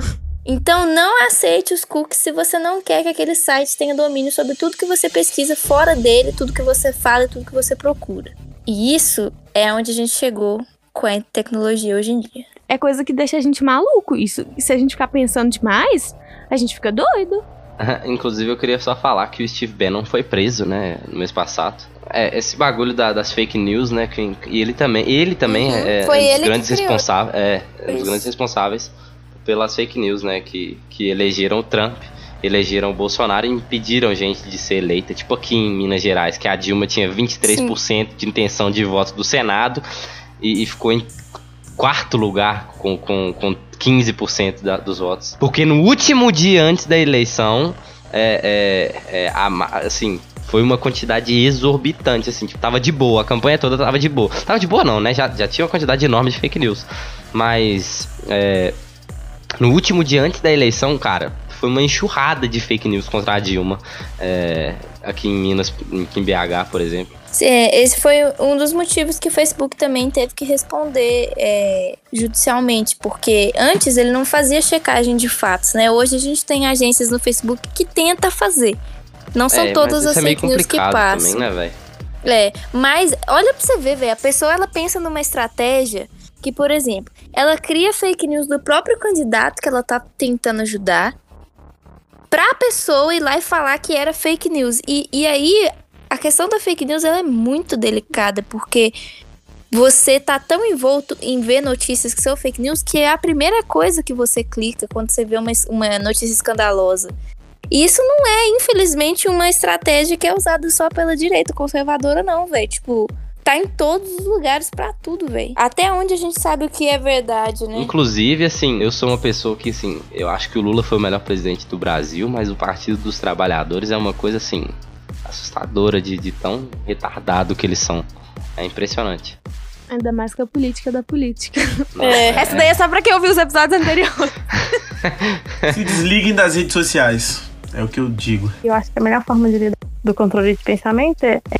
Então não aceite os cookies se você não quer que aquele site tenha domínio sobre tudo que você pesquisa fora dele, tudo que você fala e tudo que você procura. E isso é onde a gente chegou com a tecnologia hoje em dia. É coisa que deixa a gente maluco. Isso, e se a gente ficar pensando demais, a gente fica doido. Inclusive, eu queria só falar que o Steve Bannon foi preso, né, no mês passado. É, esse bagulho da- das fake news, né, que, e ele também, ele também Uhum. é, Foi um dos ele grandes responsáveis, é, um dos grandes responsáveis pelas fake news, né, que, que elegeram o Trump, elegeram o Bolsonaro e impediram gente de ser eleita, tipo aqui em Minas Gerais, que a Dilma tinha 23% de intenção de voto do Senado e, e ficou em quarto lugar com, com, com 15% da- dos votos. Porque no último dia antes da eleição, é, é, é, assim, foi uma quantidade exorbitante, assim, tipo, tava de boa, a campanha toda tava de boa. Tava de boa não, né? Já, já tinha uma quantidade enorme de fake news. Mas, é, no último dia antes da eleição, cara, foi uma enxurrada de fake news contra a Dilma. é, aqui em Minas, aqui em BH, por exemplo. É, Esse foi um dos motivos que o Facebook também teve que responder é, judicialmente, porque antes ele não fazia checagem de fatos, né? Hoje a gente tem agências no Facebook que tenta fazer. Não são É, todas as é fake news que passam. também, né, velho? É, mas olha pra você ver, velho. A pessoa ela pensa numa estratégia que, por exemplo, ela cria fake news do próprio candidato que ela tá tentando ajudar pra pessoa ir lá e falar que era fake news. E, e aí, a questão da fake news ela é muito delicada, porque você tá tão envolto em ver notícias que são fake news que é a primeira coisa que você clica quando você vê uma, uma notícia escandalosa. E isso não é, infelizmente, uma estratégia que é usada só pela direita conservadora, não, velho. Tipo, tá em todos os lugares pra tudo, velho. Até onde a gente sabe o que é verdade, né? Inclusive, assim, eu sou uma pessoa que, assim, eu acho que o Lula foi o melhor presidente do Brasil, mas o Partido dos Trabalhadores é uma coisa, assim, assustadora de, de tão retardado que eles são. É impressionante. Ainda mais que a política da política. É. Essa daí é só pra quem ouviu os episódios anteriores. Se desliguem das redes sociais. É o que eu digo. Eu acho que a melhor forma de lidar do controle de pensamento é é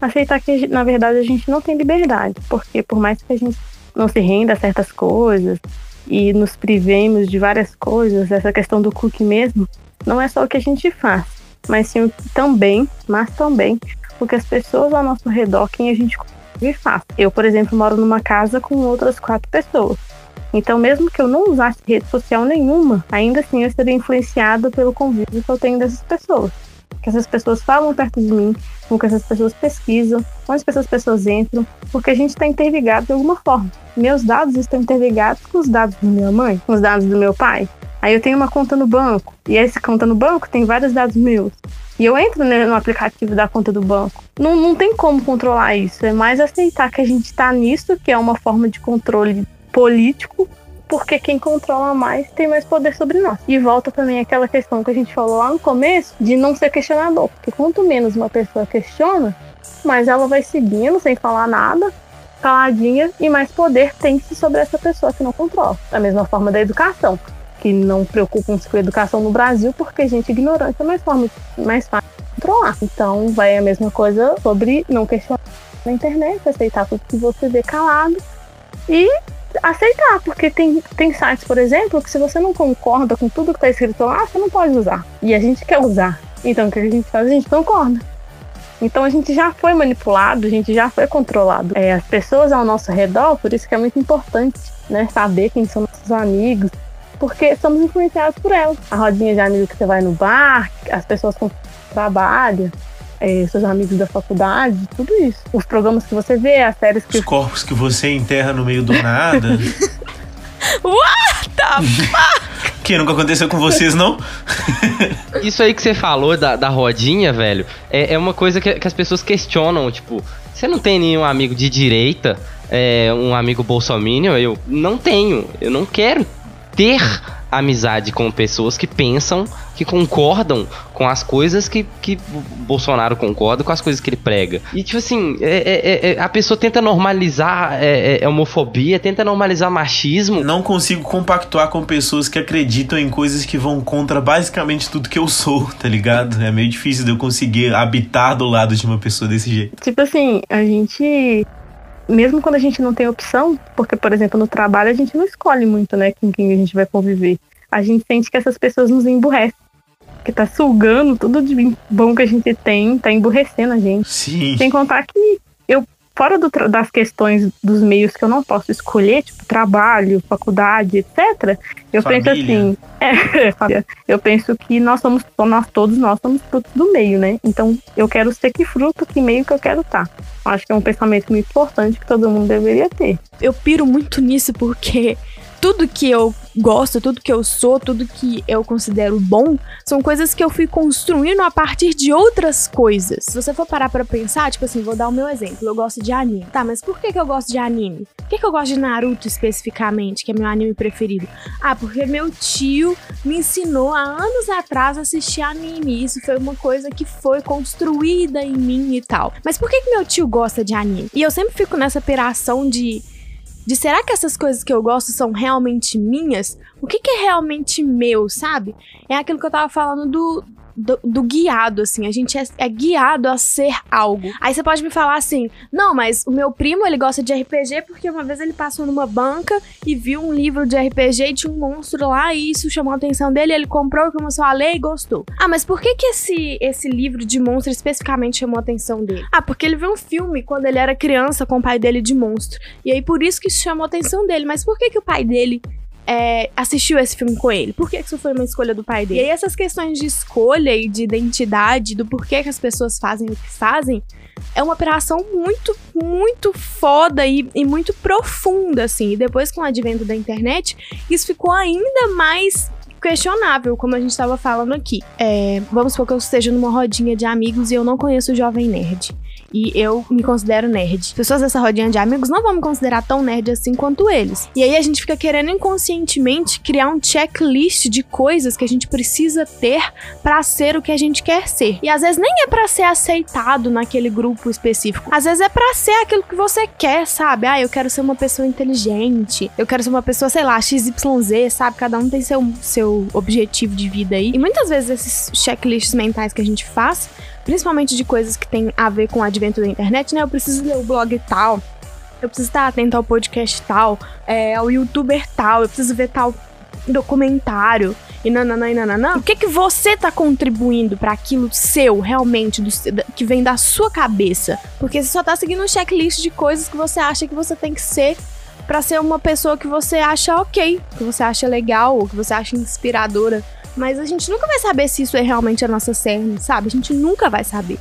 aceitar que, na verdade, a gente não tem liberdade. Porque por mais que a gente não se renda a certas coisas e nos privemos de várias coisas, essa questão do cookie mesmo, não é só o que a gente faz, mas sim também, mas também o que as pessoas ao nosso redor, quem a gente convive, faz. Eu, por exemplo, moro numa casa com outras quatro pessoas. Então, mesmo que eu não usasse rede social nenhuma, ainda assim eu estaria influenciada pelo convívio que eu tenho dessas pessoas. Que essas pessoas falam perto de mim, com que essas pessoas pesquisam, onde essas pessoas entram, porque a gente está interligado de alguma forma. Meus dados estão interligados com os dados da minha mãe, com os dados do meu pai. Aí eu tenho uma conta no banco, e essa conta no banco tem vários dados meus. E eu entro né, no aplicativo da conta do banco. Não, não tem como controlar isso. É mais aceitar que a gente está nisso, que é uma forma de controle político, porque quem controla mais tem mais poder sobre nós. E volta também aquela questão que a gente falou lá no começo, de não ser questionador. Porque quanto menos uma pessoa questiona, mais ela vai seguindo sem falar nada, caladinha, e mais poder tem-se sobre essa pessoa que não controla. Da mesma forma da educação, que não preocupam-se com a educação no Brasil, porque gente ignorante é mais, forma, mais fácil de controlar. Então vai a mesma coisa sobre não questionar na internet, aceitar tudo que você vê calado e aceitar, porque tem, tem sites, por exemplo, que se você não concorda com tudo que está escrito lá, você não pode usar. E a gente quer usar. Então o que a gente faz? A gente concorda. Então a gente já foi manipulado, a gente já foi controlado. É, as pessoas ao nosso redor, por isso que é muito importante né, saber quem são nossos amigos, porque somos influenciados por elas. A rodinha de amigos que você vai no bar, as pessoas com trabalho, é, seus amigos da faculdade, tudo isso. Os programas que você vê, as séries que Os corpos que você enterra no meio do nada. What the fuck? que nunca aconteceu com vocês, não? Isso aí que você falou da, da rodinha, velho, é, é uma coisa que, que as pessoas questionam, tipo, Você não tem nenhum amigo de direita, é, um amigo bolsominion? Eu não tenho. Eu não quero ter amizade com pessoas que pensam, que concordam com as coisas que, que Bolsonaro concorda, com as coisas que ele prega. E, tipo assim, é, é, é, a pessoa tenta normalizar é, é, homofobia, tenta normalizar machismo. Não consigo compactuar com pessoas que acreditam em coisas que vão contra basicamente tudo que eu sou, tá ligado? É meio difícil de eu conseguir habitar do lado de uma pessoa desse jeito. Tipo assim, a gente mesmo quando a gente não tem opção, porque, por exemplo, no trabalho a gente não escolhe muito, né, com quem a gente vai conviver. A gente sente que essas pessoas nos emburrecem. Que tá sugando tudo de bom que a gente tem, tá emburrecendo a gente. Sim. Sem contar que eu, fora do, das questões dos meios que eu não posso escolher, tipo trabalho, faculdade, etc., eu Família. penso assim. É, eu penso que nós somos, nós todos nós somos frutos do meio, né? Então eu quero ser que fruto, que meio que eu quero estar. Tá. Acho que é um pensamento muito importante que todo mundo deveria ter. Eu piro muito nisso porque tudo que eu gosto, tudo que eu sou, tudo que eu considero bom, são coisas que eu fui construindo a partir de outras coisas. Se você for parar pra pensar, tipo assim, vou dar o meu exemplo. Eu gosto de anime. Tá, mas por que, que eu gosto de anime? Por que, que eu gosto de Naruto especificamente, que é meu anime preferido? Ah, porque meu tio me ensinou há anos atrás a assistir anime. Isso foi uma coisa que foi construída em mim e tal. Mas por que, que meu tio gosta de anime? E eu sempre fico nessa peração de de será que essas coisas que eu gosto são realmente minhas? O que, que é realmente meu, sabe? É aquilo que eu tava falando do, do, do, guiado, assim. A gente é, é, guiado a ser algo. Aí você pode me falar assim: não, mas o meu primo ele gosta de RPG porque uma vez ele passou numa banca e viu um livro de RPG e tinha um monstro lá e isso chamou a atenção dele. Ele comprou, começou a ler e gostou. Ah, mas por que que esse, esse livro de monstro especificamente chamou a atenção dele? Ah, porque ele viu um filme quando ele era criança com o pai dele de monstro. E aí por isso que isso chamou a atenção dele. Mas por que que o pai dele é, assistiu esse filme com ele? Por que isso foi uma escolha do pai dele? E aí essas questões de escolha e de identidade, do porquê que as pessoas fazem o que fazem, é uma operação muito, muito foda e, e muito profunda, assim. E depois, com o advento da internet, isso ficou ainda mais questionável, como a gente estava falando aqui. É, vamos supor que eu esteja numa rodinha de amigos e eu não conheço o Jovem Nerd e eu me considero nerd. Pessoas dessa rodinha de amigos não vão me considerar tão nerd assim quanto eles. E aí a gente fica querendo inconscientemente criar um checklist de coisas que a gente precisa ter para ser o que a gente quer ser. E às vezes nem é para ser aceitado naquele grupo específico. Às vezes é para ser aquilo que você quer, sabe? Ah, eu quero ser uma pessoa inteligente. Eu quero ser uma pessoa, sei lá, XYZ, sabe? Cada um tem seu, seu objetivo de vida aí. E muitas vezes esses checklists mentais que a gente faz principalmente de coisas que tem a ver com o advento da internet, né? Eu preciso ler o blog tal, eu preciso estar atento ao podcast tal, é, ao youtuber tal, eu preciso ver tal documentário e nananã e nananã. O que que você tá contribuindo para aquilo seu, realmente, do, que vem da sua cabeça? Porque você só tá seguindo um checklist de coisas que você acha que você tem que ser para ser uma pessoa que você acha ok, que você acha legal, ou que você acha inspiradora. Mas a gente nunca vai saber se isso é realmente a nossa cerne, sabe? A gente nunca vai saber.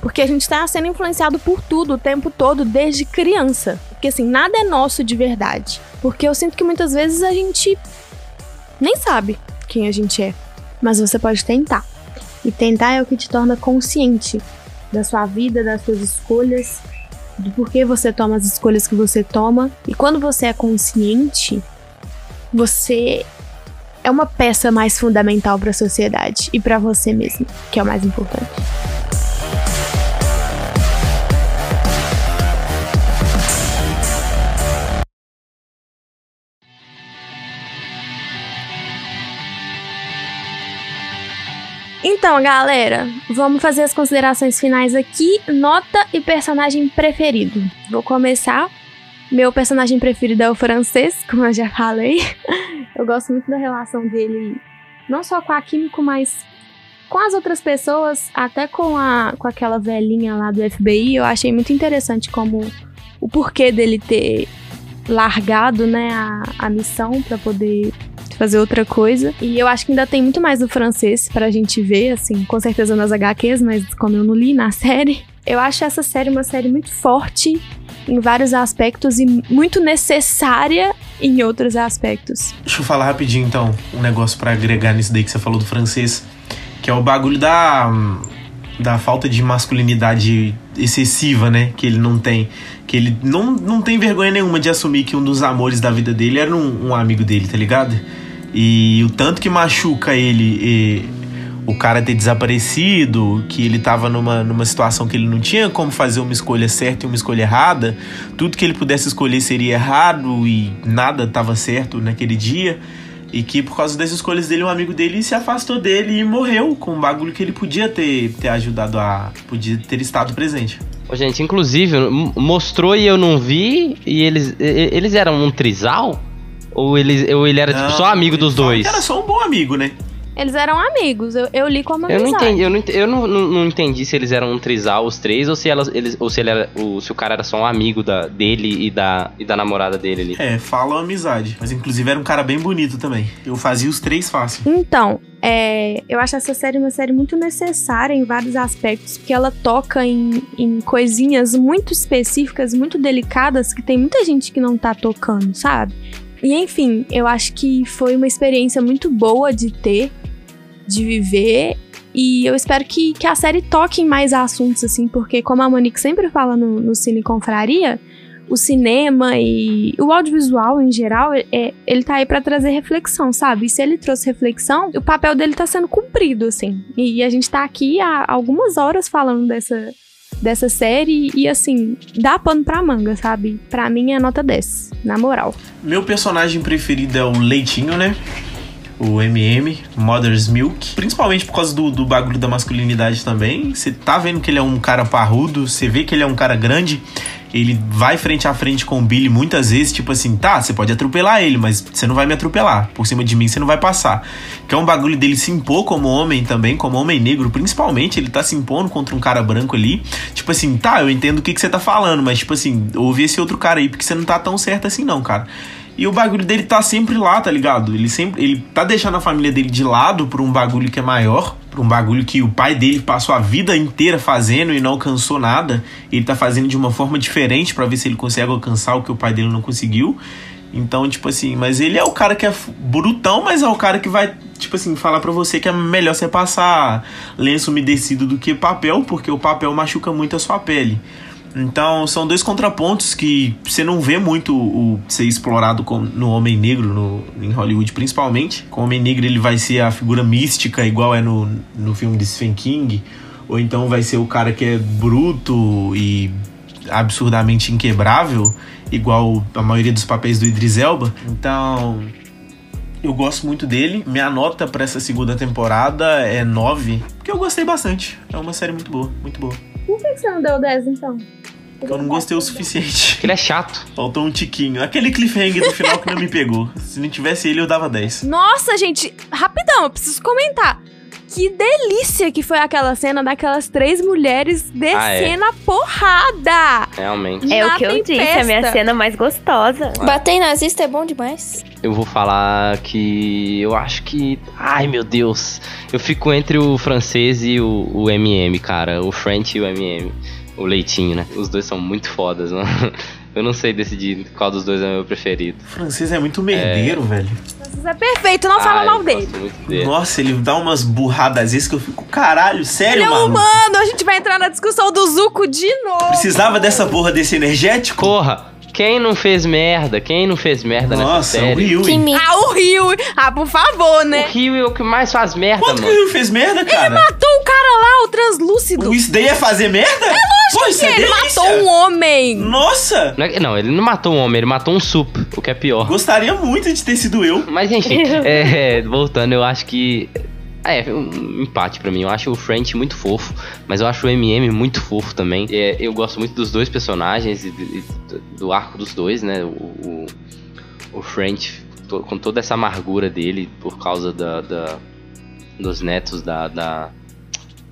Porque a gente tá sendo influenciado por tudo o tempo todo, desde criança. Porque assim, nada é nosso de verdade. Porque eu sinto que muitas vezes a gente nem sabe quem a gente é. Mas você pode tentar. E tentar é o que te torna consciente da sua vida, das suas escolhas, do porquê você toma as escolhas que você toma. E quando você é consciente, você é uma peça mais fundamental para a sociedade e para você mesmo, que é o mais importante. Então, galera, vamos fazer as considerações finais aqui. Nota e personagem preferido. Vou começar meu personagem preferido é o francês, como eu já falei. Eu gosto muito da relação dele, não só com a Químico, mas com as outras pessoas, até com, a, com aquela velhinha lá do FBI. Eu achei muito interessante como o porquê dele ter largado né, a, a missão para poder fazer outra coisa. E eu acho que ainda tem muito mais do francês pra gente ver, assim, com certeza nas HQs, mas como eu não li na série. Eu acho essa série uma série muito forte em vários aspectos e muito necessária em outros aspectos. Deixa eu falar rapidinho então, um negócio para agregar nisso daí que você falou do francês, que é o bagulho da da falta de masculinidade excessiva, né? Que ele não tem. Que ele não, não tem vergonha nenhuma de assumir que um dos amores da vida dele era um, um amigo dele, tá ligado? E o tanto que machuca ele e, o cara ter desaparecido, que ele tava numa, numa situação que ele não tinha como fazer uma escolha certa e uma escolha errada, tudo que ele pudesse escolher seria errado e nada tava certo naquele dia. E que por causa das escolhas dele, um amigo dele se afastou dele e morreu com um bagulho que ele podia ter, ter ajudado a. podia ter estado presente. Gente, inclusive, mostrou e eu não vi, e eles, eles eram um trisal? Ou, eles, ou ele era tipo, Não, só amigo dos dois? Era só um bom amigo, né? Eles eram amigos, eu, eu li como Eu não amizade. entendi, eu, não, eu não, não, não entendi se eles eram um trisal, os três, ou se, elas, eles, ou se, ele era, o, se o cara era só um amigo da, dele e da, e da namorada dele ali. É, falam amizade. Mas inclusive era um cara bem bonito também. Eu fazia os três fácil. Então, é, eu acho essa série uma série muito necessária em vários aspectos, porque ela toca em, em coisinhas muito específicas, muito delicadas, que tem muita gente que não tá tocando, sabe? E enfim, eu acho que foi uma experiência muito boa de ter, de viver. E eu espero que, que a série toque em mais assuntos, assim, porque como a Monique sempre fala no, no Cine Confraria, o cinema e o audiovisual em geral, é, ele tá aí pra trazer reflexão, sabe? E se ele trouxe reflexão, o papel dele tá sendo cumprido, assim. E a gente tá aqui há algumas horas falando dessa, dessa série e, assim, dá pano pra manga, sabe? Pra mim é nota 10, na moral. Meu personagem preferido é o Leitinho, né? O MM, Mother's Milk. Principalmente por causa do, do bagulho da masculinidade também. Você tá vendo que ele é um cara parrudo, você vê que ele é um cara grande. Ele vai frente a frente com o Billy muitas vezes, tipo assim, tá, você pode atropelar ele, mas você não vai me atropelar. Por cima de mim você não vai passar. Que é um bagulho dele se impor como homem também, como homem negro, principalmente. Ele tá se impondo contra um cara branco ali. Tipo assim, tá, eu entendo o que, que você tá falando, mas tipo assim, ouve esse outro cara aí, porque você não tá tão certo assim, não, cara. E o bagulho dele tá sempre lá, tá ligado? Ele sempre. Ele tá deixando a família dele de lado por um bagulho que é maior. Por um bagulho que o pai dele passou a vida inteira fazendo e não alcançou nada. Ele tá fazendo de uma forma diferente para ver se ele consegue alcançar o que o pai dele não conseguiu. Então, tipo assim, mas ele é o cara que é brutão, mas é o cara que vai, tipo assim, falar pra você que é melhor você passar lenço umedecido do que papel, porque o papel machuca muito a sua pele. Então, são dois contrapontos que você não vê muito o ser explorado com- no Homem Negro, no, em Hollywood principalmente. Com o Homem Negro ele vai ser a figura mística, igual é no, no filme de Stephen King. Ou então vai ser o cara que é bruto e absurdamente inquebrável, igual a maioria dos papéis do Idris Elba. Então, eu gosto muito dele. Minha nota pra essa segunda temporada é 9, porque eu gostei bastante. É uma série muito boa, muito boa. Por que você não deu 10, então? Porque eu não gostei o suficiente. Ele é chato. Faltou um tiquinho. Aquele cliffhanger do final que não me pegou. Se não tivesse ele, eu dava 10. Nossa, gente, rapidão, eu preciso comentar. Que delícia que foi aquela cena daquelas três mulheres descendo a porrada! Realmente. É o que eu disse, a tempesta. minha cena mais gostosa. Bater em nazista é bom demais. Eu vou falar que eu acho que. Ai meu Deus. Eu fico entre o francês e o, o MM, cara. O French e o MM. O leitinho, né? Os dois são muito fodas, mano. Eu não sei decidir qual dos dois é o meu preferido. O francês é muito merdeiro, velho. Isso é perfeito, não fala Ai, mal dele. Nossa, ele dá umas burradas vezes que eu fico, caralho, sério, Ele é mano? humano, a gente vai entrar na discussão do Zuko de novo. Precisava dessa porra desse energético? Porra, quem não fez merda? Quem não fez merda nessa Nossa, série? o Ryu. Ah, o Rio. Ah, por favor, né? O Rio é o que mais faz merda, Quanto que o mano. Ryu fez merda, cara? Matou o cara lá, o translúcido. Isso daí é fazer merda? É Lógico isso que é ele delícia. matou um homem. Nossa! Não, é- não, ele não matou um homem, ele matou um sup, o que é pior. Gostaria muito de ter sido eu. Mas enfim, é, voltando, eu acho que. É, um empate pra mim. Eu acho o French muito fofo, mas eu acho o MM muito fofo também. É, eu gosto muito dos dois personagens e, e do- do arco dos dois, né? O, o, o French to- com toda essa amargura dele por causa da, da- dos netos da. da,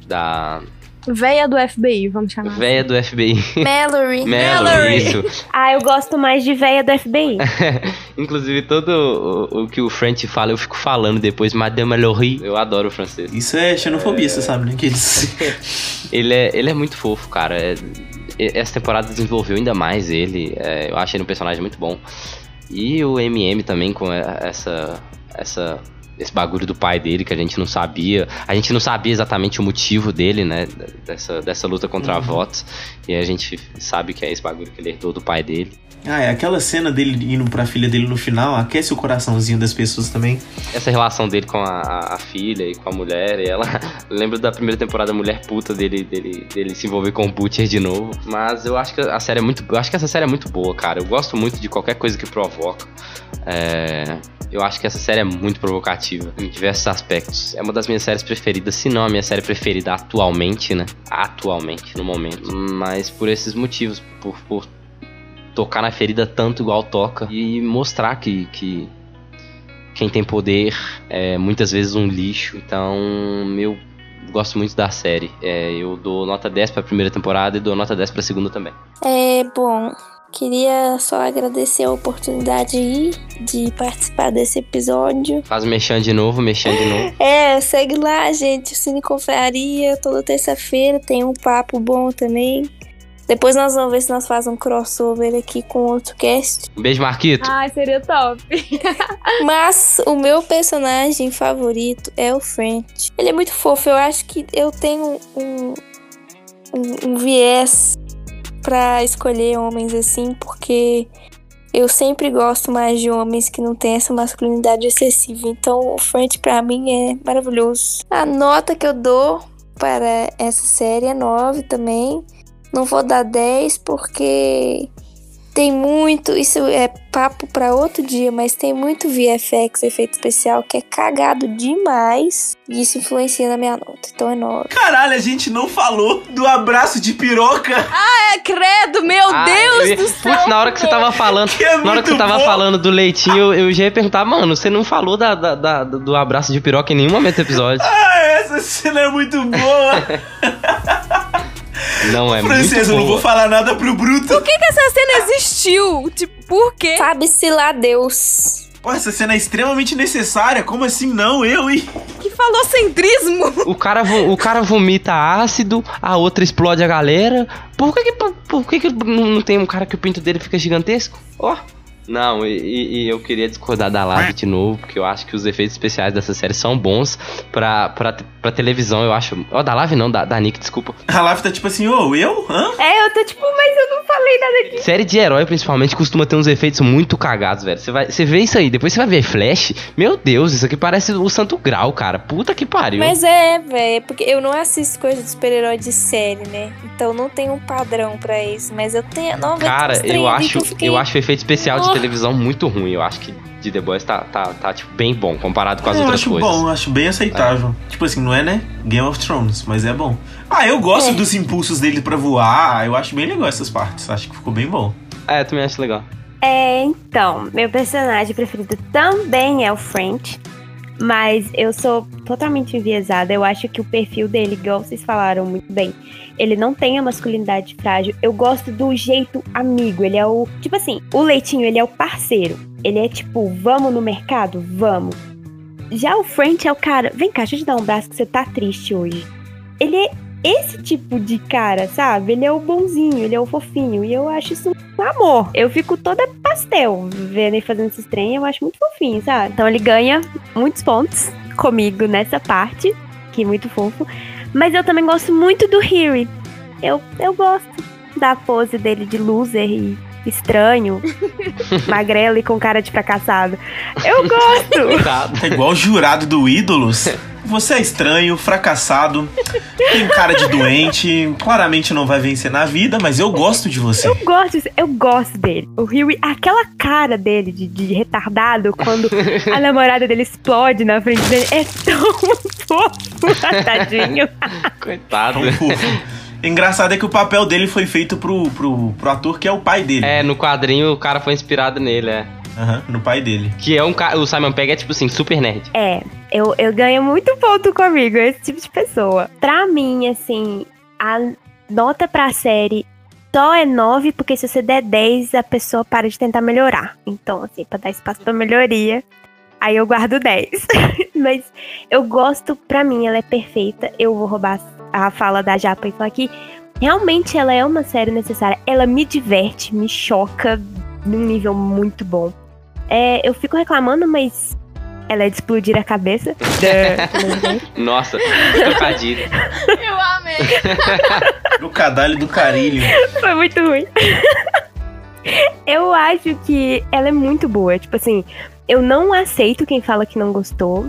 da Véia do FBI, vamos chamar. véia do FBI. Mallory. Mallory, isso. Ah, eu gosto mais de véia do FBI. Inclusive, todo o, o que o French fala, eu fico falando depois, Madame Mallory. Eu adoro o francês. Isso é xenofobia, você sabe, né? Que eles... Ele é, ele é muito fofo, cara. É- essa temporada desenvolveu ainda mais ele. É, eu acho ele um personagem muito bom. E o MM também, com essa, essa esse bagulho do pai dele que a gente não sabia. A gente não sabia exatamente o motivo dele, né? Dessa, dessa luta contra Uhum. a votos. E a gente sabe que é esse bagulho que ele herdou do pai dele. Ah, é aquela cena dele indo pra filha dele no final, aquece o coraçãozinho das pessoas também. Essa relação dele com a, a- filha e com a mulher, e ela lembra da primeira temporada mulher puta dele, dele, dele se envolver com o Butcher de novo. Mas eu acho que a série é muito. Eu acho que essa série é muito boa, cara. Eu gosto muito de qualquer coisa que provoca. É, eu acho que essa série é muito provocativa em diversos aspectos. É uma das minhas séries preferidas, se não a minha série preferida atualmente, né? Atualmente, no momento. Mas por esses motivos, por, por tocar na ferida tanto igual toca e mostrar que, que quem tem poder é muitas vezes um lixo. Então, eu gosto muito da série. É, eu dou nota 10 pra primeira temporada e dou nota 10 pra segunda também. É, bom, queria só agradecer a oportunidade aí de participar desse episódio. Faz mexendo de novo, mexendo de novo. É, segue lá, gente, o Cine Confraria, toda terça-feira tem um papo bom também. Depois nós vamos ver se nós fazemos um crossover aqui com outro cast. Um beijo, Marquito. Ai, seria top. Mas o meu personagem favorito é o French. Ele é muito fofo. Eu acho que eu tenho um, um, um viés pra escolher homens assim, porque eu sempre gosto mais de homens que não têm essa masculinidade excessiva. Então o French pra mim é maravilhoso. A nota que eu dou para essa série é 9 também. Não vou dar 10 porque tem muito, isso é papo pra outro dia, mas tem muito VFX, efeito especial, que é cagado demais. E isso influencia na minha nota. Então é 9. Caralho, a gente não falou do abraço de piroca. Ah, é credo, meu Ah, Deus eu do céu. Putz, na hora que você tava falando, é na hora que você tava bom. falando do leitinho, eu, eu já ia perguntar, mano, você não falou da, da- da- do abraço de piroca em nenhum momento do episódio. Ah, essa cena é muito boa. Não é Francesa, eu muito não vou falar nada pro Bruto. Por que, que essa cena existiu? Tipo, por quê? Sabe-se lá Deus. Pô, essa cena é extremamente necessária. Como assim não? Eu e. Que falocentrismo. O cara, o cara vomita ácido, a outra explode a galera. Por que que, por, por que, que não não tem um cara que o pinto dele fica gigantesco? Ó. Não, e, e- eu queria discordar da Live de novo, porque eu acho que os efeitos especiais dessa série são bons pra, pra, pra televisão, eu acho. Ó, da Live não, da, da Nick, desculpa. A Laf tá tipo assim, ô, eu? Hã? É, eu tô tipo, mas eu não falei nada aqui. Série de herói, principalmente, costuma ter uns efeitos muito cagados, velho. Você vai, você vê isso aí, depois você vai ver Flash. Meu Deus, isso aqui parece o Santo Grau, cara. Puta que pariu. Mas é, velho, porque eu não assisto coisa de super-herói de série, né? Então não tem um padrão pra isso. Mas eu tenho. Não, Cara, eu acho, que fiquei- eu acho o efeito especial de Oh. Televisão muito ruim. Eu acho que de The Boys tá, tá, tá tipo, bem bom comparado com as eu outras acho coisas. bom, eu acho bem aceitável. Tipo assim, não é, né? Game of Thrones, mas é bom. Ah, eu gosto É. dos impulsos dele pra voar. Eu acho bem legal essas partes. Acho que ficou bem bom. É, eu também acho legal. É, então, meu personagem preferido também é o French. Mas eu sou totalmente enviesada. Eu acho que o perfil dele, igual vocês falaram muito bem, ele não tem a masculinidade frágil. Eu gosto do jeito amigo. Ele é o. Tipo assim, o leitinho, ele é o parceiro. Ele é tipo, vamos no mercado? Vamos. Já o French é o cara, vem cá, deixa eu te dar um braço que você tá triste hoje. Ele é esse tipo de cara, sabe? Ele é o bonzinho, ele é o fofinho. E eu acho isso um amor. Eu fico toda pastel vendo ele fazendo esses trem, eu acho muito fofinho, sabe? Então ele ganha muitos pontos comigo nessa parte, que é muito fofo. Mas eu também gosto muito do Harry. Eu, eu gosto da pose dele de loser e estranho, magrelo e com cara de fracassado. Eu gosto! Coitado. É igual o jurado do Ídolos. Você é estranho, fracassado, tem cara de doente, claramente não vai vencer na vida, mas eu gosto de você. Eu gosto, disso, eu gosto dele. O Harry, aquela cara dele de, de retardado quando a namorada dele explode na frente dele é tão fofo, tadinho. Coitado. Tão fofo. Engraçado é que o papel dele foi feito pro, pro, pro ator que é o pai dele. É, no quadrinho o cara foi inspirado nele, é. Aham, no pai dele. Que é um cara. O Simon Pegg é tipo assim, super nerd. É, eu, eu ganho muito ponto comigo, esse tipo de pessoa. Pra mim, assim, a nota pra série só é 9, porque se você der 10, a pessoa para de tentar melhorar. Então, assim, pra dar espaço pra melhoria, aí eu guardo 10. Mas eu gosto, pra mim, ela é perfeita. Eu vou roubar a fala da Japa e falar que realmente ela é uma série necessária. Ela me diverte, me choca num nível muito bom. É, eu fico reclamando, mas Ela é de explodir a cabeça. Nossa, que trocadilho. Eu amei. Do cadalho do carilho. Foi muito ruim. Eu acho que ela é muito boa. Tipo assim, eu não aceito quem fala que não gostou.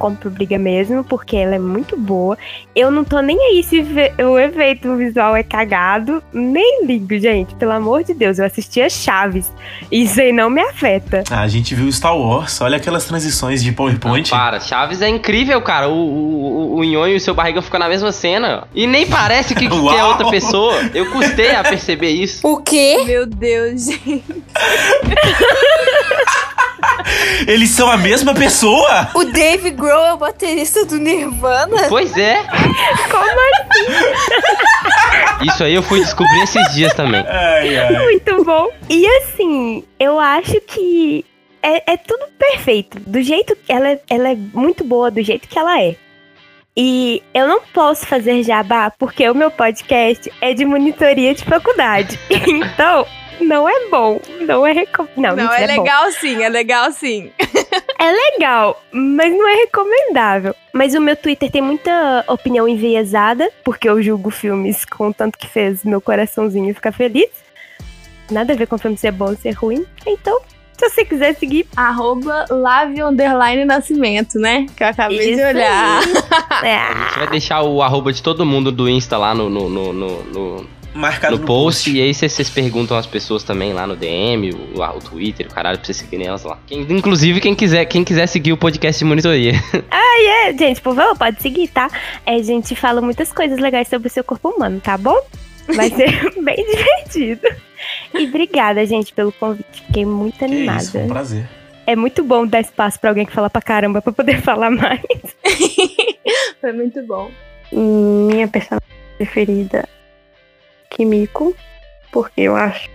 Compro briga mesmo, porque ela é muito boa. Eu não tô nem aí se o efeito visual é cagado. Nem ligo, gente. Pelo amor de Deus, eu assistia Chaves. Isso aí não me afeta. Ah, a gente viu Star Wars. Olha aquelas transições de PowerPoint. Para, Chaves é incrível, cara. O, o, o, o Nhonho e o seu barriga ficam na mesma cena. E nem parece que, que é outra pessoa. Eu custei a perceber isso. O quê? Meu Deus, gente. Eles são a mesma pessoa? O Dave Grohl é o baterista do Nirvana? Pois é. Como assim? Isso aí eu fui descobrir esses dias também. Ai, ai. Muito bom. E assim, eu acho que é, é tudo perfeito. Do jeito que ela, é- ela é muito boa, do jeito que ela é. E eu não posso fazer jabá porque o meu podcast é de monitoria de faculdade. Então, não é bom. Não é recomendado. Não, Não, é bom. legal sim, é legal sim. É legal, mas não é recomendável. Mas o meu Twitter tem muita opinião enviesada, porque eu julgo filmes com o tanto que fez meu coraçãozinho ficar feliz. Nada a ver com o filme ser bom ou ser ruim. Então, se você quiser seguir. Arroba Lave Underline Nascimento, né? Que eu acabei de Isso olhar. É, A gente vai deixar o arroba de todo mundo do Insta lá no, no, no, no, no- Marcado no post. E aí vocês vocês perguntam às pessoas também lá no DM, o, o Twitter, o caralho, pra vocês seguirem elas lá. Quem- inclusive, quem quiser, quem quiser seguir o podcast de monitoria. Ah, é, gente, por favor, pode seguir, tá? É, a gente fala muitas coisas legais sobre o seu corpo humano, tá bom? Vai ser bem divertido. E obrigada, gente, pelo convite. Fiquei muito Que animada. isso, foi um prazer. É muito bom dar espaço pra alguém que fala pra caramba pra poder falar mais. Foi muito bom. Minha personagem preferida, Kimiko, porque eu acho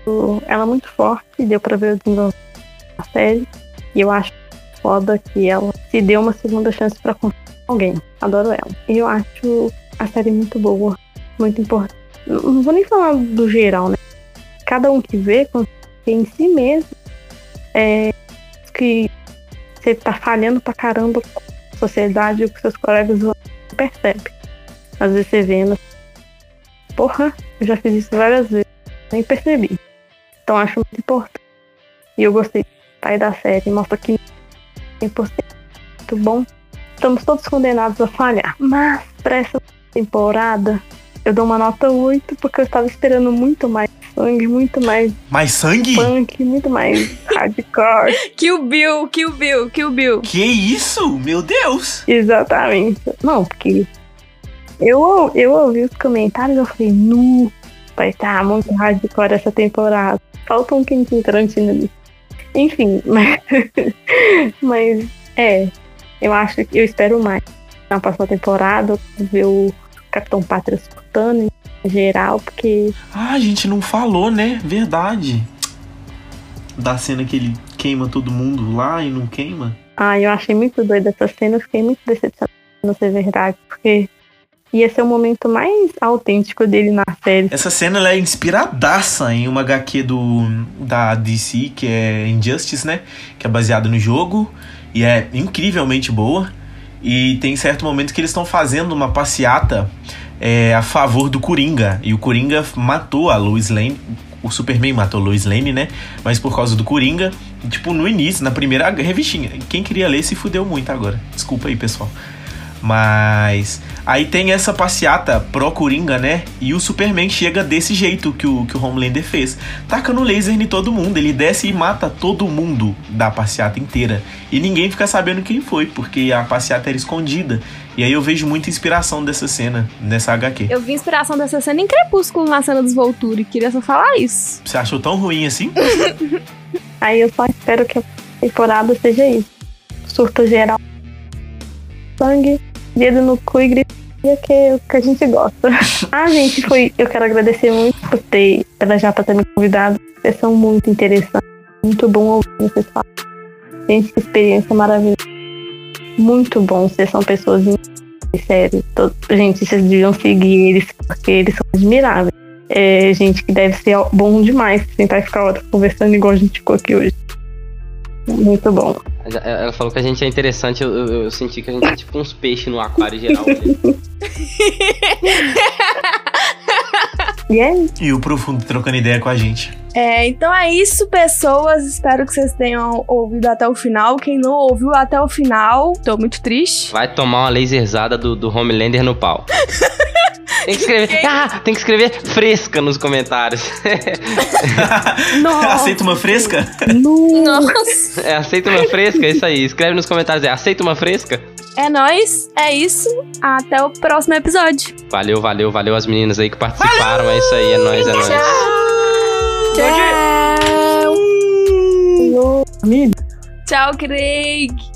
ela muito forte, deu pra ver o desenvolvimento da série. E eu acho foda que ela se deu uma segunda chance pra confiar em alguém. Adoro ela. E eu acho a série muito boa, muito importante. Não vou nem falar do geral, né? Cada um que vê, em si mesmo. É que você tá falhando pra caramba com a sociedade e com seus colegas não percebe. Às vezes você vendo, porra, eu já fiz isso várias vezes, nem percebi. Então acho muito importante. E eu gostei do pai da série, mostra que 100% muito bom. Estamos todos condenados a falhar. Mas pra essa temporada, eu dou uma nota 8, porque eu estava esperando muito mais sangue, muito mais Mais sangue? punk, muito mais hardcore. Kill Bill, Kill Bill, Kill Bill. Que isso? Meu Deus! Exatamente. Não, porque eu, eu ouvi os comentários e eu falei, nu, vai estar muito hardcore essa temporada. Falta um Quentin Tarantino ali. Enfim, mas, mas é, eu acho que eu espero mais. Na próxima temporada, ver o Capitão Pátria surtando em geral, porque Ah, a gente não falou, né? Verdade. Da cena que ele queima todo mundo lá e não queima. Ah, eu achei muito doida essa cena, eu fiquei muito decepcionada não ser verdade, porque ia ser o momento mais autêntico dele na série. Essa cena ela é inspiradaça em uma HQ do, da DC, que é Injustice, né? Que é baseada no jogo. E é incrivelmente boa. E tem certo momento que eles estão fazendo uma passeata é, a favor do Coringa. E o Coringa matou a Lois Lane. O Superman matou a Lois Lane, né? Mas por causa do Coringa. E, tipo, no início, na primeira revistinha. Quem queria ler se fudeu muito agora. Desculpa aí, pessoal. Mas aí tem essa passeata pró Coringa, né? E o Superman chega desse jeito que o, que o Homelander fez. Tacando laser em todo mundo. Ele desce e mata todo mundo da passeata inteira. E ninguém fica sabendo quem foi, porque a passeata era escondida. E aí eu vejo muita inspiração dessa cena, nessa HQ. Eu vi inspiração dessa cena em Crepúsculo na cena dos Volturi. Queria só falar isso. Você achou tão ruim assim? Aí eu só espero que a temporada seja isso. Surto geral. Sangue, dedo no cu e gritaria que é o que a gente gosta. ah, gente, foi. Eu quero agradecer muito por ter ela já ter me convidado. Vocês são muito interessantes. Muito bom ouvir vocês falarem. Gente, que experiência maravilhosa. Muito bom. Vocês são pessoas sério. Todo- Gente, vocês deviam seguir eles, porque eles são admiráveis. É gente que deve ser bom demais tentar ficar horas conversando igual a gente ficou aqui hoje. Muito bom. Ela falou que a gente é interessante, eu, eu- eu senti que a gente é tipo uns peixes no aquário geral. ali. E é E o Profundo trocando ideia com a gente. É, então é isso, pessoas. Espero que vocês tenham ouvido até o final. Quem não ouviu até o final, tô muito triste. Vai tomar uma laserzada do, do Homelander no pau. Tem que escrever. Ah, tem que escrever fresca nos comentários. Aceita uma fresca? Nossa. É, aceita uma fresca? É isso aí. Escreve nos comentários. É, aceita uma fresca? É nóis, é isso. Até o próximo episódio. Valeu, valeu, valeu as meninas aí que participaram. É isso aí, é nóis, é nóis. Tchau, Craig.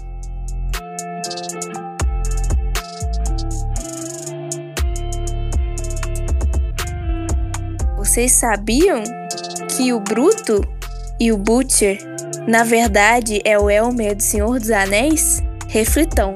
Vocês sabiam que o Bruto e o Butcher, na verdade, é o Elmer do Senhor dos Anéis? Reflitão.